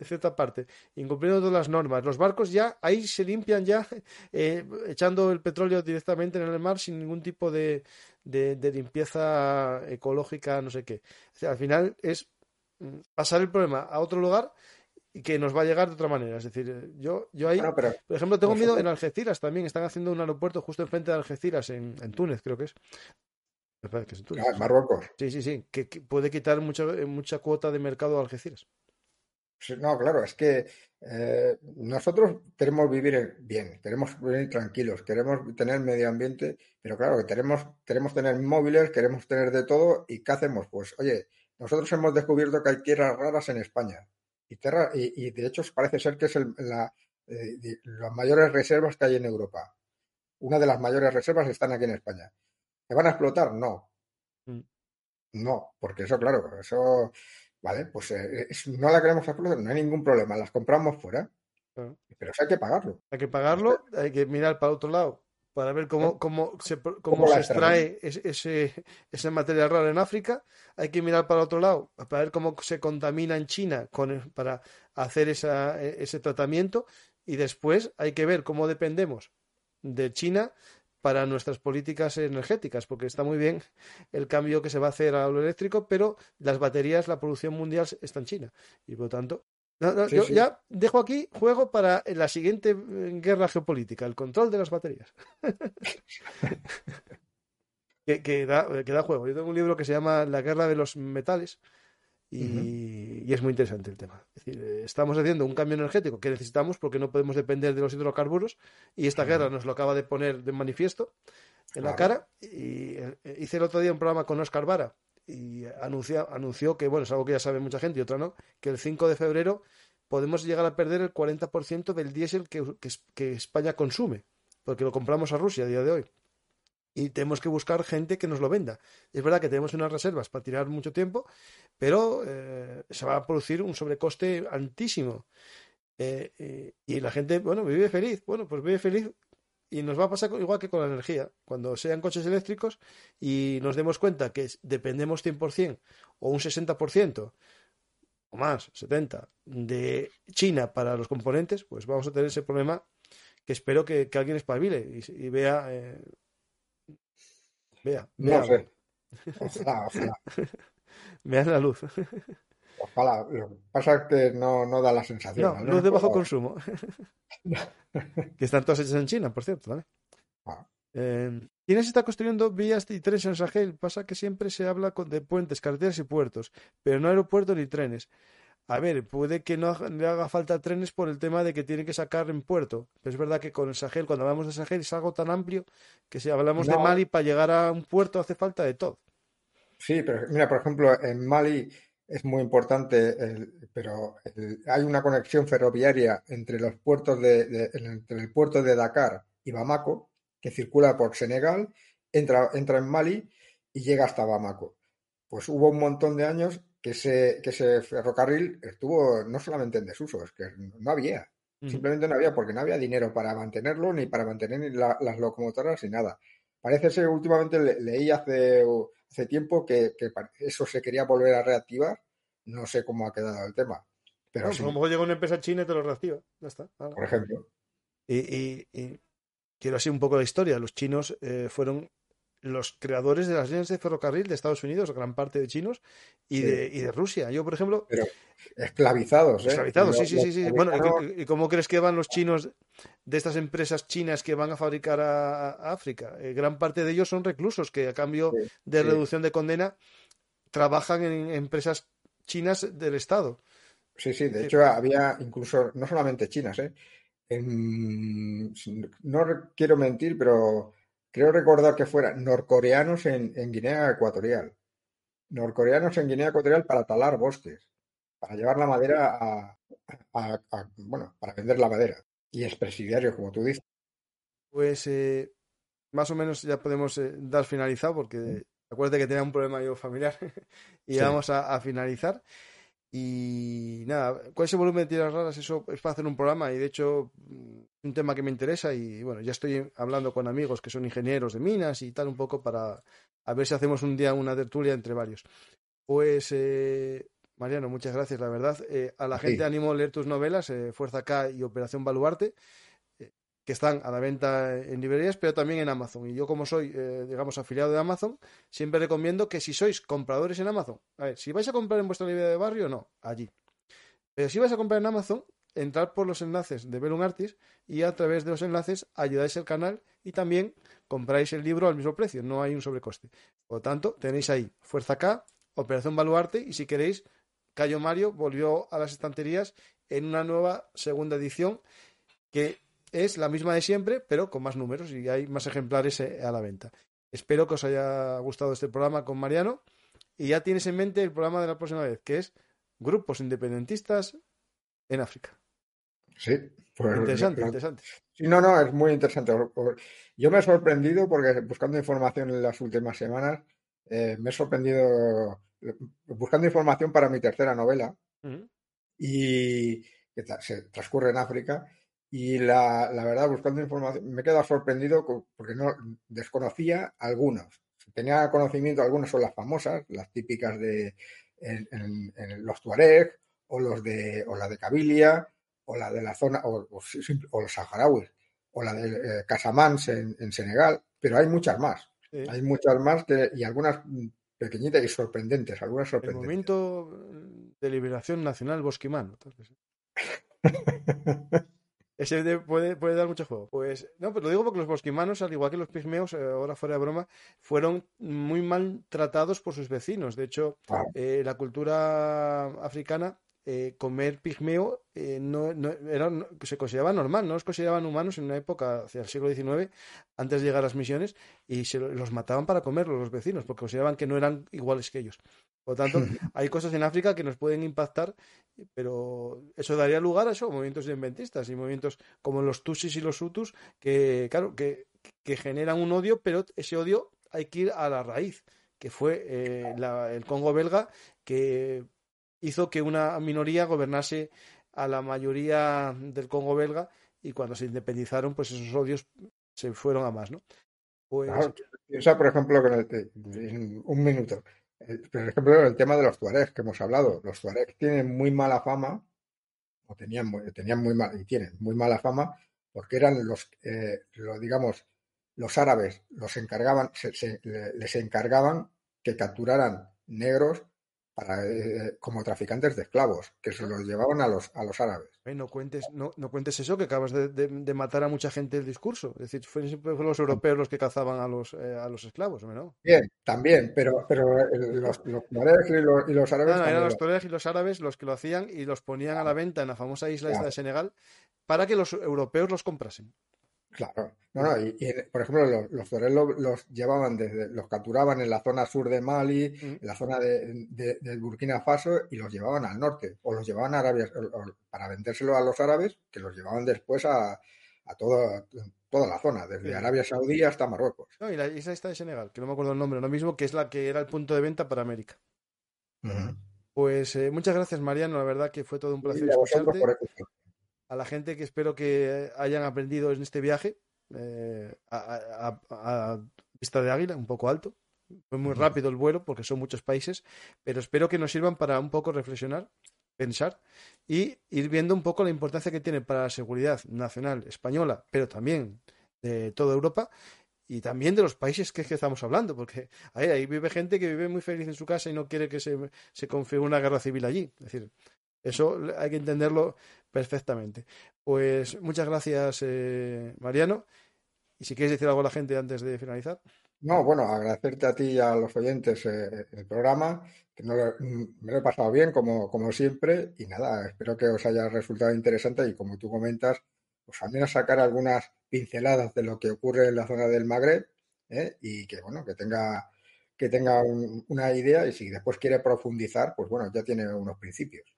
[SPEAKER 1] cierta parte, incumpliendo todas las normas. Los barcos ya ahí se limpian ya eh, echando el petróleo directamente en el mar sin ningún tipo de, de, limpieza ecológica, no sé qué. al final es mm, pasar el problema a otro lugar y que nos va a llegar de otra manera. Es decir, yo, yo ahí, por ejemplo, tengo miedo en Algeciras también. Están haciendo un aeropuerto justo enfrente de Algeciras, en, en Túnez, creo que es.
[SPEAKER 2] Ah, Marruecos.
[SPEAKER 1] Sí, sí, sí. Que, puede quitar mucha, mucha cuota de mercado a Algeciras.
[SPEAKER 2] no, claro, es que eh, nosotros queremos vivir bien, queremos vivir tranquilos, queremos tener medio ambiente, pero claro, que queremos, queremos tener móviles, queremos tener de todo, ¿y qué hacemos? Pues, oye, nosotros hemos descubierto que hay tierras raras en España, y, y, de hecho parece ser que es la, eh, las mayores reservas que hay en Europa. Una de las mayores reservas están aquí en España. ¿Se van a explotar? No. Mm. No, porque eso, claro, eso Vale, pues eh, no la queremos hacer, no hay ningún problema, las compramos fuera. Pero eso hay que pagarlo.
[SPEAKER 1] Hay que pagarlo, hay que mirar para otro lado para ver cómo, cómo se, cómo se extrae ese, ese, material raro en África. Hay que mirar para otro lado, para ver cómo se contamina en China con, para hacer esa, ese tratamiento. Y después hay que ver cómo dependemos de China para nuestras políticas energéticas, porque está muy bien el cambio que se va a hacer a lo eléctrico, pero las baterías, la producción mundial está en China. Y por lo tanto, yo ya dejo aquí juego para la siguiente eh, guerra geopolítica, el control de las baterías. que, da, juego. Yo tengo un libro que se llama La guerra de los metales y, es muy interesante el tema. Es decir, eh, estamos haciendo un cambio energético que necesitamos porque no podemos depender de los hidrocarburos y esta guerra nos lo acaba de poner de manifiesto en la cara. Y eh, hice el otro día un programa con Oscar Vara y anunció, anunció que, bueno, es algo que ya sabe mucha gente y otra no, que el 5 de febrero podemos llegar a perder el 40% del diésel que, que, España consume, porque lo compramos a Rusia a día de hoy. Y tenemos que buscar gente que nos lo venda. Es verdad que tenemos unas reservas para tirar mucho tiempo, pero eh, se va a producir un sobrecoste altísimo. Eh, y la gente, bueno, vive feliz. Bueno, pues vive feliz y nos va a pasar igual que con la energía. Cuando sean coches eléctricos y nos demos cuenta que dependemos 100% o un 60% o más, 70%, de China para los componentes, pues vamos a tener ese problema que espero que, alguien espabile y, vea, eh, vea.
[SPEAKER 2] No sé. Ojalá, ojalá.
[SPEAKER 1] Vean la luz.
[SPEAKER 2] Ojalá. Lo que pasa es que no, no da la sensación.
[SPEAKER 1] No, luz de bajo consumo. que están todas hechas en China, por cierto, ¿vale? Ah. Eh, China se está construyendo vías y trenes en Sahel. Pasa que siempre se habla de puentes, carreteras y puertos, pero no aeropuertos ni trenes. A ver, puede que no le haga falta trenes por el tema de que tiene que sacar en puerto. Pero es verdad que con el Sahel, cuando hablamos de Sahel, es algo tan amplio que si hablamos de Mali, para llegar a un puerto hace falta de todo.
[SPEAKER 2] Sí, pero mira, por ejemplo, en Mali es muy importante, pero hay una conexión ferroviaria entre los puertos de, entre el puerto de Dakar y Bamako, que circula por Senegal, entra, entra en Mali y llega hasta Bamako. Pues hubo un montón de años que ese, que ese ferrocarril estuvo no solamente en desuso, es que no había. Simplemente no había, porque no había dinero para mantenerlo, ni para mantener las locomotoras, ni nada. Parece ser, últimamente leí hace, hace tiempo que, eso se quería volver a reactivar. No sé cómo ha quedado el tema. Pero
[SPEAKER 1] sí. A lo mejor llega una empresa china y te lo reactiva. Ya está.
[SPEAKER 2] Por ejemplo.
[SPEAKER 1] Y, quiero así un poco la historia. Los chinos eh, fueron los creadores de las líneas de ferrocarril de Estados Unidos, gran parte de chinos, y, de, y de Rusia. Yo, por ejemplo...
[SPEAKER 2] Pero esclavizados, ¿eh?
[SPEAKER 1] Esclavizados, sí, sí, sí. sí. Bueno, ¿y, cómo crees que van los chinos de estas empresas chinas que van a fabricar a, África? Eh, gran parte de ellos son reclusos que a cambio de reducción de condena trabajan en empresas chinas del Estado.
[SPEAKER 2] Sí, sí, de hecho había incluso, no solamente chinas, ¿eh? no quiero mentir, pero creo recordar que fueran norcoreanos en, Guinea Ecuatorial. Norcoreanos en Guinea Ecuatorial para talar bosques, para llevar la madera a, bueno, para vender la madera. Y es presidiario, como tú dices.
[SPEAKER 1] Pues eh, más o menos ya podemos eh, dar finalizado, porque acuérdate que tenía un problema yo familiar y vamos a finalizar. Y nada, con ese volumen de tiras raras, eso es para hacer un programa y de hecho un tema que me interesa y bueno, ya estoy hablando con amigos que son ingenieros de minas y tal un poco para a ver si hacemos un día una tertulia entre varios. Pues eh, Mariano, muchas gracias, la verdad. Eh, a la gente animo a leer tus novelas, eh, Fuerza K y Operación Baluarte que están a la venta en librerías, pero también en Amazon. Y yo como soy, eh, digamos, afiliado de Amazon, siempre recomiendo que si sois compradores en Amazon, a ver, si vais a comprar en vuestra librería de barrio, no, allí. Pero si vais a comprar en Amazon, entrad por los enlaces de Belum Artis y a través de los enlaces ayudáis el canal y también compráis el libro al mismo precio, no hay un sobrecoste. Por lo tanto, tenéis ahí Fuerza K, Operación Baluarte y si queréis, Cayo Mario volvió a las estanterías en una nueva segunda edición que es la misma de siempre, pero con más números y hay más ejemplares eh, a la venta. Espero que os haya gustado este programa con Mariano y ya tienes en mente el programa de la próxima vez, que es grupos independentistas en África.
[SPEAKER 2] Sí,
[SPEAKER 1] pues, interesante, interesante.
[SPEAKER 2] Sí, no, no, es muy interesante. Yo me he sorprendido porque buscando información en las últimas semanas, eh, me he sorprendido buscando información para mi tercera novela y que se transcurre en África. Y la, verdad, buscando información, me he quedado sorprendido porque no desconocía algunos. Tenía conocimiento, algunos son las famosas, las típicas de en, los Tuareg o los de o la de Cabilia o la de la zona o, los saharauis o la de eh, Casamance en, Senegal, pero hay muchas más. Hay muchas más y algunas pequeñitas y sorprendentes, algunas sorprendentes.
[SPEAKER 1] El movimiento de liberación nacional bosquimano. Ese puede, puede dar mucho juego. Pues no, pero lo digo porque los bosquimanos, al igual que los pigmeos, eh, ahora fuera de broma, fueron muy mal tratados por sus vecinos. De hecho, eh, la cultura africana eh, comer pigmeo eh, no, no, era, se consideraba normal, no los consideraban humanos en una época, hacia el siglo XIX, antes de llegar a las misiones, y se los mataban para comerlos los vecinos, porque consideraban que no eran iguales que ellos. Por lo tanto, hay cosas en África que nos pueden impactar, pero eso daría lugar a eso, movimientos inventistas y movimientos como los Tutsis y los Hutus, que, claro, que, que generan un odio, pero ese odio hay que ir a la raíz, que fue eh, el Congo belga, que hizo que una minoría gobernase a la mayoría del Congo belga y cuando se independizaron, pues esos odios se fueron a más, ¿no?
[SPEAKER 2] Pues... piensa, por ejemplo, en un minuto, eh, por ejemplo, el tema de los tuaregs que hemos hablado. Los tuaregs tienen muy mala fama, o tenían, tenían muy mal, y tienen muy mala fama, porque eran los, eh, digamos, los árabes los encargaban, les encargaban que capturaran negros para, eh, como traficantes de esclavos, que se los llevaban a los, a los árabes.
[SPEAKER 1] no, cuentes, no, no cuentes eso, que acabas de, matar a mucha gente del discurso. Es decir, fueron los europeos los que cazaban a los, eh, a los esclavos, ¿no?
[SPEAKER 2] Bien, también, pero, pero los, los y los, árabes...
[SPEAKER 1] No, eran los tuaregs y los árabes los que lo hacían y los ponían a la venta en la famosa isla esta de Senegal para que los europeos los comprasen.
[SPEAKER 2] Claro, no, no, y, por ejemplo, los, los los, llevaban desde, los capturaban en la zona sur de Mali, en la zona de, de, Burkina Faso y los llevaban al norte, o los llevaban a Arabia para vendérselo a los árabes, que los llevaban después a, a toda, toda la zona, desde Arabia Saudí hasta Marruecos.
[SPEAKER 1] No, y la isla está de Senegal, que no me acuerdo el nombre, lo mismo, que es la que era el punto de venta para América. Pues eh, muchas gracias, Mariano, la verdad que fue todo un placer escucharte. a la gente que espero que hayan aprendido en este viaje eh, a, vista de águila, un poco alto. Fue muy rápido el vuelo porque son muchos países, pero espero que nos sirvan para un poco reflexionar, pensar y ir viendo un poco la importancia que tiene para la seguridad nacional española, pero también de toda Europa y también de los países que, que estamos hablando, porque ahí, vive gente que vive muy feliz en su casa y no quiere que se, se configure una guerra civil allí. Es decir, eso hay que entenderlo perfectamente. Pues muchas gracias, eh, Mariano. Y si quieres decir algo a la gente antes de finalizar.
[SPEAKER 2] No, bueno, agradecerte a ti y a los oyentes eh, el programa, que no, me lo he pasado bien como, como siempre y nada, espero que os haya resultado interesante y como tú comentas, pues al menos sacar algunas pinceladas de lo que ocurre en la zona del Magreb ¿eh? y que bueno, que tenga que tenga una idea y si después quiere profundizar, pues bueno, ya tiene unos principios.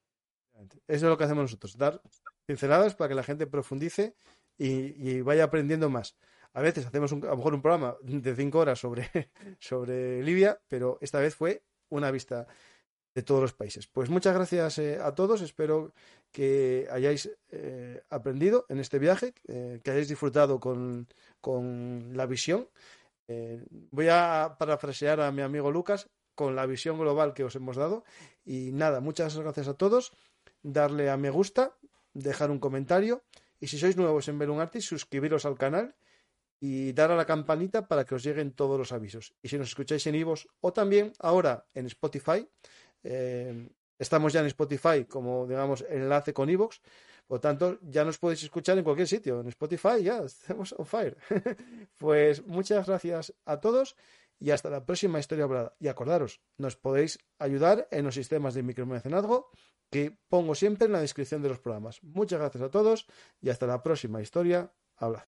[SPEAKER 1] Eso es lo que hacemos nosotros, dar pinceladas para que la gente profundice y, vaya aprendiendo más. A veces hacemos a lo mejor un programa de cinco horas sobre, sobre Libia, pero esta vez fue una vista de todos los países. Pues muchas gracias eh, a todos, espero que hayáis eh, aprendido en este viaje, eh, que hayáis disfrutado con, con la visión. voy a parafrasear a mi amigo Lucas con la visión global que os hemos dado. Y nada, muchas gracias a todos darle a me gusta, dejar un comentario y si sois nuevos en Belun Artis, suscribiros al canal y dar a la campanita para que os lleguen todos los avisos. Y si nos escucháis en Ivos o también ahora en Spotify, eh, estamos ya en Spotify como, digamos, enlace con Ivox, por tanto, ya nos podéis escuchar en cualquier sitio, en Spotify, ya estamos on fire. pues muchas gracias a todos y hasta la próxima historia hablada. Y acordaros, nos podéis ayudar en los sistemas de micromecenazgo que pongo siempre en la descripción de los programas. Muchas gracias a todos y hasta la próxima historia. Habla.